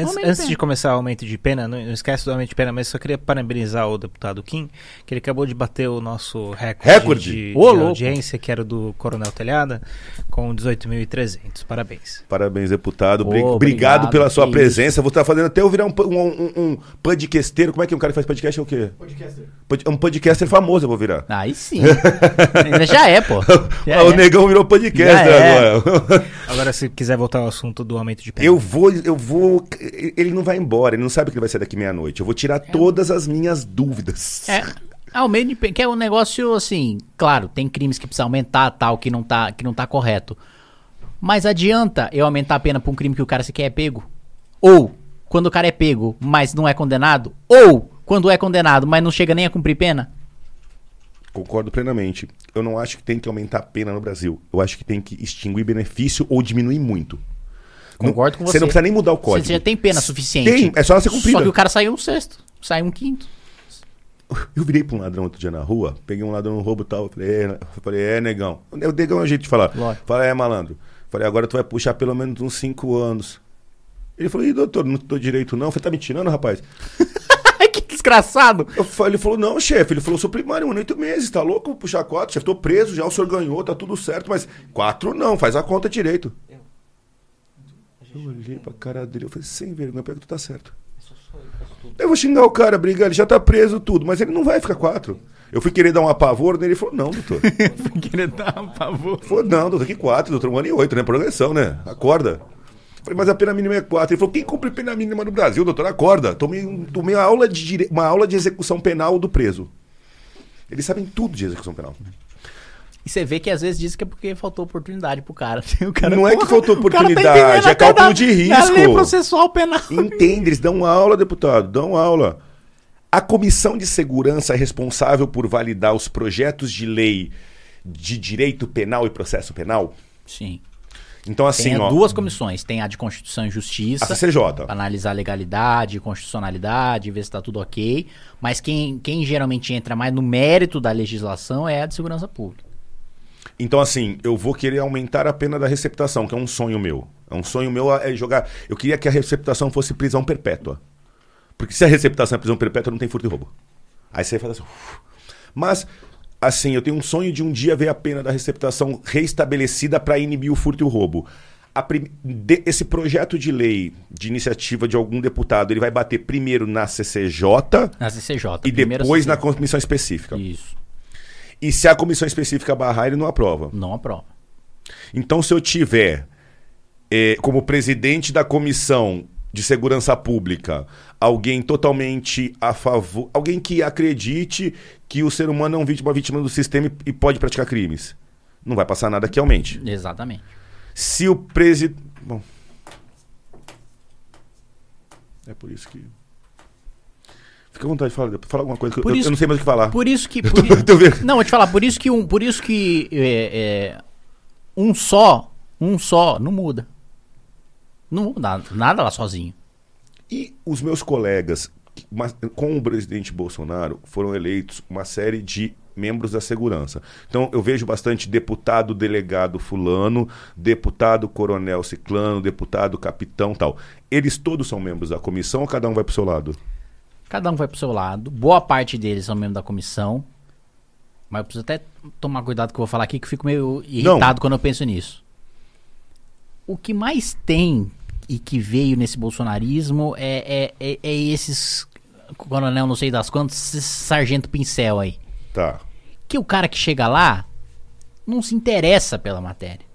Antes, antes de começar o aumento de pena, não, não, esquece do aumento de pena, mas só queria parabenizar o deputado Kim, que ele acabou de bater o nosso recorde, recorde? de, de, de audiência, que era do Coronel Telhada, com 18.300. Parabéns. Parabéns, deputado. obrigado, obrigado, pela sua presença. Você está fazendo até eu virar um, um, um, um podcasteiro. Como é que um cara que faz podcast é o quê? Podcaster. Um podcaster famoso eu vou virar. Aí sim. já é, pô. Já o é. negão virou podcaster é. agora. agora, se quiser voltar ao assunto do aumento de pena. Eu vou, eu vou ele não vai embora, ele não sabe que ele vai sair daqui meia-noite. Eu vou tirar é. todas as minhas dúvidas. É. Ao menos que é um negócio assim, claro, tem crimes que precisa aumentar, tal, que não tá, que não tá correto. Mas adianta eu aumentar a pena pra um crime que o cara sequer é pego? Ou quando o cara é pego, mas não é condenado? Ou quando é condenado, mas não chega nem a cumprir pena? Concordo plenamente. Eu não acho que tem que aumentar a pena no Brasil. Eu acho que tem que extinguir benefício ou diminuir muito. Concordo com você. Você não precisa nem mudar o código. Você já tem pena suficiente. Tem, é só ser cumprida. Só que o cara saiu um sexto, saiu um quinto. Eu virei pra um ladrão outro dia na rua, peguei um ladrão no roubo e tal. Eu falei, é, falei, é, negão. O negão é um jeito de falar. Lógico. Falei, é, malandro. Falei, agora tu vai puxar pelo menos uns 5 anos. Ele falou, e doutor, não tô direito não. Eu falei, tá me tirando, rapaz? que desgraçado. Falei, ele falou, não, chefe. Ele falou, sou primário, um oito meses, tá louco? Vou puxar quatro, chefe, tô preso já, o senhor ganhou, tá tudo certo, mas quatro não, faz a conta direito. Eu olhei pra cara dele, eu falei, sem vergonha, pega que tu tá certo. Eu vou xingar o cara, brigar, ele já tá preso tudo, mas ele não vai ficar quatro. Eu fui querer dar um apavor nele, ele falou, não, doutor. fui querer dar um apavor. Falou, não, doutor, que quatro, doutor, um ano e oito, né? Progressão, né? Acorda. Falei, mas a pena mínima é quatro. Ele falou, quem cumpre pena mínima no Brasil, doutor? Acorda. Tomei, tomei uma, aula de dire... uma aula de execução penal do preso. Eles sabem tudo de execução penal. E você vê que às vezes diz que é porque faltou oportunidade pro cara. O cara não porra, é que faltou oportunidade, tá é cálculo da, de risco. lei processual penal. Entende, eles dão aula, deputado, dão aula. A comissão de segurança é responsável por validar os projetos de lei de direito penal e processo penal? Sim. Então, assim. Tem ó, duas comissões. Tem a de Constituição e Justiça. A CCJ. Analisar legalidade, constitucionalidade, ver se está tudo ok. Mas quem, quem geralmente entra mais no mérito da legislação é a de segurança pública. Então, assim, eu vou querer aumentar a pena da receptação, que é um sonho meu. É um sonho meu é jogar. Eu queria que a receptação fosse prisão perpétua. Porque se a receptação é prisão perpétua, não tem furto e roubo. Aí você faz assim. Uf. Mas, assim, eu tenho um sonho de um dia ver a pena da receptação reestabelecida para inibir o furto e o roubo. Prim... de... Esse projeto de lei de iniciativa de algum deputado, ele vai bater primeiro na CCJ. Na CCJ. E depois CCJ. na comissão específica. Isso. E se a comissão específica barrar, ele não aprova. Não aprova. Então, se eu tiver é, como presidente da comissão de segurança pública, alguém totalmente a favor, alguém que acredite que o ser humano é um vítima, uma vítima do sistema e pode praticar crimes. Não vai passar nada que aumente. Exatamente. Se o presidente. Bom. É por isso que. Fica à vontade de falar, fala alguma coisa. Eu, isso, eu, não sei mais o que falar. Por isso que. Por não, vou te falar, por isso que um, por isso que é, é, um só, um só não muda. Não muda nada lá sozinho. E os meus colegas, com o presidente Bolsonaro, foram eleitos uma série de membros da segurança. Então eu vejo bastante deputado delegado fulano, deputado coronel ciclano, deputado capitão tal. Eles todos são membros da comissão ou cada um vai para o seu lado? Cada um vai para o seu lado. Boa parte deles são membros da comissão. Mas eu preciso até tomar cuidado que eu vou falar aqui, que eu fico meio irritado Não. quando eu penso nisso. O que mais tem e que veio nesse bolsonarismo é, é, é, é esses coronel não sei das quantas, sargento pincel aí. Tá. Que o cara que chega lá não se interessa pela matéria.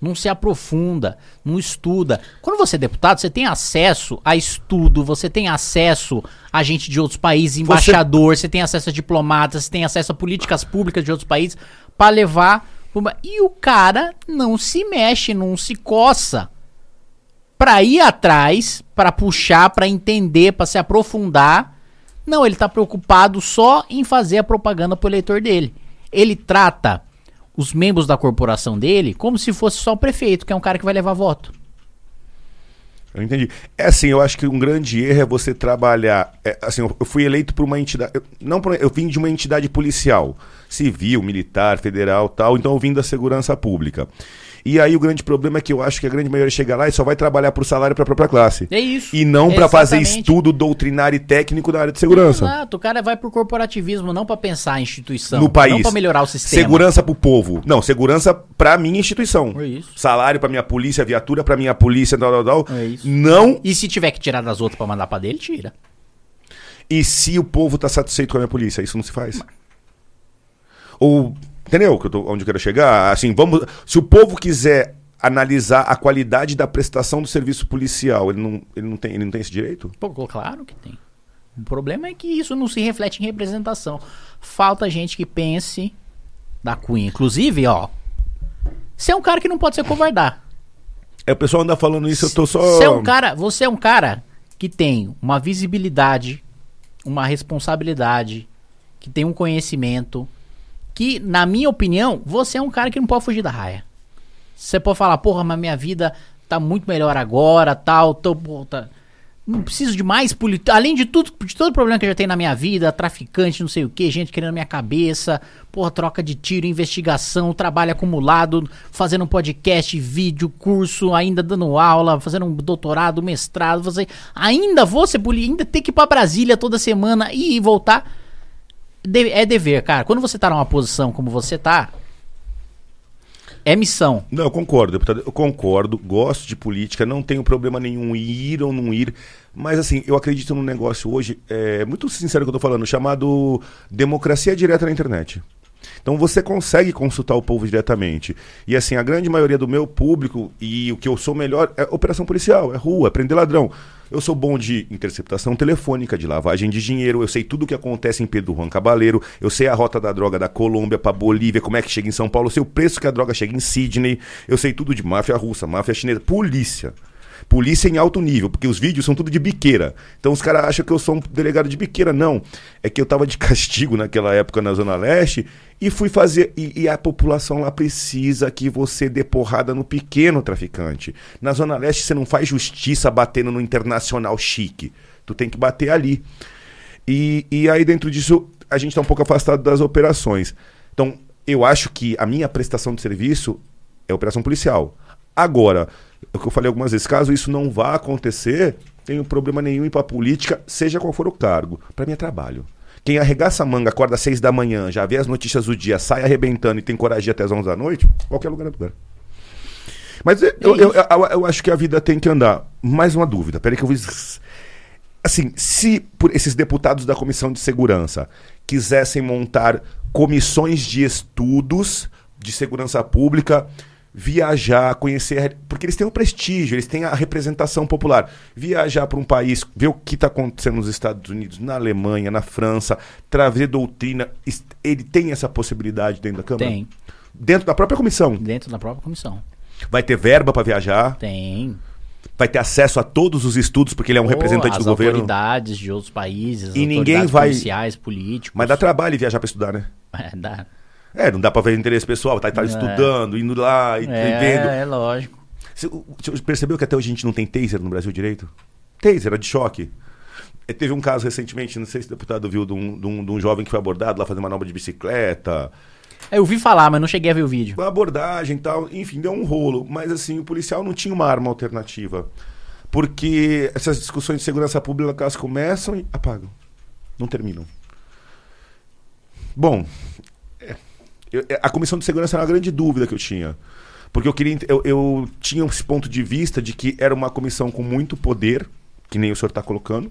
Não se aprofunda, não estuda. Quando você é deputado, você tem acesso a estudo, você tem acesso a gente de outros países, embaixador, você, você tem acesso a diplomatas, você tem acesso a políticas públicas de outros países para levar. E o cara não se mexe, não se coça para ir atrás, para puxar, para entender, para se aprofundar não, ele está preocupado só em fazer a propaganda para o eleitor dele. Ele trata os membros da corporação dele como se fosse só o prefeito, que é um cara que vai levar voto. Eu entendi. É assim, eu acho que um grande erro é você trabalhar. É, assim, eu fui eleito por uma entidade. Eu, não por, eu vim de uma entidade policial, civil, militar, federal, tal. Então eu vim da segurança pública. E aí o grande problema é que eu acho que a grande maioria chega lá e só vai trabalhar por salário para a própria classe. É isso. E não para fazer estudo doutrinário e técnico da área de segurança. Exato, o cara vai pro corporativismo não para pensar a instituição, no país. não para melhorar o sistema. Segurança pro povo. Não, segurança para minha instituição. É isso. Salário para minha polícia, viatura para minha polícia, tal, tal, tal. É isso. Não. E se tiver que tirar das outras para mandar para dele, tira. E se o povo tá satisfeito com a minha polícia, isso não se faz. Mas... Ou Entendeu que eu tô, onde eu quero chegar? Assim, vamos. Se o povo quiser analisar a qualidade da prestação do serviço policial. Ele não, ele não, tem, ele não tem esse direito? Pô, claro que tem. O problema é que isso não se reflete em representação. Falta gente que pense da Cunha. Inclusive, ó. Você é um cara que não pode ser covardar. É, o pessoal anda falando isso, eu tô só. Você é um cara, você é um cara que tem uma visibilidade, uma responsabilidade, que tem um conhecimento, que, na minha opinião, você é um cara que não pode fugir da raia. Você pode falar, porra, mas minha vida tá muito melhor agora, tal, tô, tá, não preciso de mais política. Além de tudo, de todo problema que eu já tenho na minha vida, traficante, não sei o que, gente querendo minha cabeça, porra, troca de tiro, investigação, trabalho acumulado, fazendo um podcast, vídeo, curso, ainda dando aula, fazendo um doutorado, mestrado, você ainda vou ser ainda ter que ir pra Brasília toda semana e voltar. É dever, cara. Quando você tá numa posição como você tá, é missão. Não, eu concordo, deputado. Eu concordo, gosto de política, não tenho problema nenhum ir ou não ir. Mas assim, eu acredito num negócio hoje, é muito sincero que eu tô falando, chamado democracia direta na internet. Então você consegue consultar o povo diretamente. E assim, a grande maioria do meu público e o que eu sou melhor é operação policial, é rua, é prender ladrão. Eu sou bom de interceptação telefônica, de lavagem de dinheiro, eu sei tudo o que acontece em Pedro Juan Cabaleiro, eu sei a rota da droga da Colômbia para Bolívia, como é que chega em São Paulo, eu sei o preço que a droga chega em Sydney, eu sei tudo de máfia russa, máfia chinesa, polícia. Polícia em alto nível, porque os vídeos são tudo de biqueira. Então os caras acham que eu sou um delegado de biqueira. Não. É que eu tava de castigo naquela época na Zona Leste e fui fazer. E, e, a população lá precisa que você dê porrada no pequeno traficante. Na Zona Leste você não faz justiça batendo no internacional chique. Tu tem que bater ali. E, e aí, dentro disso, a gente está um pouco afastado das operações. Então, eu acho que a minha prestação de serviço é operação policial. Agora, o que eu falei algumas vezes, caso isso não vá acontecer, tenho problema nenhum ir para política, seja qual for o cargo. Para mim é trabalho. Quem arregaça a manga, acorda às seis da manhã, já vê as notícias do dia, sai arrebentando e tem coragem até às onze da noite, qualquer lugar é lugar. Mas eu, eu, eu, eu, acho que a vida tem que andar. Mais uma dúvida, peraí que eu vou. Assim, se por esses deputados da Comissão de Segurança quisessem montar comissões de estudos de segurança pública viajar, conhecer, porque eles têm o prestígio, eles têm a representação popular. Viajar para um país, ver o que está acontecendo nos Estados Unidos, na Alemanha, na França, trazer doutrina, ele tem essa possibilidade dentro da Câmara? Tem. Dentro da própria comissão? Dentro da própria comissão. Vai ter verba para viajar? Tem. Vai ter acesso a todos os estudos, porque ele é um oh, representante do governo? autoridades de outros países, e ninguém vai policiais, políticos. Mas dá trabalho viajar para estudar, né? É, dá. É, não dá pra ver interesse pessoal, tá, tá é. estudando, indo lá e, é, vendo. É, lógico. Você, você percebeu que até hoje a gente não tem taser no Brasil direito? Taser, era de choque. E teve um caso recentemente, não sei se o deputado viu, de um, de um, de um jovem que foi abordado lá fazendo manobra de bicicleta. É, eu ouvi falar, mas não cheguei a ver o vídeo. Uma abordagem e tal, enfim, deu um rolo. Mas assim, o policial não tinha uma arma alternativa. Porque essas discussões de segurança pública, elas começam e apagam. Não terminam. Bom, eu, é, a comissão de segurança era uma grande dúvida que eu tinha. Porque eu queria. Eu, eu tinha esse ponto de vista de que era uma comissão com muito poder, que nem o senhor está colocando,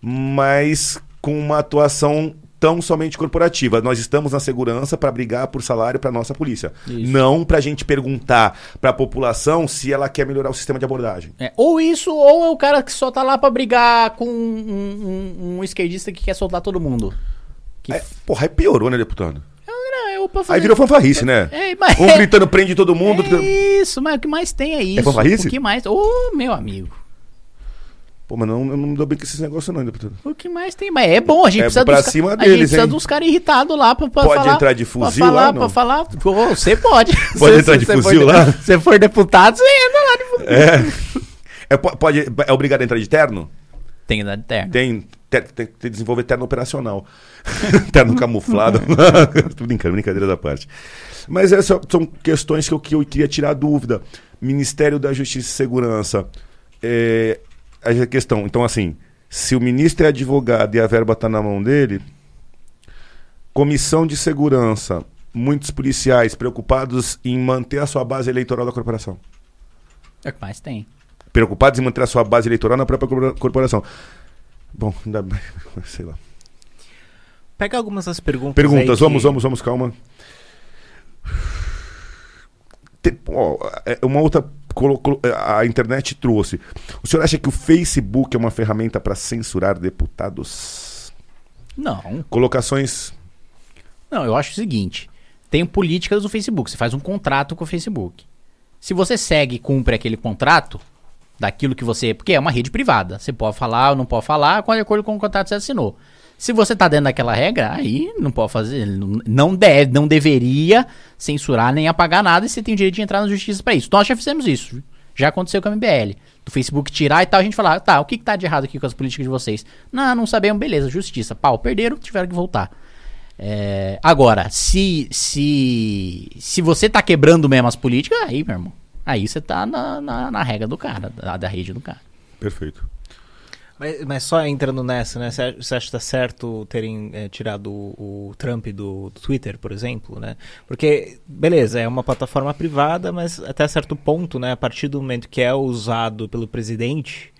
mas com uma atuação tão somente corporativa. Nós estamos na segurança para brigar por salário para nossa polícia. Isso. Não para a gente perguntar para a população se ela quer melhorar o sistema de abordagem. É, ou isso, ou é o cara que só tá lá para brigar com um, um, um, esquerdista que quer soltar todo mundo. Que... É, porra, aí piorou, né, deputado? Fazer. Aí virou fanfarrice, né? É, mas... Um gritando prende todo mundo. É isso, mas o que mais tem é isso. É fanfarrice? O que mais. Ô, oh, meu amigo. Pô, mas não, não me dou bem com esses negócios não, deputado. O que mais tem? Mas é bom, a gente é precisa pra dos, cima deles, a gente precisa hein? dos caras irritados lá pra, pra pode falar. entrar de fuzil pra falar, lá, não? Pra falar, Pô, você pode. Pode entrar de fuzil for, lá? Se for deputado, você entra lá de fuzil. É. é. Pode, é obrigado a entrar de terno? Tem que andar de terno. Tem, tem, tem que desenvolver terno operacional. terno camuflado. brincando, brincadeira da parte. Mas essas são questões que eu, que eu queria tirar dúvida. Ministério da Justiça e Segurança. É, a questão, então assim, se o ministro é advogado e a verba está na mão dele, comissão de segurança, muitos policiais preocupados em manter a sua base eleitoral da corporação. É o que mais tem. Preocupados em manter a sua base eleitoral na própria corporação. Bom, ainda sei lá. Pega algumas das perguntas. Perguntas, vamos, que... vamos, vamos, calma. Tem, ó, é, uma outra a internet trouxe. O senhor acha que o Facebook é uma ferramenta para censurar deputados? Não. Colocações. Não, eu acho o seguinte: tem políticas do Facebook. Você faz um contrato com o Facebook. Se você segue e cumpre aquele contrato, daquilo que você. Porque é uma rede privada. Você pode falar ou não pode falar, de acordo com o contrato que você assinou. Se você tá dentro daquela regra, aí não pode fazer, não deve, não deveria censurar nem apagar nada e você tem direito de entrar na justiça para isso. Nós já fizemos isso. Já aconteceu com a MBL. Do Facebook tirar e tal, a gente falar, tá, o que, que tá de errado aqui com as políticas de vocês? Não, não sabemos, beleza, justiça. Pau, perderam, tiveram que voltar. É, agora, se, se, se você tá quebrando mesmo as políticas, aí, meu irmão, aí você tá na, na, na regra do cara, da, da rede do cara. Perfeito. Mas, mas, só entrando nessa, né? Você acha que está certo terem é, tirado o, o, Trump do, do, Twitter, por exemplo, né? Porque, beleza, é uma plataforma privada, mas até certo ponto, né? A partir do momento que é usado pelo presidente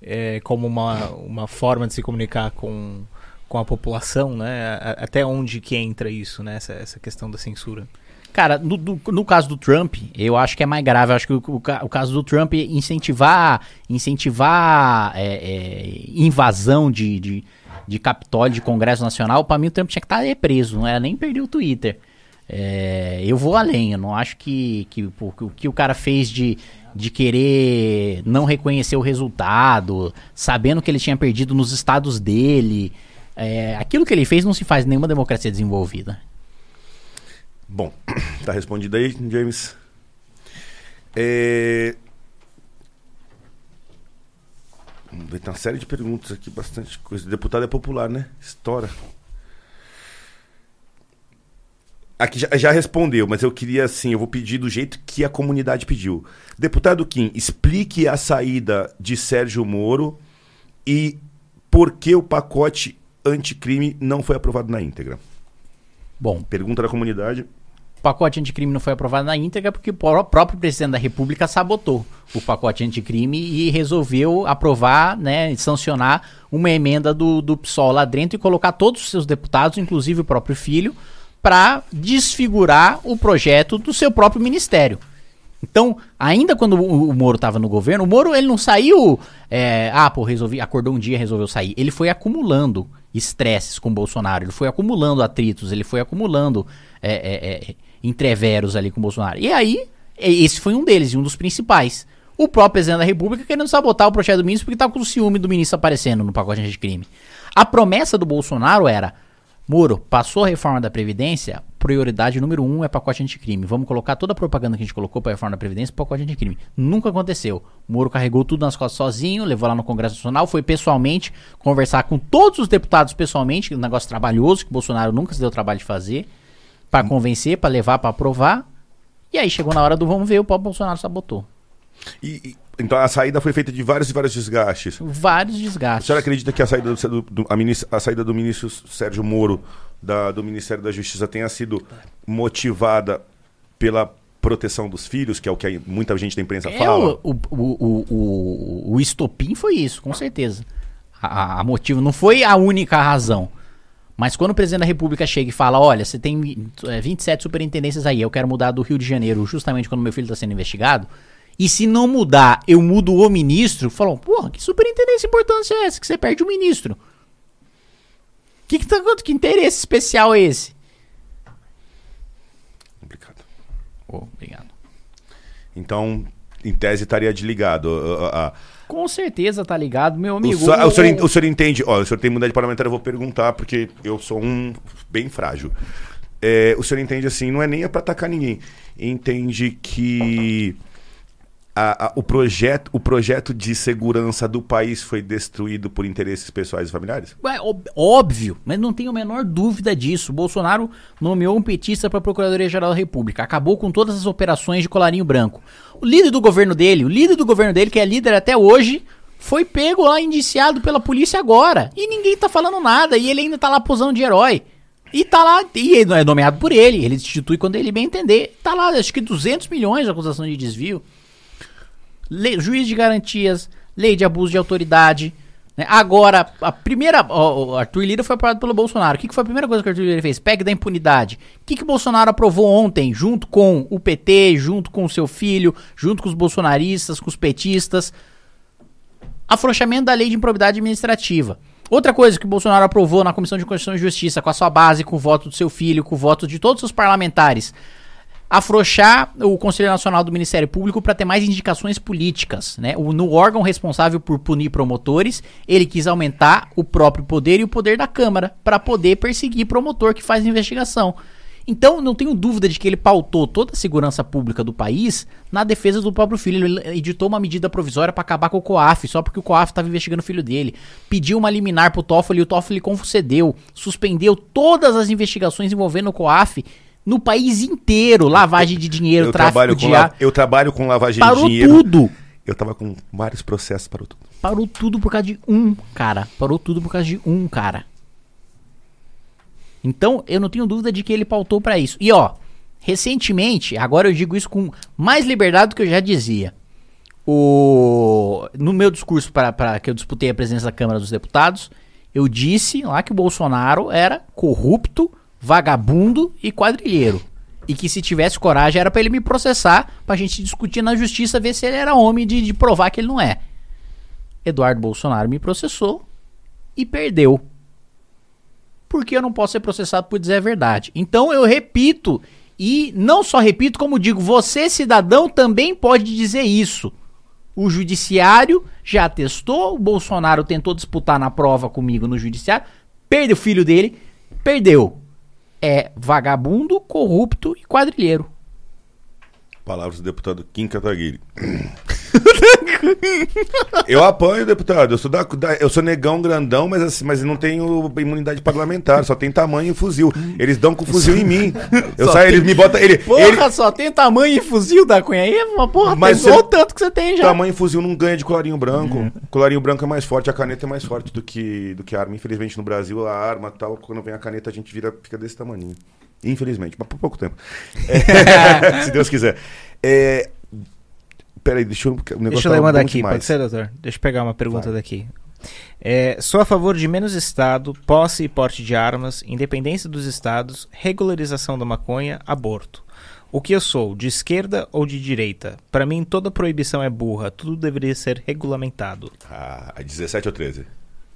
é, como uma, uma forma de se comunicar com, com a população, né? Até onde que entra isso, né? Essa, essa questão da censura. Cara, no, no, no, caso do Trump, eu acho que é mais grave. Eu acho que o, o, o caso do Trump incentivar, incentivar é, é, invasão de, de, de Capitólio, de Congresso Nacional, para mim o Trump tinha que estar tá preso, não é nem perder o Twitter. É, eu vou além, eu não acho que, que, o que o cara fez de, de querer não reconhecer o resultado, sabendo que ele tinha perdido nos estados dele. É, aquilo que ele fez não se faz em nenhuma democracia desenvolvida. Bom, tá respondido aí, James. É... Tem uma série de perguntas aqui, bastante coisa. Deputado é popular, né? História. Aqui já, já, respondeu, mas eu queria assim, eu vou pedir do jeito que a comunidade pediu. Deputado Kim, explique a saída de Sérgio Moro e por que o pacote anticrime não foi aprovado na íntegra. Bom, pergunta da comunidade pacote anticrime não foi aprovado na íntegra porque o próprio presidente da República sabotou o pacote anticrime e resolveu aprovar, né, sancionar uma emenda do, do PSOL lá dentro e colocar todos os seus deputados, inclusive o próprio filho, para desfigurar o projeto do seu próprio ministério. Então, ainda quando o, o Moro estava no governo, o Moro ele não saiu. É, ah, pô, resolvi, acordou um dia resolveu sair. Ele foi acumulando estresses com o Bolsonaro, ele foi acumulando atritos, ele foi acumulando é, é, é entreveros ali com o Bolsonaro. E aí, esse foi um deles, e um dos principais. O próprio presidente da República querendo sabotar o projeto do ministro porque estava com o ciúme do ministro aparecendo no pacote de crime. A promessa do Bolsonaro era: Moro, passou a reforma da Previdência, prioridade número um é pacote anticrime. Vamos colocar toda a propaganda que a gente colocou para a reforma da Previdência pacote anticrime. Nunca aconteceu. Moro carregou tudo nas costas sozinho, levou lá no Congresso Nacional, foi pessoalmente conversar com todos os deputados pessoalmente, um negócio trabalhoso que o Bolsonaro nunca se deu trabalho de fazer, para convencer, para levar, para aprovar. E aí chegou na hora do vamos ver, o próprio Bolsonaro sabotou. E, então a saída foi feita de vários e vários desgastes. Vários desgastes. A senhora acredita que a saída do, do a, ministra, a, saída do ministro Sérgio Moro da, do Ministério da Justiça tenha sido motivada pela proteção dos filhos, que é o que muita gente da imprensa é, fala? O, o, o, o, o estopim foi isso, com certeza. A, a motivo não foi a única razão. Mas quando o presidente da República chega e fala: Olha, você tem 27 é, superintendências aí, eu quero mudar do Rio de Janeiro justamente quando meu filho está sendo investigado e se não mudar, eu mudo o ministro, falam, porra, que superintendência importância é essa que você perde o ministro? Que, que, tá, que interesse especial é esse? Complicado. Oh, obrigado. Então, em tese, estaria desligado. Uh, uh, uh, Com certeza tá ligado, meu amigo. O, o, o, senhor, o senhor entende? Ó, o senhor tem mudado de parlamentar, eu vou perguntar, porque eu sou um bem frágil. É, o senhor entende assim, não é nem para atacar ninguém. Entende que a, a, o, projeto, o projeto de segurança do país foi destruído por interesses pessoais e familiares? Óbvio, mas não tenho a menor dúvida disso. Bolsonaro nomeou um petista para a Procuradoria-Geral da República. Acabou com todas as operações de colarinho branco. O líder do governo dele, o líder do governo dele, que é líder até hoje, foi pego lá, indiciado pela polícia agora. E ninguém tá falando nada. E ele ainda tá lá posando de herói. E tá lá, e é nomeado por ele. Ele institui quando ele bem entender. Tá lá, acho que 200 milhões de acusação de desvio lei, juiz de garantias, lei de abuso de autoridade. Né? Agora, a primeira. O Arthur Lira foi aprovado pelo Bolsonaro. O que, que foi a primeira coisa que o Arthur Lira fez? PEC da impunidade. O que, que o Bolsonaro aprovou ontem, junto com o PT, junto com o seu filho, junto com os bolsonaristas, com os petistas? Afrouxamento da lei de improbidade administrativa. Outra coisa que o Bolsonaro aprovou na Comissão de Constituição e Justiça, com a sua base, com o voto do seu filho, com o voto de todos os parlamentares afrouxar o Conselho Nacional do Ministério Público para ter mais indicações políticas, né? O, no órgão responsável por punir promotores, ele quis aumentar o próprio poder e o poder da Câmara para poder perseguir promotor que faz investigação. Então, não tenho dúvida de que ele pautou toda a segurança pública do país na defesa do próprio filho. Ele editou uma medida provisória para acabar com o COAF, só porque o COAF estava investigando o filho dele. Pediu uma liminar pro Toffoli e o Toffoli concedeu. Suspendeu todas as investigações envolvendo o COAF no país inteiro. Lavagem de dinheiro, eu tráfico de ar. Eu trabalho com lavagem parou de dinheiro. Parou tudo. Eu tava com vários processos, parou tudo. Parou tudo por causa de um cara. Parou tudo por causa de um cara. Então, eu não tenho dúvida de que ele pautou para isso. E ó, recentemente, agora eu digo isso com mais liberdade do que eu já dizia. O no meu discurso para que eu disputei a presença da Câmara dos Deputados, eu disse lá que o Bolsonaro era corrupto, vagabundo e quadrilheiro. E que se tivesse coragem era para ele me processar, pra gente discutir na justiça, ver se ele era homem de, de provar que ele não é. Eduardo Bolsonaro me processou e perdeu. Porque eu não posso ser processado por dizer a verdade. Então eu repito, e não só repito, como digo, você, cidadão, também pode dizer isso. O judiciário já testou, o Bolsonaro tentou disputar na prova comigo no judiciário, perdeu o filho dele, perdeu é vagabundo, corrupto e quadrilheiro. Palavras do deputado Kim Kataguiri. eu apanho, deputado. Eu sou, da, da, eu sou negão grandão, mas, assim, mas não tenho imunidade parlamentar. Só tem tamanho e fuzil. Eles dão com fuzil em mim. Eu saio, tem... eles me botam. Ele, porra, ele... só tem tamanho e fuzil da Cunha aí? Uma porra, mas pesou o tanto que você tem já. Tamanho e fuzil não ganha de colarinho branco. Uhum. Colarinho branco é mais forte, a caneta é mais forte do que, do que a arma. Infelizmente, no Brasil, a arma tal, quando vem a caneta, a gente vira, fica desse tamanho. Infelizmente, mas por pouco tempo. É, se Deus quiser. É, peraí, deixa eu. deixa eu ler uma daqui, demais. pode ser, doutor? Deixa eu pegar uma pergunta Vai. daqui. É, sou a favor de menos Estado, posse e porte de armas, independência dos Estados, regularização da maconha, aborto. O que eu sou, de esquerda ou de direita? Para mim, toda proibição é burra, tudo deveria ser regulamentado. Ah, 17 ou 13?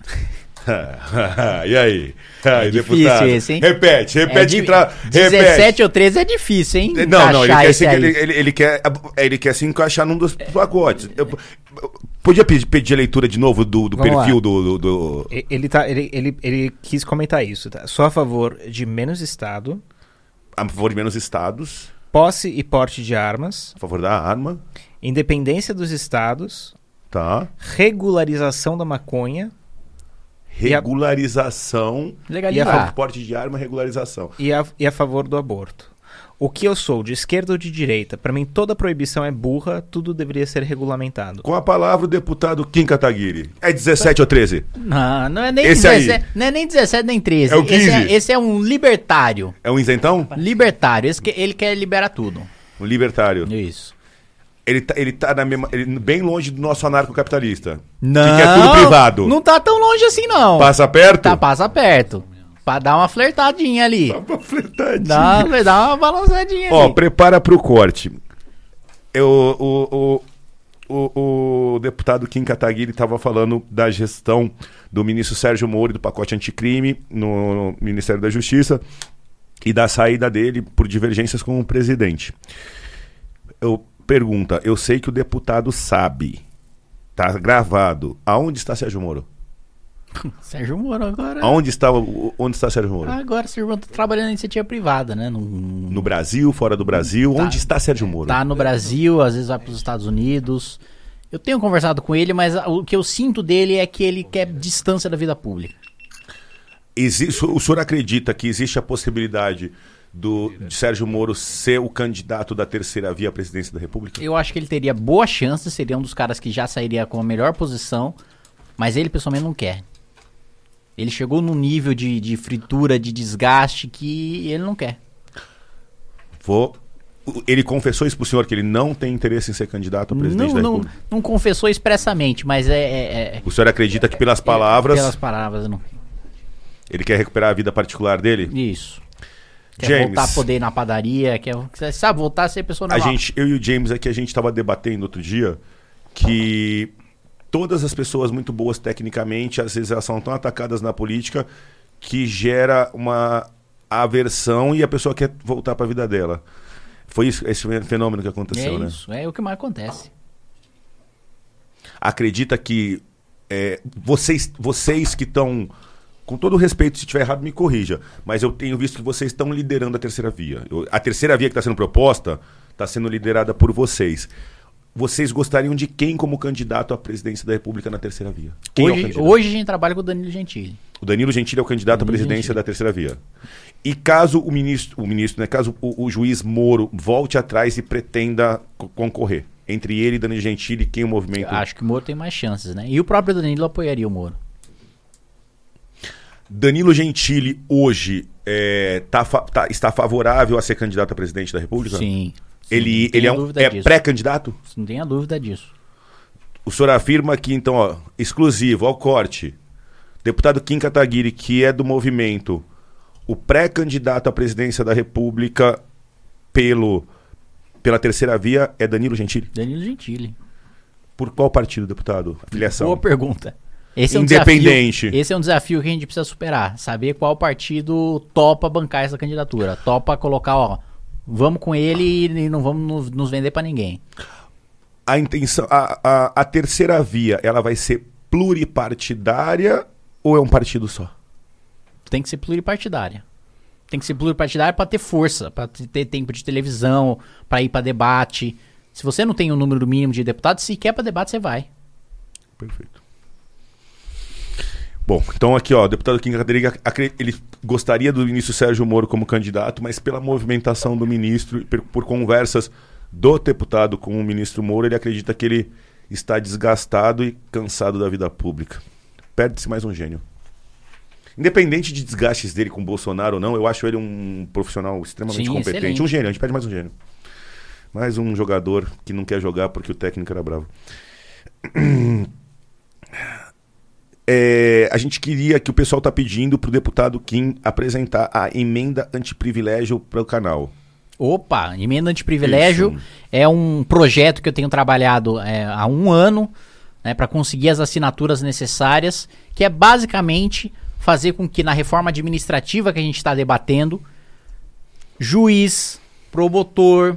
e aí? É difícil esse, hein? Repete, repete. É, tra... 17 repete. ou 13 é difícil, hein? Não, não, ele quer, se, ele, ele, ele, quer, ele quer se encaixar num dos pacotes. Eu, podia pedir, pedir a leitura de novo do, do perfil do, do, do, Ele, tá, ele, ele, ele quis comentar isso, tá? Sou a favor de menos Estado. A favor de menos Estados. Posse e porte de armas. A favor da arma. Independência dos Estados. Tá. Regularização da maconha regularização legalizar. e porte de arma regularização. E a, e a favor do aborto. O que eu sou de esquerda ou de direita? Para mim toda proibição é burra tudo deveria ser regulamentado. Com a palavra o deputado Kim Kataguiri. É 17 ou 13 não não é nem esse 17 aí. não é nem 17 nem 13 é o 15 esse é, esse é um libertário. É um isentão? Libertário esse que, ele quer liberar tudo. Um libertário. Isso ele tá, ele tá na mesma, ele, bem longe do nosso anarcocapitalista. Não. Que quer tudo privado. Não tá tão longe assim, não. Passa perto? Tá, passa perto. Pra dar uma flertadinha ali. Dá uma flertadinha. Dá, dá uma balançadinha Ó, ali. prepara pro corte. Eu, o, o, o, o deputado Kim Kataguiri estava falando da gestão do ministro Sérgio Moro do pacote anticrime no, no Ministério da Justiça e da saída dele por divergências com o presidente. Eu Pergunta: Eu sei que o deputado sabe. Tá gravado. Aonde está Sérgio Moro? Sérgio Moro agora. Aonde está, onde está Sérgio Moro? Agora Sérgio Moro está trabalhando em iniciativa privada, né? No, no Brasil, fora do Brasil. Tá, onde está Sérgio Moro? Está no Brasil, às vezes vai para os Estados Unidos. Eu tenho conversado com ele, mas o que eu sinto dele é que ele quer distância da vida pública. Existe, o senhor acredita que existe a possibilidade do de Sérgio Moro ser o candidato da terceira via à presidência da República? Eu acho que ele teria boa chance, seria um dos caras que já sairia com a melhor posição, mas ele pessoalmente não quer. Ele chegou num nível de, de fritura, de desgaste que ele não quer. Vou ele confessou isso pro senhor que ele não tem interesse em ser candidato a presidente não, da República? Não, não confessou expressamente, mas é, é, é O senhor acredita que pelas palavras. É, pelas palavras, não. Ele quer recuperar a vida particular dele? Isso. Quer James, voltar a poder ir na padaria, quer, sabe, voltar a ser pessoa normal. A gente, eu e o James aqui, a gente estava debatendo outro dia que todas as pessoas muito boas tecnicamente, às vezes elas são tão atacadas na política que gera uma aversão e a pessoa quer voltar para a vida dela. Foi isso, esse fenômeno que aconteceu, é né? Isso, é o que mais acontece. Acredita que é, vocês, vocês que estão com todo respeito, se estiver errado, me corrija. Mas eu tenho visto que vocês estão liderando a terceira via. Eu, a terceira via que está sendo proposta está sendo liderada por vocês. Vocês gostariam de quem como candidato à presidência da República na terceira via? Quem hoje, é hoje a gente trabalha com o Danilo Gentili. O Danilo Gentili é o candidato Danilo à presidência Gentili. da terceira via. E caso o ministro, o ministro, né, caso o, o juiz Moro volte atrás e pretenda concorrer, entre ele e Danilo Gentili, quem o movimento? Eu acho que o Moro tem mais chances, né? E o próprio Danilo apoiaria o Moro. Danilo Gentili hoje é, tá, tá, está favorável a ser candidato a presidente da República? Sim. Ele, ele é, um, é pré-candidato? Não tenha dúvida disso. O senhor afirma que, então, ó, exclusivo, ao corte, deputado Kim Kataguiri, que é do movimento, o pré-candidato à presidência da República pelo, pela terceira via é Danilo Gentili? Danilo Gentili. Por qual partido, deputado? Afiliação? Boa pergunta. Esse é um Independente. Desafio, esse é um desafio que a gente precisa superar. Saber qual partido topa bancar essa candidatura. Topa colocar, ó, vamos com ele e não vamos nos vender para ninguém. A intenção, a, a, a terceira via, ela vai ser pluripartidária ou é um partido só? Tem que ser pluripartidária. Tem que ser pluripartidária para ter força, para ter tempo de televisão, para ir para debate. Se você não tem o um número mínimo de deputados, se quer para debate, você vai. Perfeito. Bom, então aqui, ó, o deputado Kim Cadeirinha, ele gostaria do ministro Sérgio Moro como candidato, mas pela movimentação do ministro, por, por conversas do deputado com o ministro Moro, ele acredita que ele está desgastado e cansado da vida pública. Perde-se mais um gênio. Independente de desgastes dele com Bolsonaro ou não, eu acho ele um profissional extremamente Sim, competente. Excelente. Um gênio, a gente pede mais um gênio. Mais um jogador que não quer jogar porque o técnico era bravo. É, a gente queria que o pessoal está pedindo para o deputado Kim apresentar a emenda antiprivilégio para o canal. Opa, emenda antiprivilégio Isso. é um projeto que eu tenho trabalhado é, há um ano né, para conseguir as assinaturas necessárias, que é basicamente fazer com que na reforma administrativa que a gente está debatendo, juiz, promotor,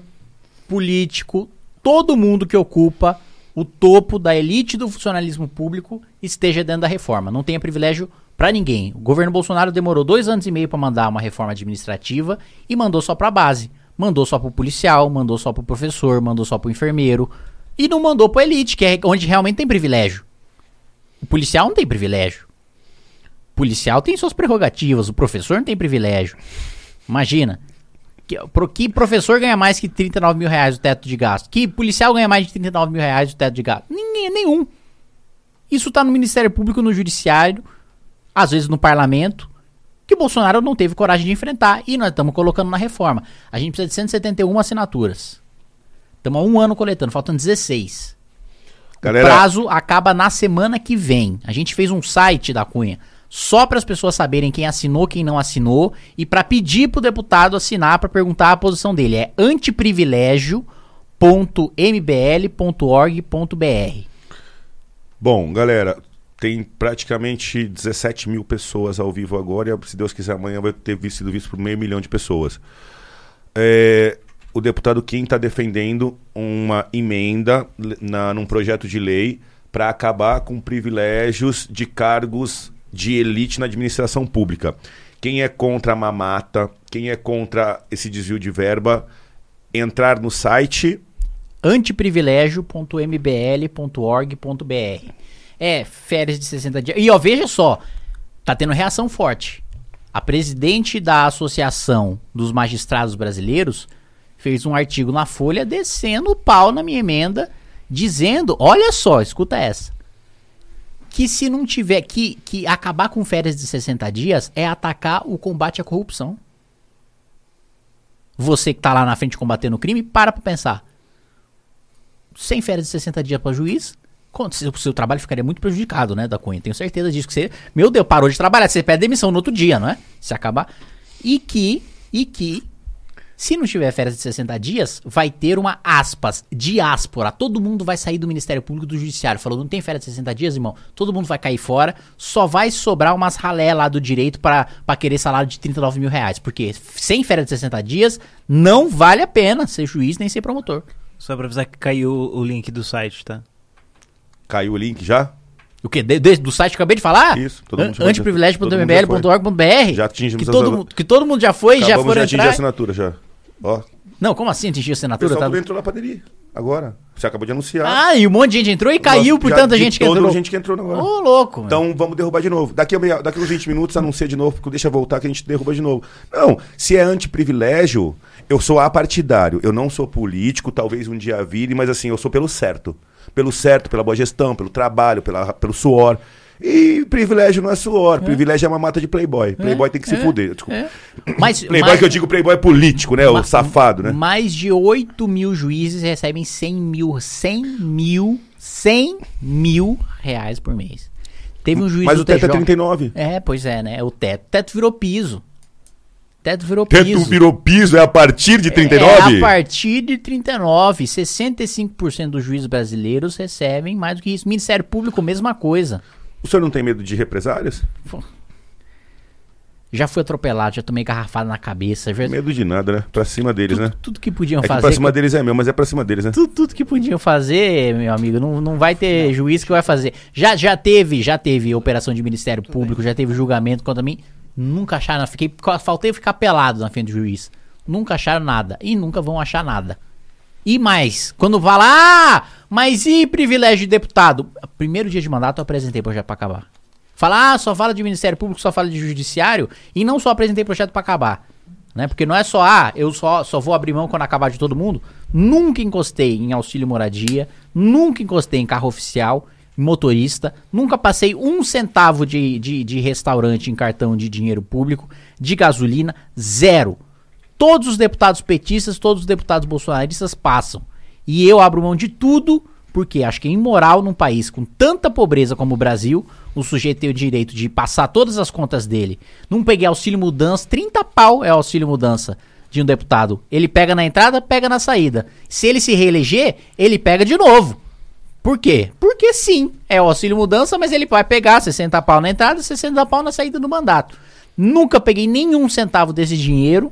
político, todo mundo que ocupa o topo da elite do funcionalismo público esteja dentro da reforma. Não tenha privilégio para ninguém. O governo Bolsonaro demorou dois anos e meio para mandar uma reforma administrativa e mandou só para a base. Mandou só para o policial, mandou só para o professor, mandou só para o enfermeiro e não mandou para elite, que é onde realmente tem privilégio. O policial não tem privilégio. O policial tem suas prerrogativas, o professor não tem privilégio. Imagina. Que, pro, que professor ganha mais que 39 mil reais o teto de gasto? Que policial ganha mais de 39 mil reais o teto de gasto? Ninguém, nenhum. Isso está no Ministério Público, no Judiciário, às vezes no Parlamento, que o Bolsonaro não teve coragem de enfrentar e nós estamos colocando na reforma. A gente precisa de 171 assinaturas. Estamos há um ano coletando, faltam 16. Galera... O prazo acaba na semana que vem. A gente fez um site da Cunha só para as pessoas saberem quem assinou, quem não assinou e para pedir pro deputado assinar para perguntar a posição dele. É antiprivilégio.mbl.org.br. Bom, galera, tem praticamente 17 mil pessoas ao vivo agora e se Deus quiser amanhã vai ter sido visto por meio milhão de pessoas. É, o deputado Kim está defendendo uma emenda na, num projeto de lei para acabar com privilégios de cargos de elite na administração pública. Quem é contra a mamata, quem é contra esse desvio de verba, entrar no site antiprivilégio.mbl.org.br. É, férias de 60 dias. E ó, veja só, tá tendo reação forte. A presidente da Associação dos Magistrados Brasileiros fez um artigo na Folha descendo o pau na minha emenda, dizendo, olha só, escuta essa que se não tiver que, que acabar com férias de 60 dias é atacar o combate à corrupção. Você que está lá na frente combatendo o crime, para para pensar. Sem férias de 60 dias para juiz, o seu trabalho ficaria muito prejudicado, né, da Cunha. Tenho certeza disso que você, meu Deus, parou de trabalhar, você pede demissão no outro dia, não é? Se acabar. E que e que se não tiver férias de 60 dias, vai ter uma aspas, diáspora. Todo mundo vai sair do Ministério Público do Judiciário. Falou, não tem férias de 60 dias, irmão? Todo mundo vai cair fora. Só vai sobrar umas ralé lá do direito para querer salário de 39 mil reais. Porque sem férias de 60 dias, não vale a pena ser juiz nem ser promotor. Só pra avisar que caiu o link do site, tá? Caiu o link já? O quê? De, de, do site que eu acabei de falar? Isso. Antiprivilégio.mbl.org.br Já atingimos que todo, que todo mundo já foi, Acabamos já foram já entrar. assinatura já. Ó. Não, como assim atingir a assinatura? O pessoal tá... entrou na padaria. Agora. Você acabou de anunciar. Ah, e um monte de gente entrou e caiu por tanta gente que entrou. gente que entrou agora. Ô, louco. Então vamos derrubar de novo. Daqui a, meia, daqui a uns 20 minutos anuncia de novo, porque deixa voltar que a gente derruba de novo. Não, se é antiprivilégio, eu sou apartidário. Eu não sou político, talvez um dia vire, mas assim, eu sou pelo certo. Pelo certo, pela boa gestão, pelo trabalho, pela, pelo suor. E privilégio não é suor, é. privilégio é uma mata de playboy. Playboy tem que se é. fuder, desculpa. É. Mas, playboy mais, que eu digo playboy é político, né? o safado, né? Mais de 8 mil juízes recebem 100 mil, 100 mil, 100 mil reais por mês. Teve um juiz Mas o teto TJ... é 39. É, pois é, né? O teto. O teto virou piso. Teto virou Teto piso. Teto virou piso, é a partir de 39? É a partir de 39. 65% dos juízes brasileiros recebem mais do que isso. Ministério Público, mesma coisa. O senhor não tem medo de represálias? Já fui atropelado, já tomei garrafada na cabeça. Já... Medo de nada, né? Pra cima deles, tudo, né? Tudo que podiam é fazer. Que pra cima deles é meu, mas é pra cima deles, né? Tudo, tudo que podiam fazer, meu amigo, não, não vai ter não. juiz que vai fazer. Já, já teve, já teve operação de Ministério tudo Público, bem. já teve julgamento contra mim. Nunca acharam, fiquei, faltei ficar pelado na frente do juiz. Nunca acharam nada. E nunca vão achar nada. E mais, quando fala, ah, mas e privilégio de deputado? Primeiro dia de mandato eu apresentei projeto para acabar. Fala, ah, só fala de Ministério Público, só fala de Judiciário, e não só apresentei projeto para acabar. Né? Porque não é só, ah, eu só, só vou abrir mão quando acabar de todo mundo. Nunca encostei em auxílio moradia, nunca encostei em carro oficial, motorista, nunca passei um centavo de, de, de restaurante em cartão de dinheiro público, de gasolina, zero. Todos os deputados petistas, todos os deputados bolsonaristas passam. E eu abro mão de tudo, porque acho que é imoral num país com tanta pobreza como o Brasil, o sujeito tem o direito de passar todas as contas dele. Não peguei auxílio mudança, 30 pau é auxílio mudança. de um deputado. Ele pega na entrada, pega na saída. Se ele se reeleger, ele pega de novo. Por quê? Porque sim, é o auxílio mudança, mas ele vai pegar 60 pau na entrada, 60 pau na saída do mandato. Nunca peguei nenhum centavo desse dinheiro,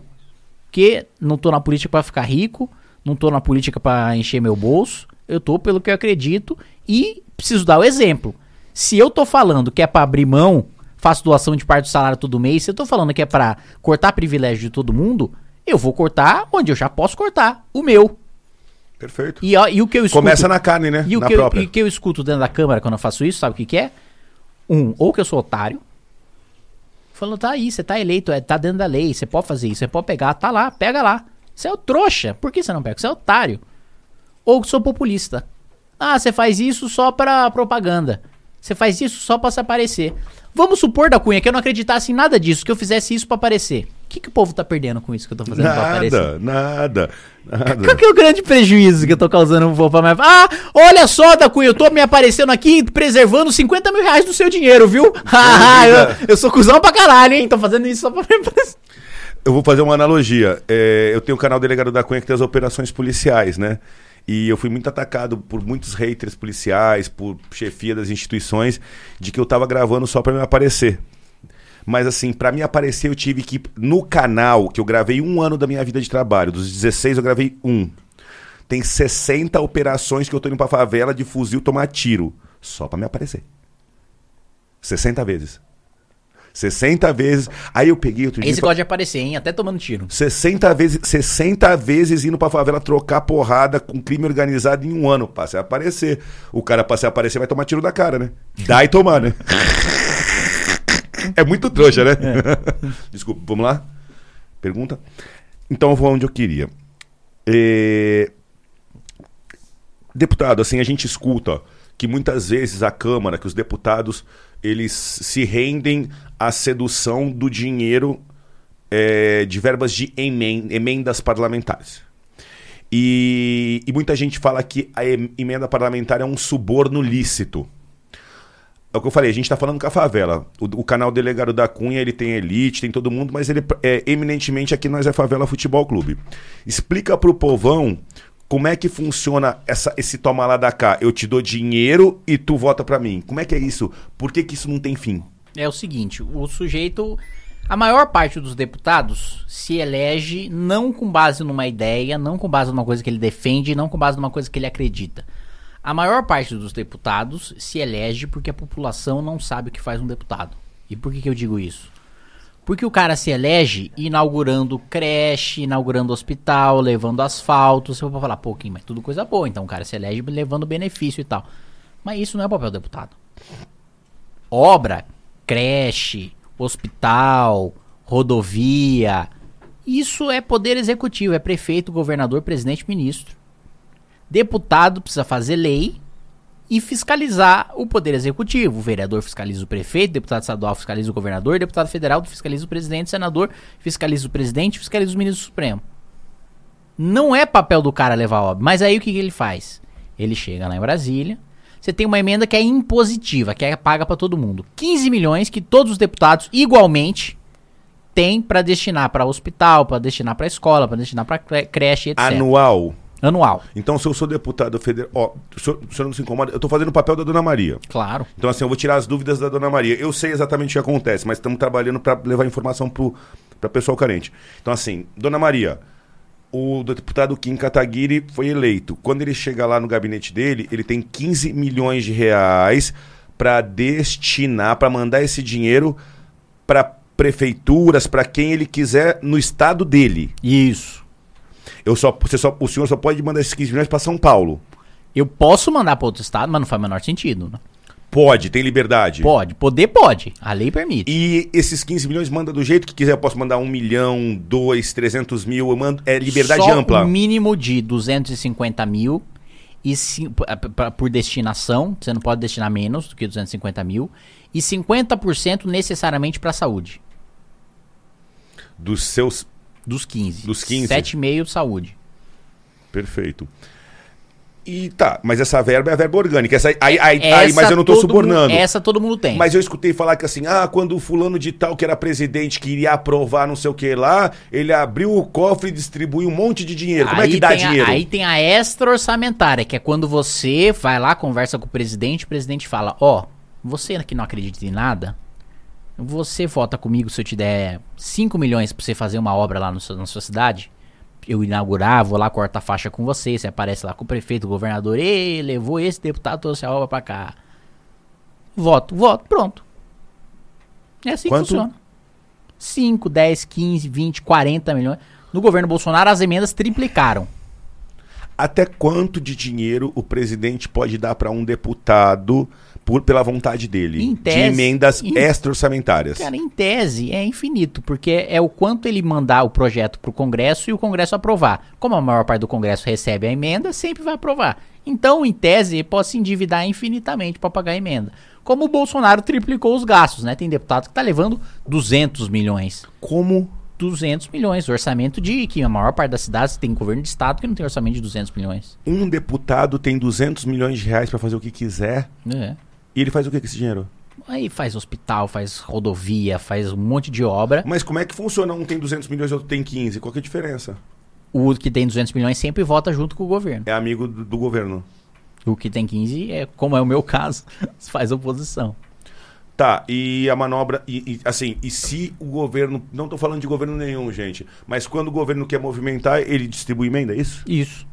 que não tô na política para ficar rico, não tô na política para encher meu bolso, eu tô pelo que eu acredito e preciso dar o exemplo. Se eu tô falando que é para abrir mão, faço doação de parte do salário todo mês, se eu tô falando que é para cortar privilégio de todo mundo, eu vou cortar onde eu já posso cortar, o meu. Perfeito. E, e o que eu escuto, Começa na carne, né? E o na que, eu, própria. e o que eu escuto dentro da câmara quando eu faço isso, sabe o que, que é? Um, ou que eu sou otário. Falando, tá aí, você tá eleito, é, tá dentro da lei, você pode fazer isso, você pode pegar, tá lá, pega lá. Você é o trouxa. Por que você não pega? Você é otário. Ou sou populista. Ah, você faz isso só pra propaganda. Você faz isso só pra se aparecer. Vamos supor, da Cunha, que eu não acreditasse em nada disso, que eu fizesse isso pra aparecer. O que, que o povo tá perdendo com isso que eu tô fazendo pra aparecer? Nada, nada, Qual nada. que é o grande prejuízo que eu tô causando um povo. Ah, olha só, da Cunha, eu tô me aparecendo aqui preservando 50 mil reais do seu dinheiro, viu? Ah, eu, eu sou cuzão pra caralho, hein? Tô fazendo isso só pra me aparecer. Eu vou fazer uma analogia. É, eu tenho o canal Delegado da Cunha que tem as operações policiais, né? E eu fui muito atacado por muitos haters policiais, por chefia das instituições, de que eu tava gravando só pra me aparecer. Mas assim, pra me aparecer eu tive que. No canal, que eu gravei um ano da minha vida de trabalho, dos 16 eu gravei um. Tem 60 operações que eu tô indo pra favela de fuzil tomar tiro. Só pra me aparecer. 60 vezes. 60 vezes. Aí eu peguei outro dia. Esse e fa- gosta de aparecer, hein? Até tomando tiro. 60 vezes, 60 vezes indo pra favela trocar porrada com crime organizado em um ano. Passei a aparecer. O cara passei a aparecer vai tomar tiro da cara, né? Dá e tomar, né? É muito trouxa, né? Desculpa, vamos lá? Pergunta? Então eu vou onde eu queria. É, Deputado, assim, a gente escuta que muitas vezes a Câmara, que os deputados, eles se rendem à sedução do dinheiro é, de verbas de emen- emendas parlamentares. E, e muita gente fala que a em- emenda parlamentar é um suborno lícito. É o que eu falei, a gente está falando com a favela. O, o canal Delegado da Cunha, ele tem elite, tem todo mundo, mas ele é eminentemente aqui nós é Favela Futebol Clube. Explica pro povão como é que funciona essa, esse toma lá da cá. Eu te dou dinheiro e tu vota pra mim. Como é que é isso? Por que, que isso não tem fim? É o seguinte, o sujeito... A maior parte dos deputados se elege não com base numa ideia, não com base numa coisa que ele defende, não com base numa coisa que ele acredita. A maior parte dos deputados se elege porque a população não sabe o que faz um deputado. E por que, que eu digo isso? Porque o cara se elege inaugurando creche, inaugurando hospital, levando asfalto. Você vai falar, pô, Kim, mas tudo coisa boa. Então o cara se elege levando benefício e tal. Mas isso não é o papel do deputado. Obra, creche, hospital, rodovia. Isso é poder executivo, é prefeito, governador, presidente, ministro. Deputado precisa fazer lei e fiscalizar o poder executivo. O vereador fiscaliza o prefeito, o deputado estadual fiscaliza o governador, o deputado federal fiscaliza o presidente, o senador fiscaliza o presidente, fiscaliza o ministro supremo. Não é papel do cara levar obra. Mas aí o que, que ele faz? Ele chega lá em Brasília. Você tem uma emenda que é impositiva, que é paga para todo mundo. 15 milhões que todos os deputados igualmente têm para destinar para hospital, para destinar para escola, para destinar para creche, etc. Anual. Anual. Então, se eu sou deputado federal. Ó, o senhor, o senhor não se incomoda? Eu tô fazendo o papel da dona Maria. Claro. Então, assim, eu vou tirar as dúvidas da dona Maria. Eu sei exatamente o que acontece, mas estamos trabalhando para levar informação para pessoal carente. Então, assim, dona Maria, o deputado Kim Kataguiri foi eleito. Quando ele chega lá no gabinete dele, ele tem 15 milhões de reais para destinar, para mandar esse dinheiro para prefeituras, para quem ele quiser no estado dele. Isso. Eu só, você só, o senhor só pode mandar esses 15 milhões para São Paulo. Eu posso mandar para outro estado, mas não faz o menor sentido. Né? Pode, tem liberdade. Pode, poder pode. A lei permite. E esses 15 milhões manda do jeito que quiser. Eu posso mandar um milhão, dois, trezentos mil. Eu mando, é liberdade Só ampla. um mínimo de 250 mil e por destinação. Você não pode destinar menos do que 250 mil. E 50% necessariamente para saúde. Dos seus. Dos 15. Dos 15. 7,5 de saúde. Perfeito. E tá, mas essa verba é a verba orgânica. Essa, aí, aí, aí, mas eu não tô subornando. Mundo, essa todo mundo tem. Mas eu escutei falar que assim, ah, quando o fulano de tal, que era presidente, queria aprovar não sei o que lá, ele abriu o cofre e distribuiu um monte de dinheiro. Como é que dá dinheiro? A, aí tem a extra orçamentária, que é quando você vai lá, conversa com o presidente, o presidente fala, ó, oh, você que não acredita em nada, você vota comigo se eu te der 5 milhões pra você fazer uma obra lá no, na sua cidade? eu inaugurar, vou lá cortar faixa com você, você aparece lá com o prefeito, o governador, e levou esse deputado, trouxe a obra pra cá. Voto, voto, pronto. É assim Quanto? que funciona. 5, 10, 15, 20, 40 milhões. No governo Bolsonaro, as emendas triplicaram. Até quanto de dinheiro o presidente pode dar para um deputado por, pela vontade dele. Tese, de emendas em, extra-orçamentárias. Cara, em tese é infinito, porque é o quanto ele mandar o projeto para o Congresso e o Congresso aprovar. Como a maior parte do Congresso recebe a emenda, sempre vai aprovar. Então, em tese, ele pode se endividar infinitamente para pagar a emenda. Como o Bolsonaro triplicou os gastos, né? Tem deputado que está levando 200 milhões. Como 200 milhões. Orçamento de que a maior parte das cidades tem governo de estado que não tem orçamento de 200 milhões. Um deputado tem 200 milhões de reais para fazer o que quiser. É. E ele faz o que com esse dinheiro? Aí faz hospital, faz rodovia, faz um monte de obra. Mas como é que funciona? Um tem 200 milhões e outro tem 15. Qual que é a diferença? O que tem 200 milhões sempre vota junto com o governo. É amigo do, do governo. O que tem 15 é, como é o meu caso, faz oposição. Tá, e a manobra, e, e, assim, e se o governo, não estou falando de governo nenhum, gente, mas quando o governo quer movimentar, ele distribui emenda, é isso? Isso.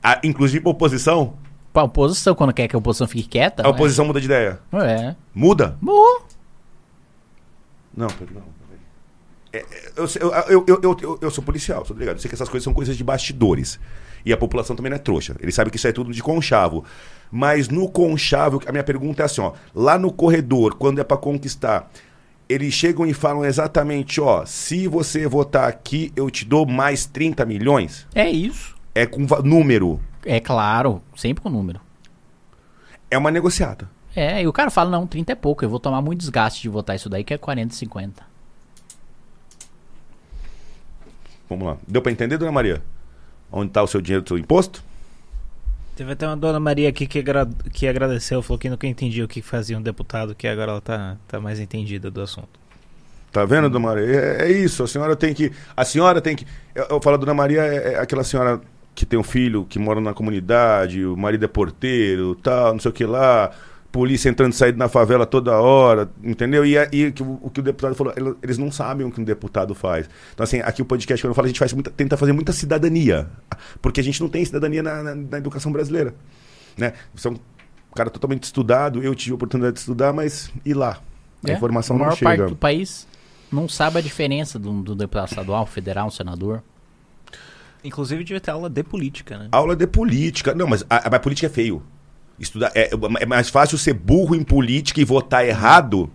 Ah, inclusive para oposição? A oposição, quando quer que a oposição fique quieta. A oposição é? muda de ideia. É. Muda? Muda. Não. É, eu, eu, eu, eu, eu, sou policial, sou ligado. Eu sei que essas coisas são coisas de bastidores. E a população também não é trouxa. Ele sabe que isso é tudo de conchavo. Mas no conchavo, a minha pergunta é assim, ó. Lá no corredor, quando é para conquistar, eles chegam e falam exatamente, ó, se você votar aqui, eu te dou mais 30 milhões? É isso. É com número. É claro, sempre com número. É uma negociata. É, e o cara fala, não, 30 é pouco, eu vou tomar muito desgaste de votar isso daí, que é 40, 50. Vamos lá. Deu para entender, dona Maria? Onde está o seu dinheiro do seu imposto? Teve até uma dona Maria aqui que, agra que agradeceu, falou que nunca entendia o que fazia um deputado, que agora ela tá, tá mais entendida do assunto. Tá vendo, dona Maria? É, é isso, a senhora tem que. A senhora tem que. Eu, eu falo, dona Maria, é, é aquela senhora que tem um filho que mora na comunidade, o marido é porteiro, tal, não sei o que lá, polícia entrando e saindo na favela toda hora, entendeu? E, e o, o, que o deputado falou, eles não sabem o que um deputado faz. Então, assim, aqui o podcast, quando eu falo, a gente faz muita, tenta fazer muita cidadania, porque a gente não tem cidadania na, na, na educação brasileira. Né? Você é um cara totalmente estudado, eu tive a oportunidade de estudar, mas e lá? A é, informação não chega. A maior parte do país não sabe a diferença do, do deputado estadual, federal, um senador. Inclusive devia ter aula de política, né? Aula de política. Não, mas a, a política é feio. Estudar, é, é mais fácil ser burro em política e votar errado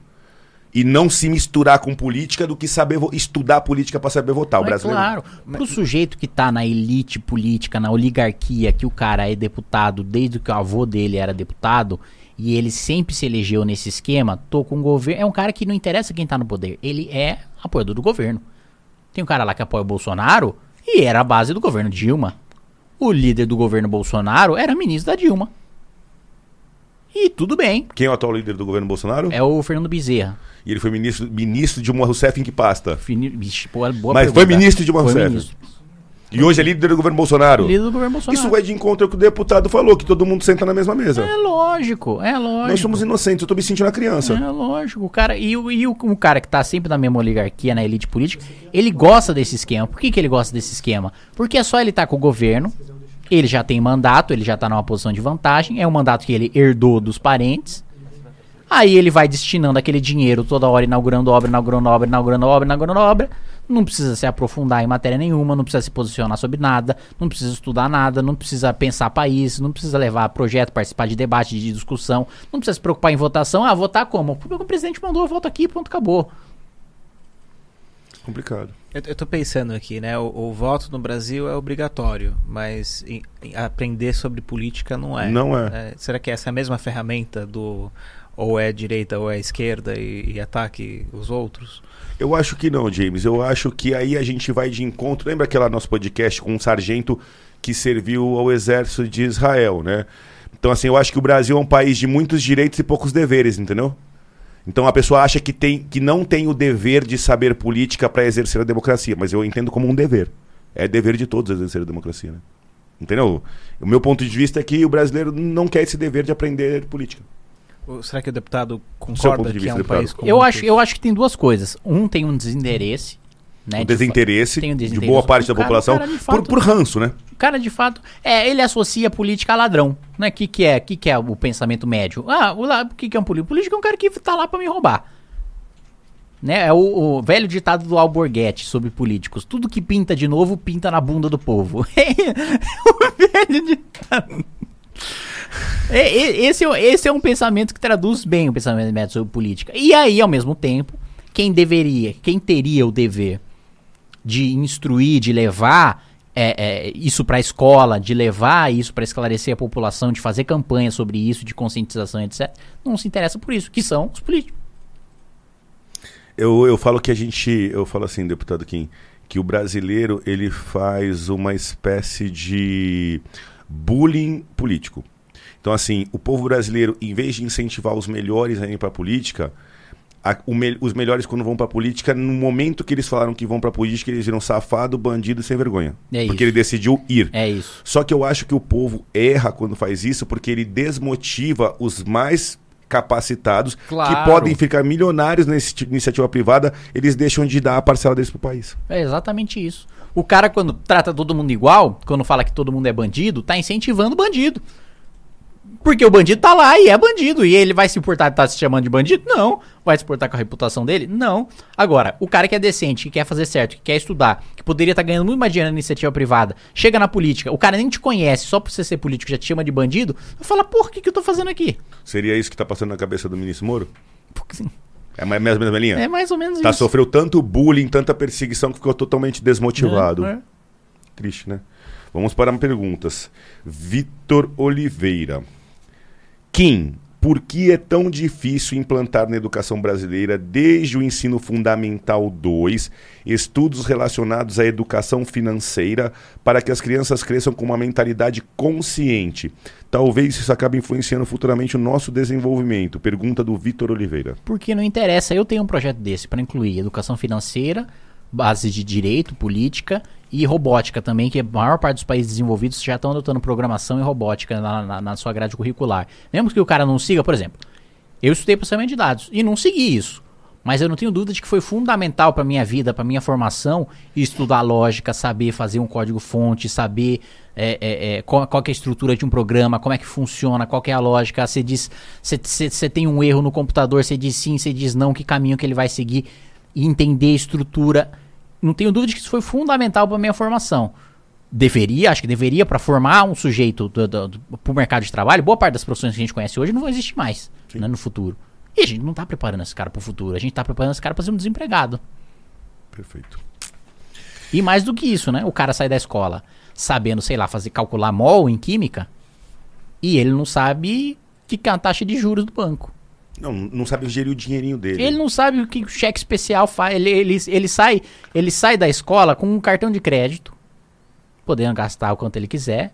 e não se misturar com política do que saber estudar política para saber votar. O Mas brasileiro. Claro, para o sujeito que está na elite política, na oligarquia, que o cara é deputado desde que o avô dele era deputado e ele sempre se elegeu nesse esquema, tô com o governo. É um cara que não interessa quem está no poder, ele é apoiador do governo. Tem um cara lá que apoia o Bolsonaro, e era a base do governo Dilma. O líder do governo Bolsonaro era ministro da Dilma. E tudo bem. Quem é o atual líder do governo Bolsonaro? É o Fernando Bezerra. E ele foi ministro, ministro de Dilma Rousseff em que pasta? Fini... Vixe, boa, boa Mas pergunta. foi ministro de Dilma Rousseff. Ministro. E hoje é líder do governo Bolsonaro. Líder do governo Bolsonaro. Isso vai de encontro ao que o deputado falou, que todo mundo senta na mesma mesa. É lógico, é lógico. Nós somos inocentes, eu tô me sentindo a criança. É lógico, cara. E, o, e o, o, cara que tá sempre na mesma oligarquia, na elite política, ele gosta desse esquema. Por que, que ele gosta desse esquema? Porque é só ele estar tá com o governo, ele já tem mandato, ele já tá numa posição de vantagem, é um mandato que ele herdou dos parentes. Aí ele vai destinando aquele dinheiro toda hora, inaugurando obra, inaugurando obra, inaugurando obra, inaugurando obra. Não precisa se aprofundar em matéria nenhuma, não precisa se posicionar sobre nada, não precisa estudar nada, não precisa pensar país, não precisa levar projeto, participar de debate, de discussão, não precisa se preocupar em votação. Ah, votar como? O presidente mandou, eu voto aqui, pronto, acabou. Complicado. Eu, eu tô pensando aqui, né? O, o, voto no Brasil é obrigatório, mas em, em aprender sobre política não é. Não é. é. Será que essa é a mesma ferramenta do ou é direita ou é esquerda e, e, ataque os outros? Eu acho que não, James. Eu acho que aí a gente vai de encontro. Lembra aquele nosso podcast com um sargento que serviu ao exército de Israel, né? Então, assim, eu acho que o Brasil é um país de muitos direitos e poucos deveres, entendeu? Então a pessoa acha que, tem, que não tem o dever de saber política para exercer a democracia, mas eu entendo como um dever. É dever de todos exercer a democracia, né? Entendeu? O meu ponto de vista é que o brasileiro não quer esse dever de aprender política. Será que o deputado concorda que é um deputado? país eu acho, eu acho que tem duas coisas. Um tem um desinteresse. Né, um desinteresse, um desinteresse de boa parte da cara, população cara, fato, por, por ranço, né? O cara, de fato, é, ele associa política a ladrão. O né? que, que, é, que, que é o pensamento médio? Ah, o que, que é um político? Político é um cara que tá lá para me roubar. Né? É o, o, velho ditado do Alborguete sobre políticos. Tudo que pinta de novo, pinta na bunda do povo. o velho ditado. É, esse, é, esse é um pensamento que traduz bem o pensamento médio sobre política. E aí, ao mesmo tempo, quem deveria, quem teria o dever de instruir, de levar é, é, isso para a escola, de levar isso para esclarecer a população, de fazer campanha sobre isso, de conscientização, etc., não se interessa por isso, que são os políticos. Eu, eu falo que a gente. Eu falo assim, deputado Kim, que o brasileiro ele faz uma espécie de bullying político. Então, assim, o povo brasileiro, em vez de incentivar os melhores a irem para a política, a, me, os melhores quando vão para a política, no momento que eles falaram que vão para a política, eles viram safado, bandido sem vergonha. É porque ele decidiu ir. É isso. Só que eu acho que o povo erra quando faz isso, porque ele desmotiva os mais capacitados claro. que podem ficar milionários nessa iniciativa privada, eles deixam de dar a parcela deles pro país. É exatamente isso. O cara, quando trata todo mundo igual, quando fala que todo mundo é bandido, tá incentivando o bandido. Porque o bandido tá lá e é bandido. E ele vai se importar de estar tá se chamando de bandido? Não. Vai se importar com a reputação dele? Não. Agora, o cara que é decente, que quer fazer certo, que quer estudar, que poderia estar tá ganhando muito mais dinheiro na iniciativa privada, chega na política, o cara nem te conhece, só por você ser político já te chama de bandido, vai falar, porra, o que, que eu tô fazendo aqui? Seria isso que tá passando na cabeça do ministro Moro? É mais ou menos a mesma linha? É mais ou menos tá, isso. Sofreu tanto bullying, tanta perseguição que ficou totalmente desmotivado. É, é. Triste, né? Vamos para perguntas. Vitor Oliveira. Kim, por que é tão difícil implantar na educação brasileira, desde o ensino fundamental 2, estudos relacionados à educação financeira para que as crianças cresçam com uma mentalidade consciente? Talvez isso acabe influenciando futuramente o nosso desenvolvimento. Pergunta do Vitor Oliveira. Porque não interessa. Eu tenho um projeto desse para incluir educação financeira, base de direito, política e robótica também, que a maior parte dos países desenvolvidos já estão adotando programação e robótica na, na, na, sua grade curricular. Mesmo que o cara não siga, por exemplo, eu estudei processamento de dados e não segui isso. Mas eu não tenho dúvida de que foi fundamental para minha vida, para minha formação, estudar lógica, saber fazer um código-fonte, saber é, é, é, qual, qual é a estrutura de um programa, como é que funciona, qual é a lógica. Você diz, você tem um erro no computador, você diz sim, você diz não, que caminho que ele vai seguir, e entender a estrutura não tenho dúvida de que isso foi fundamental para minha formação. Deveria, acho que deveria, para formar um sujeito para o mercado de trabalho. Boa parte das profissões que a gente conhece hoje não vão existir mais né, no futuro. E a gente não está preparando esse cara para o futuro. A gente está preparando esse cara para ser um desempregado. Perfeito. E mais do que isso, né? O cara sai da escola sabendo, sei lá, fazer calcular mol em química e ele não sabe que é a taxa de juros do banco. Não, não sabe gerir o dinheirinho dele. Ele não sabe o que o cheque especial faz. Ele, ele, ele, sai, ele sai da escola com um cartão de crédito, podendo gastar o quanto ele quiser,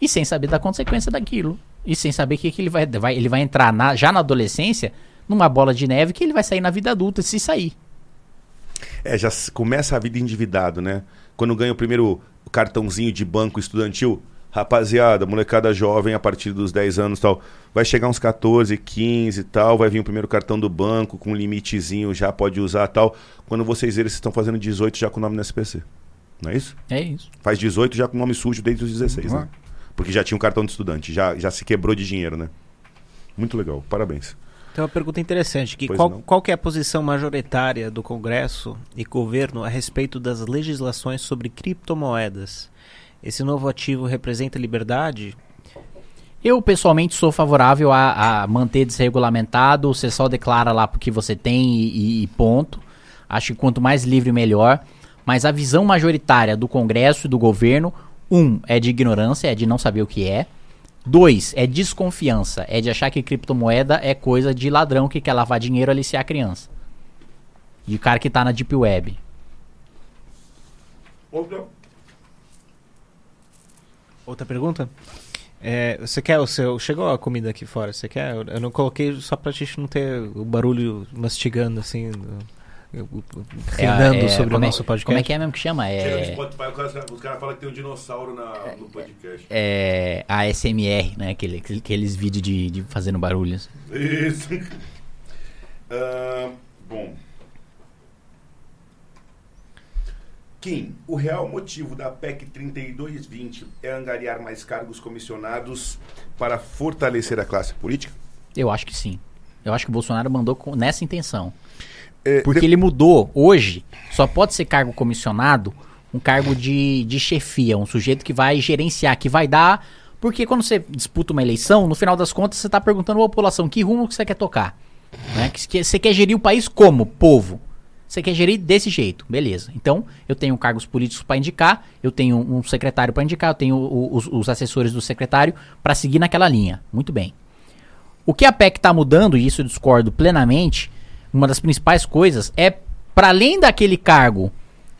e sem saber da consequência daquilo. E sem saber que, que ele, vai, vai, ele vai entrar na, já na adolescência numa bola de neve que ele vai sair na vida adulta se sair. É, já começa a vida endividado, né? Quando ganha o primeiro cartãozinho de banco estudantil, rapaziada, molecada jovem a partir dos 10 anos tal, vai chegar uns 14, 15 e tal, vai vir o primeiro cartão do banco com um limitezinho, já pode usar tal. Quando vocês verem, vocês estão fazendo 18 já com o nome no SPC. Não é isso? É isso. Faz 18 já com o nome sujo desde os 16, uhum. né? Porque já tinha um cartão de estudante, já, já se quebrou de dinheiro, né? Muito legal, parabéns. Tem uma pergunta interessante, que qual, qual que é a posição majoritária do Congresso e governo a respeito das legislações sobre criptomoedas? Esse novo ativo representa liberdade? Eu pessoalmente sou favorável a, a manter desregulamentado, você só declara lá porque você tem e, e, ponto. Acho que quanto mais livre, melhor. Mas a visão majoritária do Congresso e do governo, um, é de ignorância, é de não saber o que é. Dois, é desconfiança, é de achar que criptomoeda é coisa de ladrão que quer lavar dinheiro e aliciar a criança. De cara que tá na Deep Web. Outra pergunta? É, você quer o seu. Chegou a comida aqui fora? Você quer? Eu não coloquei só pra gente não ter o barulho mastigando assim. Rendando é, é, sobre o nosso podcast. Como é que é mesmo que chama? É... os caras falam que tem um dinossauro na, no podcast. É. A SMR, né? Aquele, aqueles vídeos de, de fazendo barulhos. Isso. uh, bom. Kim, o real motivo da PEC 3220 é angariar mais cargos comissionados para fortalecer a classe política? Eu acho que sim. Eu acho que o Bolsonaro mandou com, nessa intenção. É, Porque de... ele mudou. Hoje, só pode ser cargo comissionado um cargo de, de chefia, um sujeito que vai gerenciar, que vai dar. Porque quando você disputa uma eleição, no final das contas, você está perguntando à população que rumo que você quer tocar. Né? Que, que, você quer gerir o país como? Povo. Você quer gerir desse jeito, beleza. Então, eu tenho cargos políticos para indicar, eu tenho um secretário para indicar, eu tenho os, os, assessores do secretário para seguir naquela linha. Muito bem. O que a PEC está mudando, e isso eu discordo plenamente, uma das principais coisas é, para além daquele cargo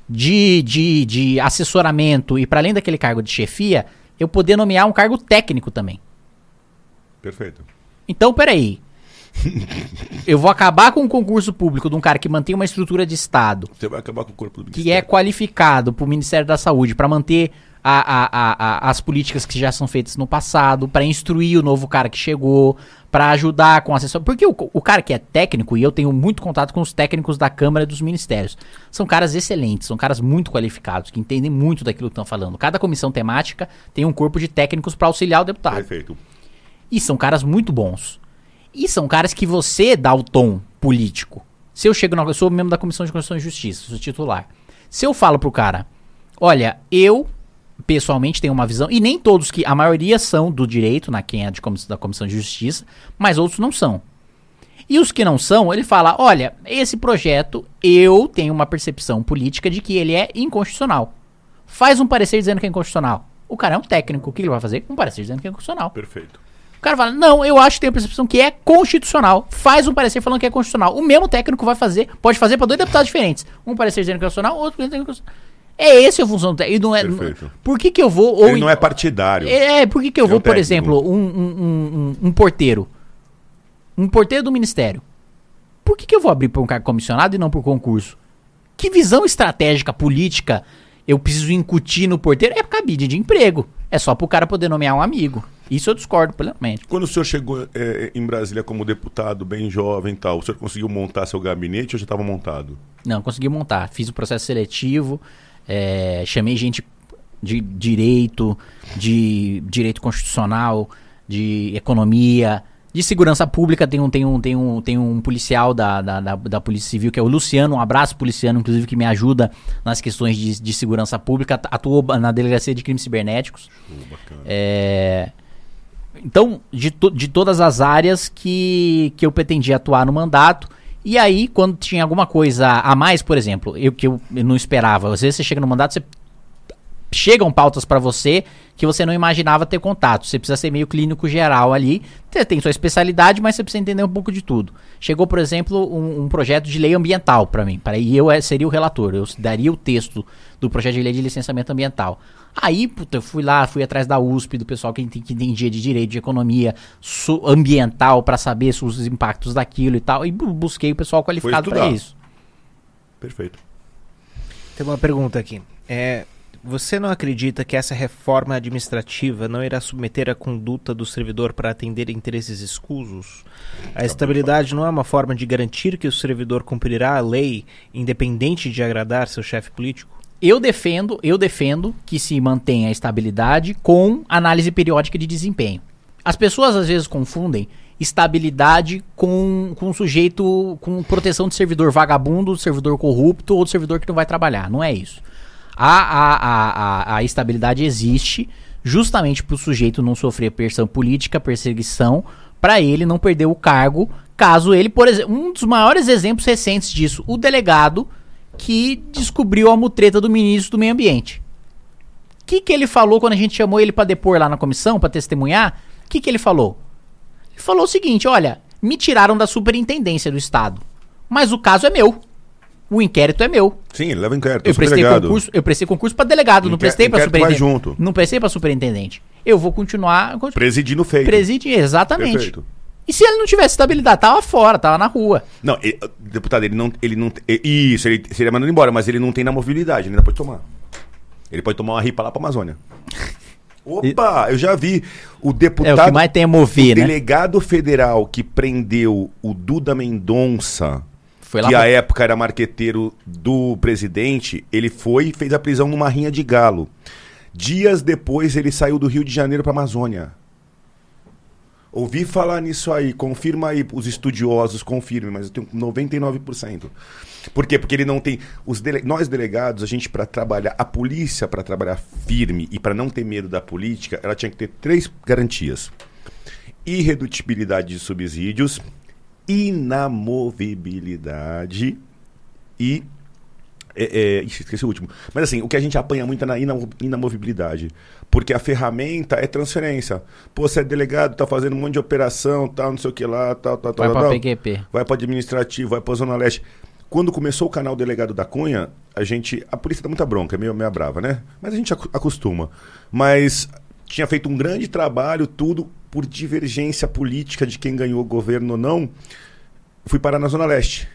de, de, de assessoramento e para além daquele cargo de chefia, eu poder nomear um cargo técnico também. Perfeito. Então, peraí eu vou acabar com o concurso público de um cara que mantém uma estrutura de Estado. Você vai acabar com o corpo do Que é qualificado para o Ministério da Saúde para manter a, a, a, as políticas que já são feitas no passado, para instruir o novo cara que chegou, para ajudar com assessor. Porque o, o, cara que é técnico, e eu tenho muito contato com os técnicos da Câmara e dos Ministérios, são caras excelentes, são caras muito qualificados, que entendem muito daquilo que estão falando. Cada comissão temática tem um corpo de técnicos para auxiliar o deputado. Perfeito. E são caras muito bons. E são caras que você dá o tom político. Se eu chego na. Eu sou membro da Comissão de Constituição e Justiça, sou titular. Se eu falo pro cara, olha, eu pessoalmente tenho uma visão, e nem todos que. A maioria são do direito, na quem é de da Comissão de Justiça, mas outros não são. E os que não são, ele fala: olha, esse projeto eu tenho uma percepção política de que ele é inconstitucional. Faz um parecer dizendo que é inconstitucional. O cara é um técnico, o que ele vai fazer? Um parecer dizendo que é inconstitucional. Perfeito. O cara fala, não, eu acho que tem a percepção que é constitucional. Faz um parecer falando que é constitucional. O mesmo técnico vai fazer, pode fazer para dois deputados diferentes. Um parecer dizendo que é constitucional, outro dizendo que é constitucional. É esse a função do técnico. Não é, Perfeito. Por que que eu vou... Ou, Ele não é partidário. É, por que que eu é vou, por exemplo, um, um, um, um, porteiro? Um porteiro do ministério. Por que que eu vou abrir para um cargo comissionado e não por concurso? Que visão estratégica, política eu preciso incutir no porteiro? É cabide de emprego. É só para o cara poder nomear um amigo. Isso eu discordo plenamente. Quando o senhor chegou é, em Brasília como deputado, bem jovem e tal, o senhor conseguiu montar seu gabinete ou já estava montado? Não, consegui montar. Fiz o processo seletivo, é, chamei gente de direito, de direito constitucional, de economia, de segurança pública tem um, tem um, tem um, tem um policial da, da, da, da Polícia Civil, que é o Luciano, um abraço Luciano, inclusive, que me ajuda nas questões de, de segurança pública, atuou na Delegacia de Crimes Cibernéticos. Oh, é, então, de, to, de todas as áreas que, que eu pretendia atuar no mandato. E aí, quando tinha alguma coisa a mais, por exemplo, eu que eu não esperava, às vezes você chega no mandato, você chegam pautas para você que você não imaginava ter contato. Você precisa ser meio clínico geral ali. Você tem sua especialidade, mas você precisa entender um pouco de tudo. Chegou, por exemplo, um, um projeto de lei ambiental para mim. Para e eu é, seria o relator. Eu daria o texto do projeto de lei de licenciamento ambiental. Aí, puta, eu fui lá, fui atrás da USP, do pessoal que, que entendia de direito, de economia ambiental, para saber os impactos daquilo e tal. E busquei o pessoal qualificado para isso. Perfeito. Tem uma pergunta aqui. É, você não acredita que essa reforma administrativa não irá submeter a conduta do servidor para atender interesses escusos? A estabilidade não é uma forma de garantir que o servidor cumprirá a lei, independente de agradar seu chefe político? Eu defendo, eu defendo que se mantenha a estabilidade com análise periódica de desempenho. As pessoas às vezes confundem estabilidade com, com sujeito com proteção de servidor vagabundo, servidor corrupto ou de servidor que não vai trabalhar. Não é isso. A, a, a, a, estabilidade existe justamente para o sujeito não sofrer perseguição política, perseguição, para ele não perder o cargo, caso ele, por exemplo, um dos maiores exemplos recentes disso, o delegado que descobriu a mutreta do ministro do Meio Ambiente. O que, que ele falou quando a gente chamou ele para depor lá na comissão, para testemunhar? O que, que ele falou? Ele falou o seguinte: olha, me tiraram da superintendência do Estado, mas o caso é meu. O inquérito é meu. Sim, ele leva inquérito. Eu prestei concurso, eu prestei concurso para delegado, não prestei para superintendente. junto. Não prestei para superintendente. Eu vou continuar presidindo feito. Presidindo, exatamente. Perfeito. E se ele não tivesse estabilidade, tava fora, tava na rua. Não, ele, deputado, ele não, ele não, isso, ele seria mandado embora, mas ele não tem na mobilidade, ele ainda pode tomar. Ele pode tomar uma ripa lá pra Amazônia. Opa, eu já vi o deputado. É o que mais tem a mover, o né? delegado federal que prendeu o Duda Mendonça, foi que à época era marqueteiro do presidente, ele foi e fez a prisão numa rinha de galo. Dias depois ele saiu do Rio de Janeiro para Amazônia. Ouvi falar nisso aí, confirma aí, os estudiosos confirmem, mas eu tenho 99%. Por quê? Porque ele não tem. Os dele, nós delegados, a gente para trabalhar, a polícia para trabalhar firme e para não ter medo da política, ela tinha que ter três garantias: irredutibilidade de subsídios, inamovibilidade e é, é, esqueci o último. Mas assim, o que a gente apanha muito é na inamovibilidade. Porque a ferramenta é transferência. Pô, você é delegado, tá fazendo um monte de operação, tal, não sei o que lá, tal, tal, tal. Vai tal, pra PQP. Vai pra administrativo, vai pra Zona Leste. Quando começou o canal Delegado da Cunha, a gente. A polícia dá muita bronca, é meio, meio brava, né? Mas a gente acostuma. Mas tinha feito um grande trabalho, tudo por divergência política de quem ganhou o governo ou não. Fui parar na Zona Leste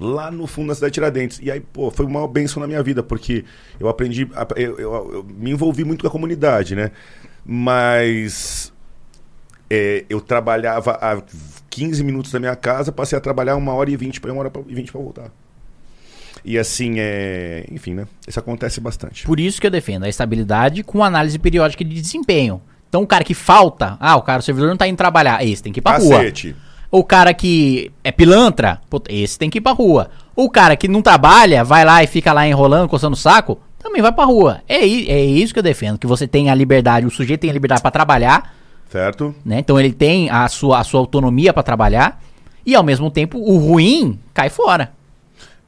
lá no fundo da cidade de Tiradentes. E aí, pô, foi uma benção na minha vida, porque eu aprendi, eu, eu, eu me envolvi muito com a comunidade, né? Mas é, eu trabalhava a 15 minutos da minha casa, passei a trabalhar uma hora e vinte para uma hora e vinte para voltar. E assim, é... enfim, né? Isso acontece bastante. Por isso que eu defendo a estabilidade com análise periódica de desempenho. Então, o cara que falta, ah, o cara, o servidor não tá indo trabalhar, esse tem que ir pra Cacete. rua. O cara que é pilantra, esse tem que ir pra rua. O cara que não trabalha, vai lá e fica lá enrolando, coçando o saco, também vai pra rua. É, é isso que eu defendo, que você tem a liberdade, o sujeito tem a liberdade para trabalhar. Certo. Né? Então ele tem a sua, a sua autonomia para trabalhar. E ao mesmo tempo, o ruim cai fora.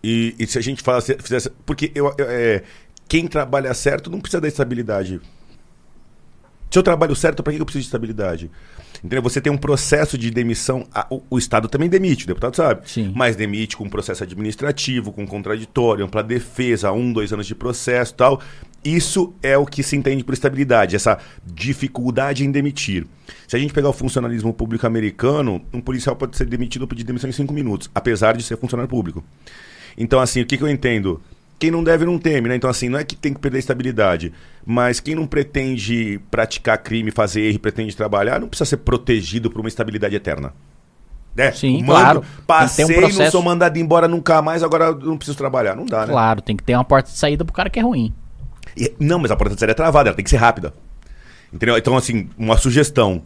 E, e se a gente falasse, fizesse. Porque eu, eu é, quem trabalha certo não precisa da estabilidade. Se eu trabalho certo, para que eu preciso de estabilidade? Entendeu? Você tem um processo de demissão. A, o, o, Estado também demite, o deputado sabe. Sim. Mas demite com processo administrativo, com contraditório, ampla defesa, um, dois anos de processo tal. Isso é o que se entende por estabilidade, essa dificuldade em demitir. Se a gente pegar o funcionalismo público americano, um policial pode ser demitido ou pedir demissão em cinco minutos, apesar de ser funcionário público. Então, assim, o que, que eu entendo? quem não deve não teme, né? Então, assim, não é que tem que perder a estabilidade, mas quem não pretende praticar crime, fazer erro, pretende trabalhar, não precisa ser protegido por uma estabilidade eterna. Né? Sim, Mando, claro. Passei, um processo... não sou mandado embora nunca mais, agora não preciso trabalhar. Não dá, né? Claro, tem que ter uma porta de saída pro cara que é ruim. E, não, mas a porta de saída é travada, ela tem que ser rápida. Entendeu? Então, assim, uma sugestão.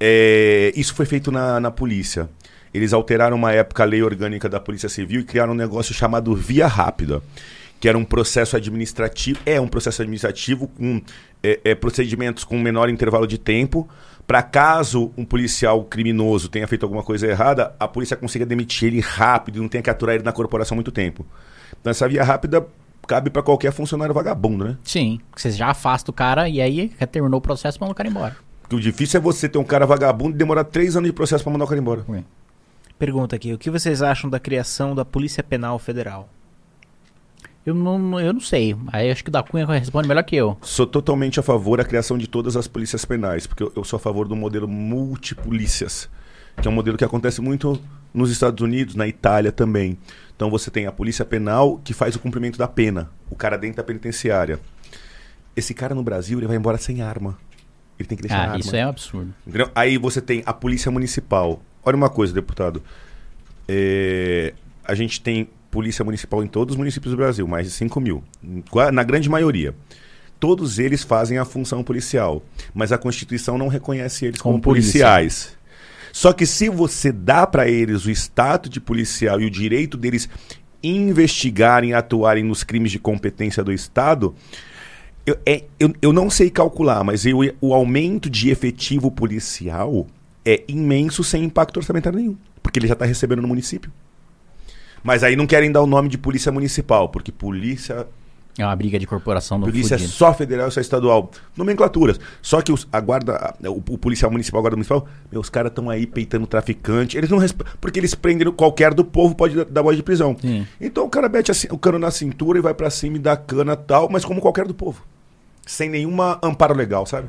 É, isso foi feito na, na polícia. Eles alteraram uma época a lei orgânica da Polícia Civil e criaram um negócio chamado Via Rápida, que era um processo administrativo, é um processo administrativo com é, é, procedimentos com menor intervalo de tempo, para caso um policial criminoso tenha feito alguma coisa errada, a polícia consiga demitir ele rápido e não tenha que aturar ele na corporação muito tempo. Então essa via rápida cabe para qualquer funcionário vagabundo, né? Sim, você já afasta o cara e aí terminou o processo para mandar o cara embora. Porque o difícil é você ter um cara vagabundo e demorar três anos de processo para mandar o cara embora. Ué. Pergunta aqui, o que vocês acham da criação da Polícia Penal Federal? Eu não, eu não sei. Aí acho que o da Cunha responde melhor que eu. Sou totalmente a favor da criação de todas as polícias penais, porque eu, eu sou a favor do modelo multipolícias, que é um modelo que acontece muito nos Estados Unidos, na Itália também. Então você tem a polícia penal que faz o cumprimento da pena, o cara dentro da penitenciária. Esse cara no Brasil ele vai embora sem arma. Ele tem que deixar ah, arma. Isso é um absurdo. Entendeu? Aí você tem a polícia municipal. Olha uma coisa, deputado. É, a gente tem polícia municipal em todos os municípios do Brasil, mais de 5 mil. Na grande maioria. Todos eles fazem a função policial, mas a Constituição não reconhece eles como, como policiais. Só que se você dá para eles o status de policial e o direito deles investigarem, atuarem nos crimes de competência do Estado, eu, é, eu, eu não sei calcular, mas eu, o aumento de efetivo policial é imenso sem impacto orçamentário nenhum, porque ele já está recebendo no município. Mas aí não querem dar o nome de polícia municipal, porque polícia É uma briga de corporação do Polícia fudido. é só federal e só estadual. Nomenclaturas. Só que os, a guarda, o, o policial municipal, a guarda municipal, meu, os caras estão aí peitando traficante. Eles não Porque eles prendem qualquer do povo, pode dar, dar voz de prisão. Sim. Então o cara mete assim, o cano na cintura e vai para cima e dá cana tal, mas como qualquer do povo. Sem nenhuma amparo legal, sabe?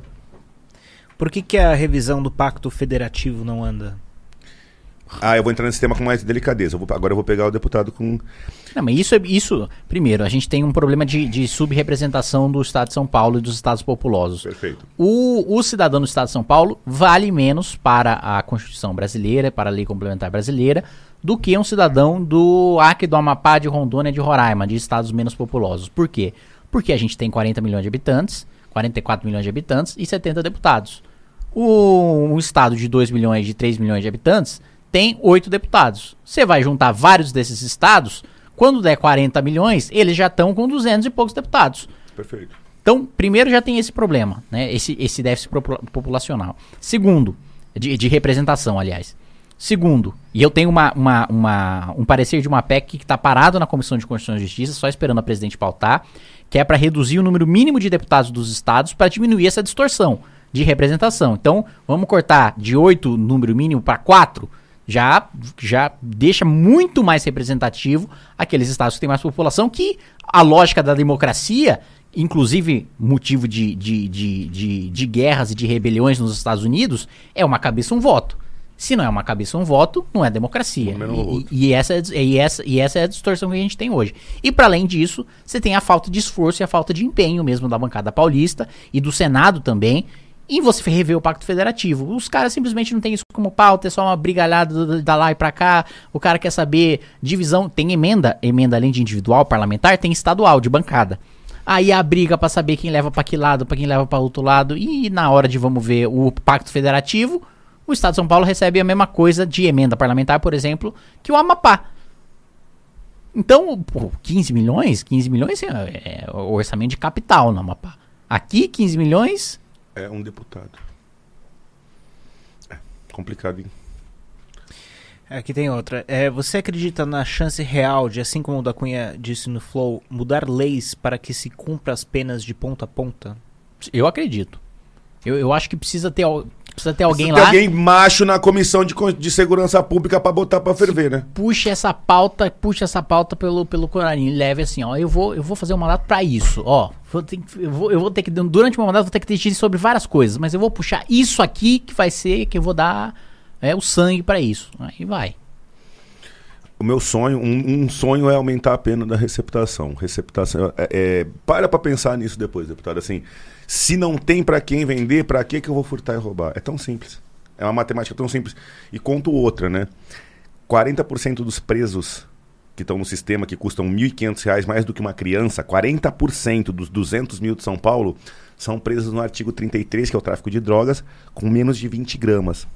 Por que, que a revisão do pacto federativo não anda? Ah, eu vou entrar nesse tema com mais delicadeza. Eu vou, agora eu vou pegar o deputado com. Não, mas isso, é, isso primeiro, a gente tem um problema de, de subrepresentação do Estado de São Paulo e dos estados populosos. Perfeito. O, o cidadão do Estado de São Paulo vale menos para a Constituição brasileira, para a lei complementar brasileira, do que um cidadão do Acre, do Amapá, de Rondônia, de Roraima, de estados menos populosos. Por quê? Porque a gente tem 40 milhões de habitantes, 44 milhões de habitantes e 70 deputados. O, um estado de 2 milhões, de 3 milhões de habitantes tem oito deputados. Você vai juntar vários desses estados, quando der 40 milhões, eles já estão com 200 e poucos deputados. Perfeito. Então, primeiro já tem esse problema, né? Esse, esse déficit populacional. Segundo, de, de representação, aliás. Segundo, e eu tenho uma, uma, uma, um parecer de uma PEC que está parado na Comissão de Constituição e Justiça, só esperando a presidente pautar, que é para reduzir o número mínimo de deputados dos estados para diminuir essa distorção de representação. Então, vamos cortar de oito número mínimo para quatro já, já deixa muito mais representativo aqueles estados que têm mais população, que a lógica da democracia, inclusive motivo de, de, de, de, de guerras e de rebeliões nos Estados Unidos, é uma cabeça um voto. Se não é uma cabeça um voto, não é democracia. E, e, e, essa, é e, essa, e essa é a distorção que a gente tem hoje. E para além disso, você tem a falta de esforço e a falta de empenho mesmo da bancada paulista e do Senado também, e você rever o Pacto Federativo. Os caras simplesmente não tem isso como pauta, é só uma brigalhada da lá e pra cá. O cara quer saber divisão. Tem emenda, emenda além de individual, parlamentar, tem estadual, de bancada. Aí a briga para saber quem leva para que lado, para quem leva para outro lado. E na hora de vamos ver o Pacto Federativo, o Estado de São Paulo recebe a mesma coisa de emenda parlamentar, por exemplo, que o Amapá. Então, pô, 15 milhões? 15 milhões é, é o orçamento de capital no Amapá. Aqui, 15 milhões é um deputado. É complicado, hein? Aqui tem outra. É, você acredita na chance real de, assim como o da Cunha disse no Flow, mudar leis para que se cumpra as penas de ponta a ponta? Eu acredito. Eu, eu acho que precisa ter, Precisa ter alguém Precisa lá. Ter alguém macho na comissão de, de segurança pública para botar para ferver, né? Puxa essa pauta, puxa essa pauta pelo, pelo Corarinho. Leve assim, ó. Eu vou, eu vou fazer um mandato para isso, ó. Vou ter, eu, vou, eu vou ter que. Durante o meu mandato, vou ter que decidir sobre várias coisas. Mas eu vou puxar isso aqui que vai ser, que eu vou dar é, o sangue para isso. Aí vai. O meu sonho, um, um, sonho é aumentar a pena da receptação. Receptação. É, é, para pra pensar nisso depois, deputado. Assim, se não tem para quem vender, para que que eu vou furtar e roubar? É tão simples. É uma matemática tão simples. E conto outra, né? 40% dos presos que estão no sistema, que custam R$ 1.500 mais do que uma criança, 40% dos 200 mil de São Paulo são presos no artigo 33, que é o tráfico de drogas, com menos de 20 gramas.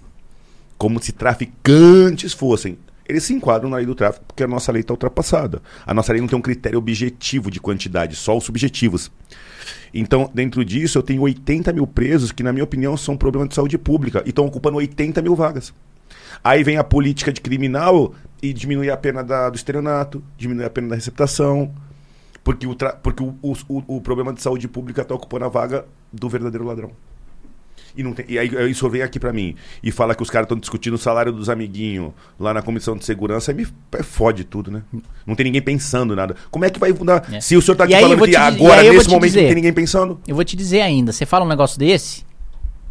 Como se traficantes fossem. Eles se enquadram na lei do tráfico porque a nossa lei está ultrapassada. A nossa lei não tem um critério objetivo de quantidade, só os subjetivos. Então, dentro disso, eu tenho 80 mil presos que, na minha opinião, são um problema de saúde pública e estão ocupando 80 mil vagas. Aí vem a política de criminal e diminui a pena da, do estelionato, diminui a pena da receptação, porque o, porque o, o, o, o problema de saúde pública está ocupando a vaga do verdadeiro ladrão. E, não tem, e aí isso vem aqui para mim e fala que os caras estão discutindo o salário dos amiguinhos lá na comissão de segurança, aí me fode tudo, né? Não tem ninguém pensando nada. Como é que vai mudar? É. Se o senhor tá aqui falando que te, agora, nesse momento, dizer, não tem ninguém pensando. Eu vou te dizer ainda, você fala um negócio desse,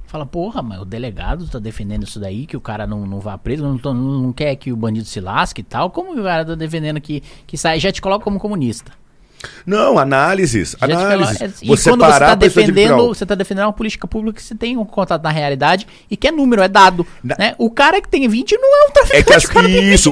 fala, porra, mas o delegado tá defendendo isso daí, que o cara não, não vá preso, não, não, não quer que o bandido se lasque e tal. Como o cara tá defendendo que, que sai, já te coloca como comunista? Não, análises. análises. É, e você quando você está defendendo, você está defendendo uma política pública que você tem um contato na realidade e que é número, é dado. Na... Né? O cara que tem 20 não é um traficante. É que, que isso.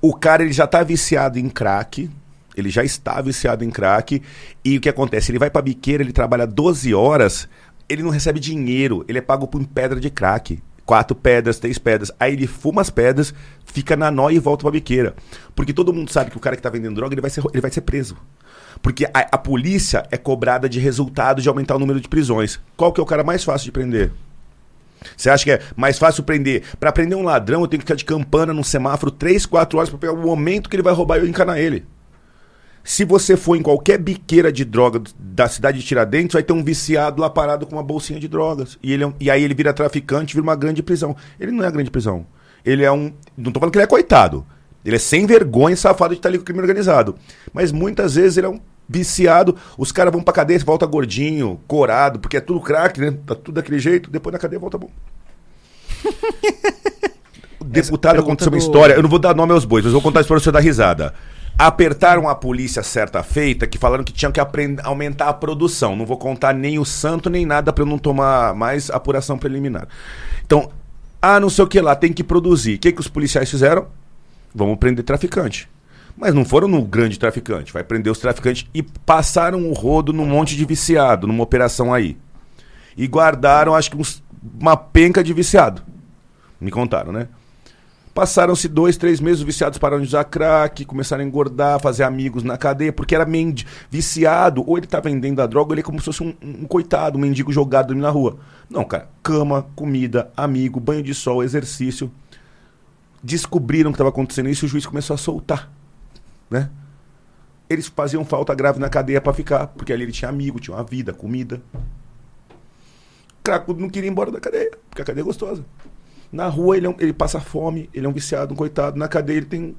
O, o, cara ele já está viciado em crack. Ele já está viciado em crack. E o que acontece? Ele vai pra biqueira, ele trabalha 12 horas, ele não recebe dinheiro, ele é pago por pedra de crack quatro pedras, três pedras. Aí ele fuma as pedras, fica na nó e volta pra biqueira. Porque todo mundo sabe que o cara que tá vendendo droga, ele vai ser, ele vai ser preso. Porque a, a, polícia é cobrada de resultado de aumentar o número de prisões. Qual que é o cara mais fácil de prender? Você acha que é mais fácil prender? Para prender um ladrão, eu tenho que ficar de campana num semáforo 3, 4 horas para pegar o momento que ele vai roubar e eu encanar ele. Se você for em qualquer biqueira de droga da cidade de Tiradentes, vai ter um viciado lá parado com uma bolsinha de drogas. E, ele, é e aí ele vira traficante, vira uma grande prisão. Ele não é grande prisão. Ele é um. Não tô falando que ele é coitado. Ele é sem vergonha e safado de estar ali com o crime organizado. Mas muitas vezes ele é um viciado. Os caras vão pra cadeia, volta gordinho, corado, porque é tudo crack, né? Tá tudo daquele jeito. Depois na cadeia volta bom. deputado aconteceu do... uma história. Eu não vou dar nome aos bois, mas vou contar a história pra você dar risada. Apertaram a polícia certa feita que falaram que tinham que aumentar a produção. Não vou contar nem o santo nem nada para eu não tomar mais apuração preliminar. Então, ah, não sei o que lá, tem que produzir. O que, que os policiais fizeram? Vamos prender traficante. Mas não foram no grande traficante, vai prender os traficantes e passaram o rodo num monte de viciado, numa operação aí. E guardaram, acho que uns, uma penca de viciado. Me contaram, né? Passaram-se dois, três meses, os viciados pararam de usar crack, começaram a engordar, fazer amigos na cadeia, porque era mendi viciado, ou ele tá vendendo a droga, ou ele é como se fosse um, um coitado, um mendigo jogado na rua. Não, cara, cama, comida, amigo, banho de sol, exercício. Descobriram que estava acontecendo isso e o juiz começou a soltar, né? Eles faziam falta grave na cadeia para ficar, porque ali ele tinha amigo, tinha uma vida, comida. Cracudo não queria ir embora da cadeia, porque a cadeia é gostosa. Na rua ele, é um, ele passa fome, ele é um viciado, um coitado. Na cadeia ele tem.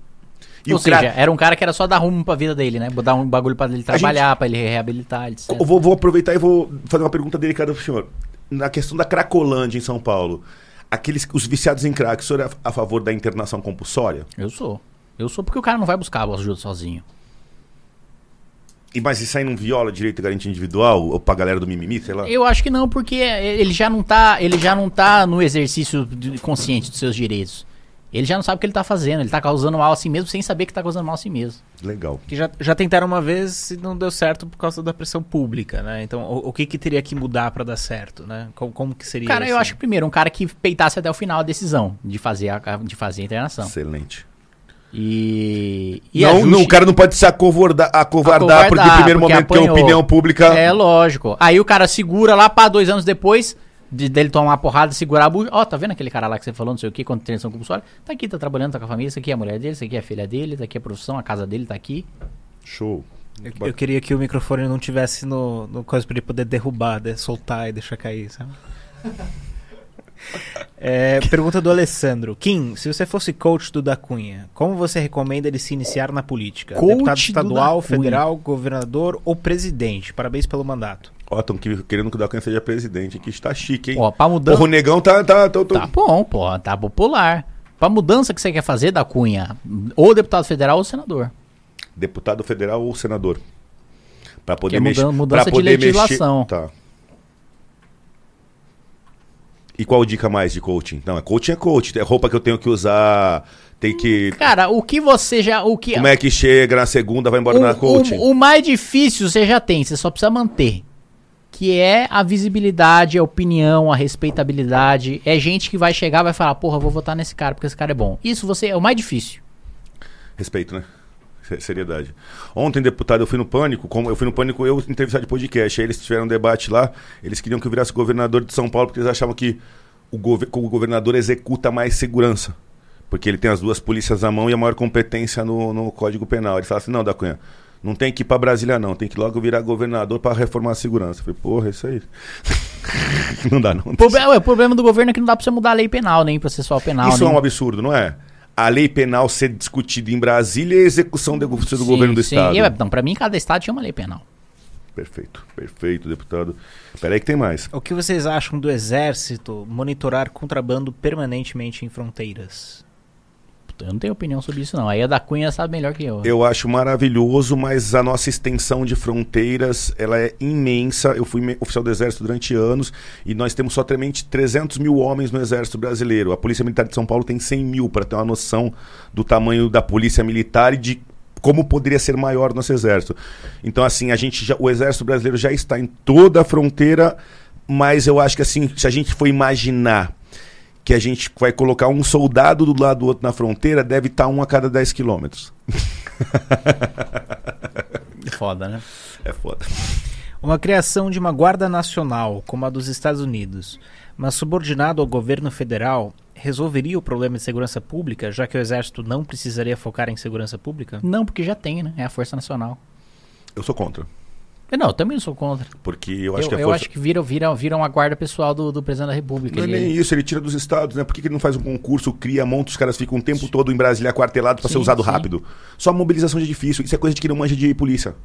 E Ou seja, era um cara que era só dar rumo pra vida dele, né? Dar um bagulho pra ele trabalhar, gente... pra ele reabilitar, etc. Eu vou, vou, aproveitar e vou fazer uma pergunta delicada pro senhor. Na questão da Cracolândia em São Paulo, aqueles, os viciados em crack, o senhor é a favor da internação compulsória? Eu sou. Eu sou porque o cara não vai buscar a ajuda sozinho. E, mas isso aí não viola direito de garantia individual ou pra galera do mimimi, sei lá? Eu acho que não, porque ele já não tá, ele já não tá no exercício consciente dos seus direitos. Ele já não sabe o que ele tá fazendo, ele tá causando mal a si mesmo sem saber que tá causando mal a si mesmo. Legal. Que já, já tentaram uma vez e não deu certo por causa da pressão pública, né? Então, o, o que que teria que mudar para dar certo, né? Como, como que seria Cara, eu acho que primeiro, um cara que peitasse até o final a decisão de fazer a, de fazer a internação. Excelente. E, e não, ajuste... não, o cara não pode se acovardar, acovardar, acovardar porque no primeiro porque momento apanhou. tem opinião pública. É lógico. Aí o cara segura lá para dois anos depois de, dele tomar uma porrada, segurar a bucha. Ó, oh, tá vendo aquele cara lá que você falou, não sei o que, quando tem compulsória? Tá aqui, tá trabalhando, tá com a família, isso aqui é a mulher dele, isso aqui é a filha dele, isso aqui é a profissão, a casa dele tá aqui. Show. Eu, eu queria que o microfone não tivesse no, no coisa pra ele poder derrubar, de, soltar e deixar cair, sabe? É, pergunta do Alessandro. Kim, se você fosse coach do da Cunha, como você recomenda ele se iniciar na política? Coach Deputado estadual, federal, governador ou presidente? Parabéns pelo mandato. Ó, estão querendo que o da Cunha seja presidente. Aqui está chique, hein? Ó, pra mudança... o negão tá, tá, tá, tá... Tá bom, pô. Tá popular. Pra mudança que você quer fazer da Cunha, ou deputado federal ou senador. Deputado federal ou senador. Pra poder é mexer... Mudança pra poder de legislação. Mexer... Tá. E qual dica mais de coaching? Não, é coaching é coaching. É roupa que eu tenho que usar. Tem que. Cara, o que você já. O que... Como é que chega na segunda, vai embora o, na coaching? O, o, mais difícil você já tem, você só precisa manter. Que é a visibilidade, a opinião, a respeitabilidade. É gente que vai chegar vai falar, porra, vou votar nesse cara porque esse cara é bom. Isso você é o mais difícil. Respeito, né? Seriedade. Ontem, deputado, eu fui no Pânico, como eu fui no Pânico, eu entrevistar de podcast. Aí eles tiveram um debate lá, eles queriam que eu virasse governador de São Paulo, porque eles achavam que o, gov o governador executa mais segurança. Porque ele tem as duas polícias na mão e a maior competência no, no Código Penal. Ele fala assim: não, da Cunha, não tem que ir para Brasília, não. Tem que logo virar governador para reformar a segurança. Eu falei, porra, é isso aí. não dá, não. O problema, o problema do governo é que não dá para você mudar a lei penal, nem processual penal. Isso nem... é um absurdo, não é? A lei penal ser discutida em Brasília e a execução do, do sim, governo do sim. Estado. Eu, então, para mim, cada estado tinha uma lei penal. Perfeito, perfeito, deputado. Espera aí que tem mais. O que vocês acham do Exército monitorar contrabando permanentemente em fronteiras? Eu não tenho opinião sobre isso, não. Aí a da Cunha sabe melhor que eu. Eu acho maravilhoso, mas a nossa extensão de fronteiras ela é imensa. Eu fui oficial do Exército durante anos e nós temos só 300 mil homens no Exército Brasileiro. A Polícia Militar de São Paulo tem 100 mil, para ter uma noção do tamanho da Polícia Militar e de como poderia ser maior nosso Exército. Então, assim, a gente já, o Exército Brasileiro já está em toda a fronteira, mas eu acho que, assim, se a gente for imaginar que a gente vai colocar um soldado do lado do outro na fronteira, deve estar um a cada 10 quilômetros. Foda, né? É foda. Uma criação de uma Guarda Nacional, como a dos Estados Unidos, mas subordinado ao governo federal, resolveria o problema de segurança pública, já que o Exército não precisaria focar em segurança pública? Não, porque já tem, né? É a Força Nacional. Eu sou contra. Não, eu também sou contra. Porque eu acho eu, que a Eu força... acho que viram, viram, viram a guarda pessoal do, do presidente da República. Não é Ele- nem isso, ele tira dos estados, né? Por que, que ele não faz um concurso, cria, monta, os caras ficam o tempo todo em Brasília aquartelado pra ser usado sim. rápido? Só mobilização já é difícil. Isso é coisa de quem não manja de polícia.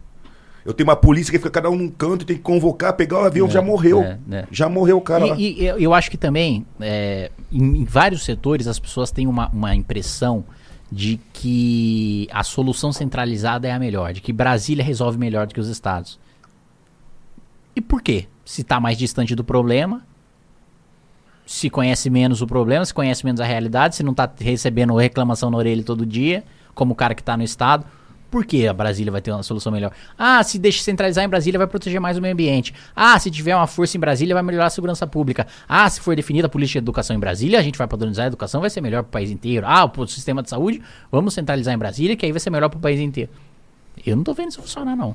Eu tenho uma polícia que fica cada um num canto e tem que convocar, pegar o avião, É, já morreu. é, é. Já morreu o cara lá. E, e eu- eu acho que também, é, em, em vários setores, as pessoas têm uma, uma impressão de que a solução centralizada é a melhor, de que Brasília resolve melhor do que os estados. E por quê? Se está mais distante do problema, se conhece menos o problema, se conhece menos a realidade, se não está recebendo reclamação na orelha todo dia, como o cara que está no estado. Por que a Brasília vai ter uma solução melhor? Ah, se deixa centralizar em Brasília, vai proteger mais o meio ambiente. Ah, se tiver uma força em Brasília, vai melhorar a segurança pública. Ah, se for definida a política de educação em Brasília, a gente vai padronizar a educação, vai ser melhor para o país inteiro. Ah, o sistema de saúde, vamos centralizar em Brasília, que aí vai ser melhor para o país inteiro. Eu não tô vendo isso funcionar, não.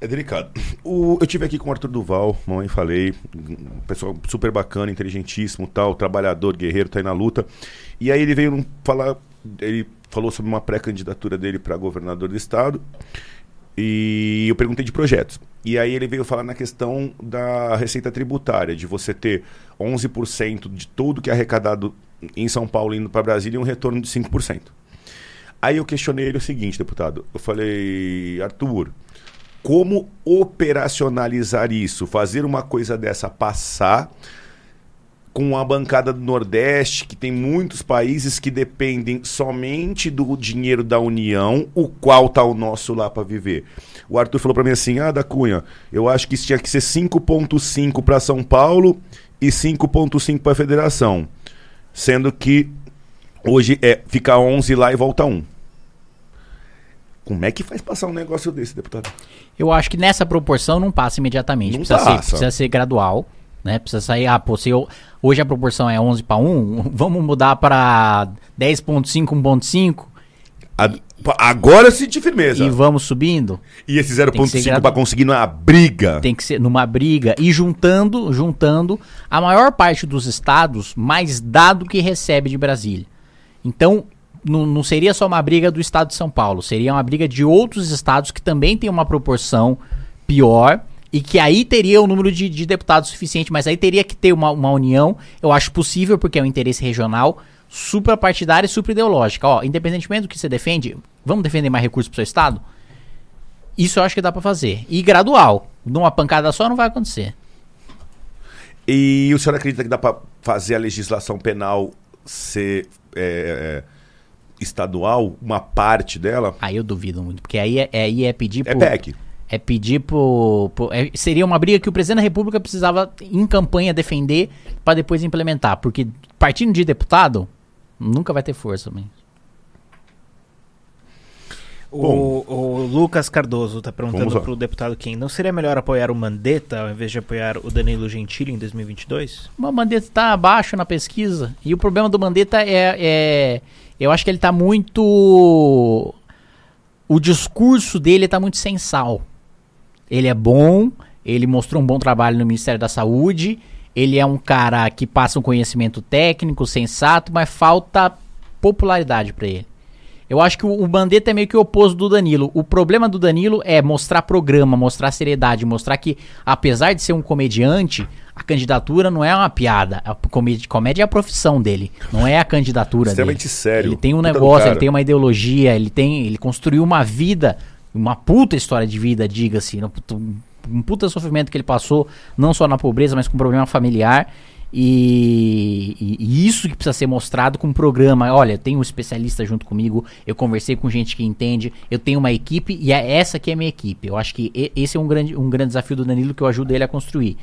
É delicado. O- eu tive aqui com o Arthur Duval, mamãe falei, um pessoal super bacana, inteligentíssimo, tal, trabalhador, guerreiro, tá aí na luta. E aí ele veio falar, ele falou sobre uma pré-candidatura dele para governador do estado. E eu perguntei de projetos. E aí ele veio falar na questão da receita tributária, de você ter 11% de tudo que é arrecadado em São Paulo indo para Brasília e um retorno de 5%. Aí eu questionei ele o seguinte, deputado. Eu falei, Arthur, como operacionalizar isso? Fazer uma coisa dessa passar com a bancada do Nordeste, que tem muitos países que dependem somente do dinheiro da União, o qual tá o nosso lá para viver. O Arthur falou para mim assim: "Ah, da Cunha, eu acho que isso tinha que ser 5.5 para São Paulo e 5.5 para a Federação, sendo que hoje é fica 11 lá e volta 1. Como é que faz passar um negócio desse, deputado? Eu acho que nessa proporção não passa imediatamente. Não precisa, passa. Ser, precisa ser gradual. Né? Precisa sair. Ah, pô, se eu, hoje a proporção é 11 para 1, vamos mudar para 10,5, 1,5 A- pa- agora eu senti firmeza. e vamos subindo. E esse que ser 0.5 gradu- para conseguir na briga. Tem que ser numa briga e juntando, juntando a maior parte dos estados mais dado que recebe de Brasília. Então, não, não seria só uma briga do estado de São Paulo, seria uma briga de outros estados que também tem uma proporção pior e que aí teria o número de, de deputados suficiente, mas aí teria que ter uma, uma união. Eu acho possível, porque é um interesse regional, suprapartidária e superideológica. Ó, independentemente do que você defende, vamos defender mais recursos pro seu estado? Isso eu acho que dá pra fazer. E gradual. Numa pancada só não vai acontecer. E o senhor acredita que dá para fazer a legislação penal ser é, é, estadual, uma parte dela? Aí eu duvido muito, porque aí é, é- aí é pedir É pro- PEC. É pedir pro. pro- é- seria uma briga que o presidente da República precisava, em campanha, defender pra depois implementar. Porque partindo de deputado, nunca vai ter força. Man. O, o Lucas Cardoso tá Vamos perguntando lá. pro deputado Kim, não seria melhor apoiar o Mandetta ao invés de apoiar o Danilo Gentili em 2022? O Mandetta tá abaixo na pesquisa. E o problema do Mandetta é, é- Eu acho que ele tá muito. O discurso dele tá muito sem sal. Ele é bom, ele mostrou um bom trabalho no Ministério da Saúde. Ele é um cara que passa um conhecimento técnico, sensato, mas falta popularidade pra ele. Eu acho que o, o Mandetta é meio que o oposto do Danilo. O problema do Danilo é mostrar programa, mostrar seriedade, mostrar que, apesar de ser um comediante, a candidatura não é uma piada. A comédia, comédia é a profissão dele, não é a candidatura Extremamente dele. sério. Ele tem um negócio, ele tem uma ideologia, ele tem, ele construiu uma vida, uma puta história de vida, diga-se, um puta- sofrimento que ele passou, não só na pobreza, mas com problema familiar. E, e- e isso que precisa ser mostrado com um programa. Olha, eu tenho um especialista junto comigo, eu conversei com gente que entende, eu tenho uma equipe e é essa que é a minha equipe. Eu acho que esse é um grande, um grande desafio do Danilo que eu ajudo ele a construir.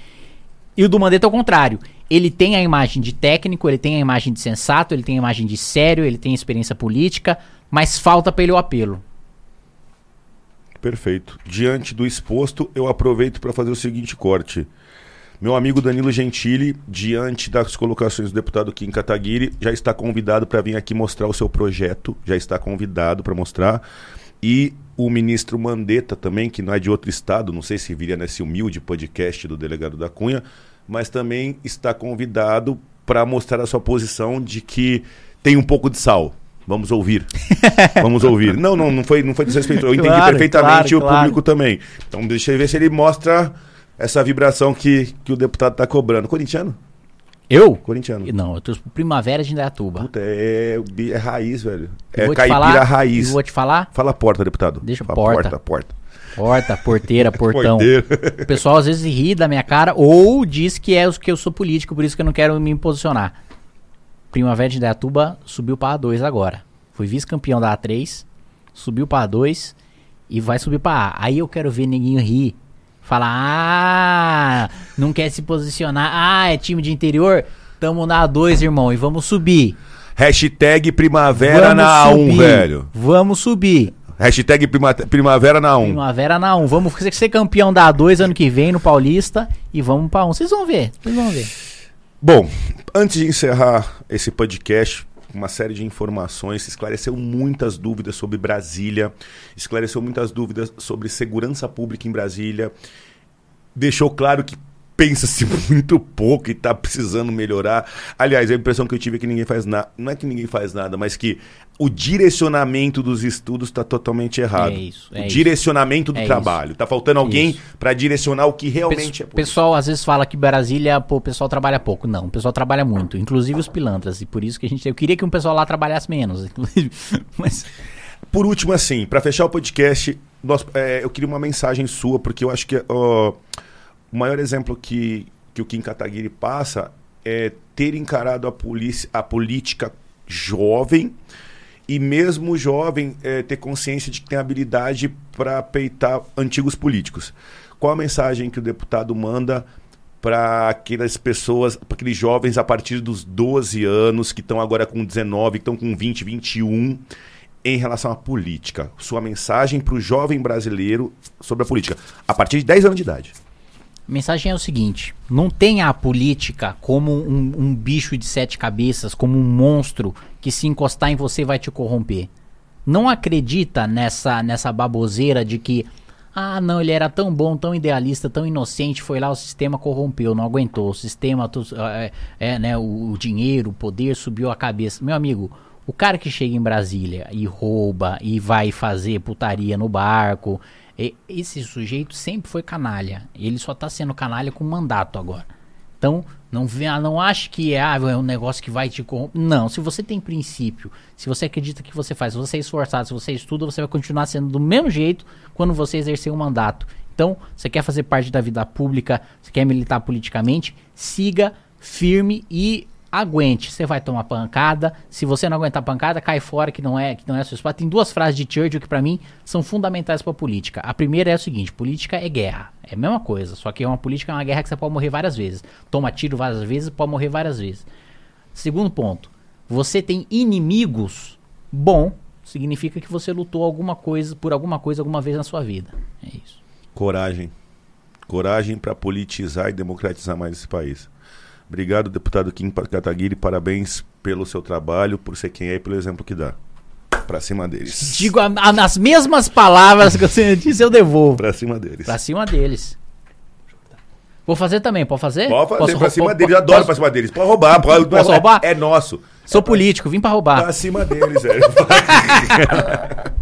E o do Mandetta é o contrário. Ele tem a imagem de técnico, ele tem a imagem de sensato, ele tem a imagem de sério, ele tem experiência política, mas falta pra ele o apelo. Perfeito. Diante do exposto, eu aproveito para fazer o seguinte corte. Meu amigo Danilo Gentili, diante das colocações do deputado Kim Kataguiri, já está convidado para vir aqui mostrar o seu projeto, já está convidado para mostrar. E o ministro Mandetta também, que não é de outro estado, não sei se viria nesse humilde podcast do delegado da Cunha, mas também está convidado para mostrar a sua posição de que tem um pouco de sal. Vamos ouvir. Vamos ouvir. Não, não, não foi, não foi desrespeito. Eu entendi claro, perfeitamente claro, o claro. público também. Então deixa eu ver se ele mostra essa vibração que, que o deputado está cobrando. Corintiano? Eu? Corintiano. Não, eu tô Primavera de Indaiatuba. Puta, é, é raiz, velho. É caipira falar, raiz. vou te falar? Fala porta, deputado. Deixa Fala porta. Porta, porta. Porta, porteira, portão. o pessoal às vezes ri da minha cara ou diz que é que eu sou político, por isso que eu não quero me posicionar. Primavera de Indaiatuba subiu para A2 agora. Foi vice-campeão da A3, subiu para A2 e vai subir para A. Aí eu quero ver ninguém rir Fala, ah, não quer se posicionar. Ah, é time de interior? Tamo na A2, irmão, e vamos subir. Hashtag primavera vamos na A1, subir. velho. Vamos subir. Hashtag prima, primavera na 1. Primavera na 1. Vamos ser campeão da A2 ano que vem no Paulista e vamos pra 1. Vocês vão ver, vocês vão ver. Bom, antes de encerrar esse podcast, uma série de informações, esclareceu muitas dúvidas sobre Brasília, esclareceu muitas dúvidas sobre segurança pública em Brasília, deixou claro que pensa-se muito pouco e está precisando melhorar. Aliás, a impressão que eu tive é que ninguém faz nada. Não é que ninguém faz nada, mas que o direcionamento dos estudos está totalmente errado. É isso. É o direcionamento do é trabalho. Está faltando alguém para direcionar o que realmente Pe é. O pessoal às vezes fala que Brasília, pô, o pessoal trabalha pouco. Não, o pessoal trabalha muito, inclusive os pilantras. E por isso que a gente. Eu queria que o pessoal lá trabalhasse menos, inclusive. Mas. Por último, assim, para fechar o podcast, nós, é, eu queria uma mensagem sua, porque eu acho que. Uh, o maior exemplo que, que o Kim Kataguiri passa é ter encarado a, polícia, a política jovem e mesmo jovem é, ter consciência de que tem habilidade para peitar antigos políticos. Qual a mensagem que o deputado manda para aquelas pessoas, para aqueles jovens a partir dos 12 anos, que estão agora com 19, que estão com 20, 21, em relação à política? Sua mensagem para o jovem brasileiro sobre a política, a partir de 10 anos de idade. A mensagem é o seguinte: não tenha a política como um, um, bicho de sete cabeças, como um monstro que se encostar em você vai te corromper. Não acredita nessa, nessa baboseira de que, ah, não, ele era tão bom, tão idealista, tão inocente, foi lá, o sistema corrompeu, não aguentou. O sistema, é, é, né, o, o dinheiro, o poder subiu a cabeça. Meu amigo, o cara que chega em Brasília e rouba e vai fazer putaria no barco esse sujeito sempre foi canalha. Ele só está sendo canalha com mandato agora. Então, não, não ache que é, ah, é um negócio que vai te corromper. Não, se você tem princípio, se você acredita que você faz, se você é esforçado, se você estuda, você vai continuar sendo do mesmo jeito quando você exercer um mandato. Então, você quer fazer parte da vida pública, você quer militar politicamente, siga firme e aguente. Você vai tomar pancada. Se você não aguentar pancada, cai fora que não é que não é seu espaço. Tem duas frases de Churchill que para mim são fundamentais para política. A primeira é o seguinte: política é guerra. É a mesma coisa, só que é uma política é uma guerra que você pode morrer várias vezes. Toma tiro várias vezes, pode morrer várias vezes. Segundo ponto: você tem inimigos. Bom, significa que você lutou alguma coisa por alguma coisa alguma vez na sua vida. É isso. Coragem. Coragem para politizar e democratizar mais esse país. Obrigado, deputado Kim Kataguiri. Parabéns pelo seu trabalho, por ser quem é e pelo exemplo que dá. Pra cima deles. Digo a, a, as mesmas palavras que você disse, eu devolvo. Pra cima deles. Pra cima deles. Vou fazer também, pode fazer? Pode fazer, posso, pra cima deles. Eu adoro posso, pra cima deles. Pode roubar. Pode, posso roubar? É, é nosso. Sou é político, vim pra roubar. Pra cima deles, velho.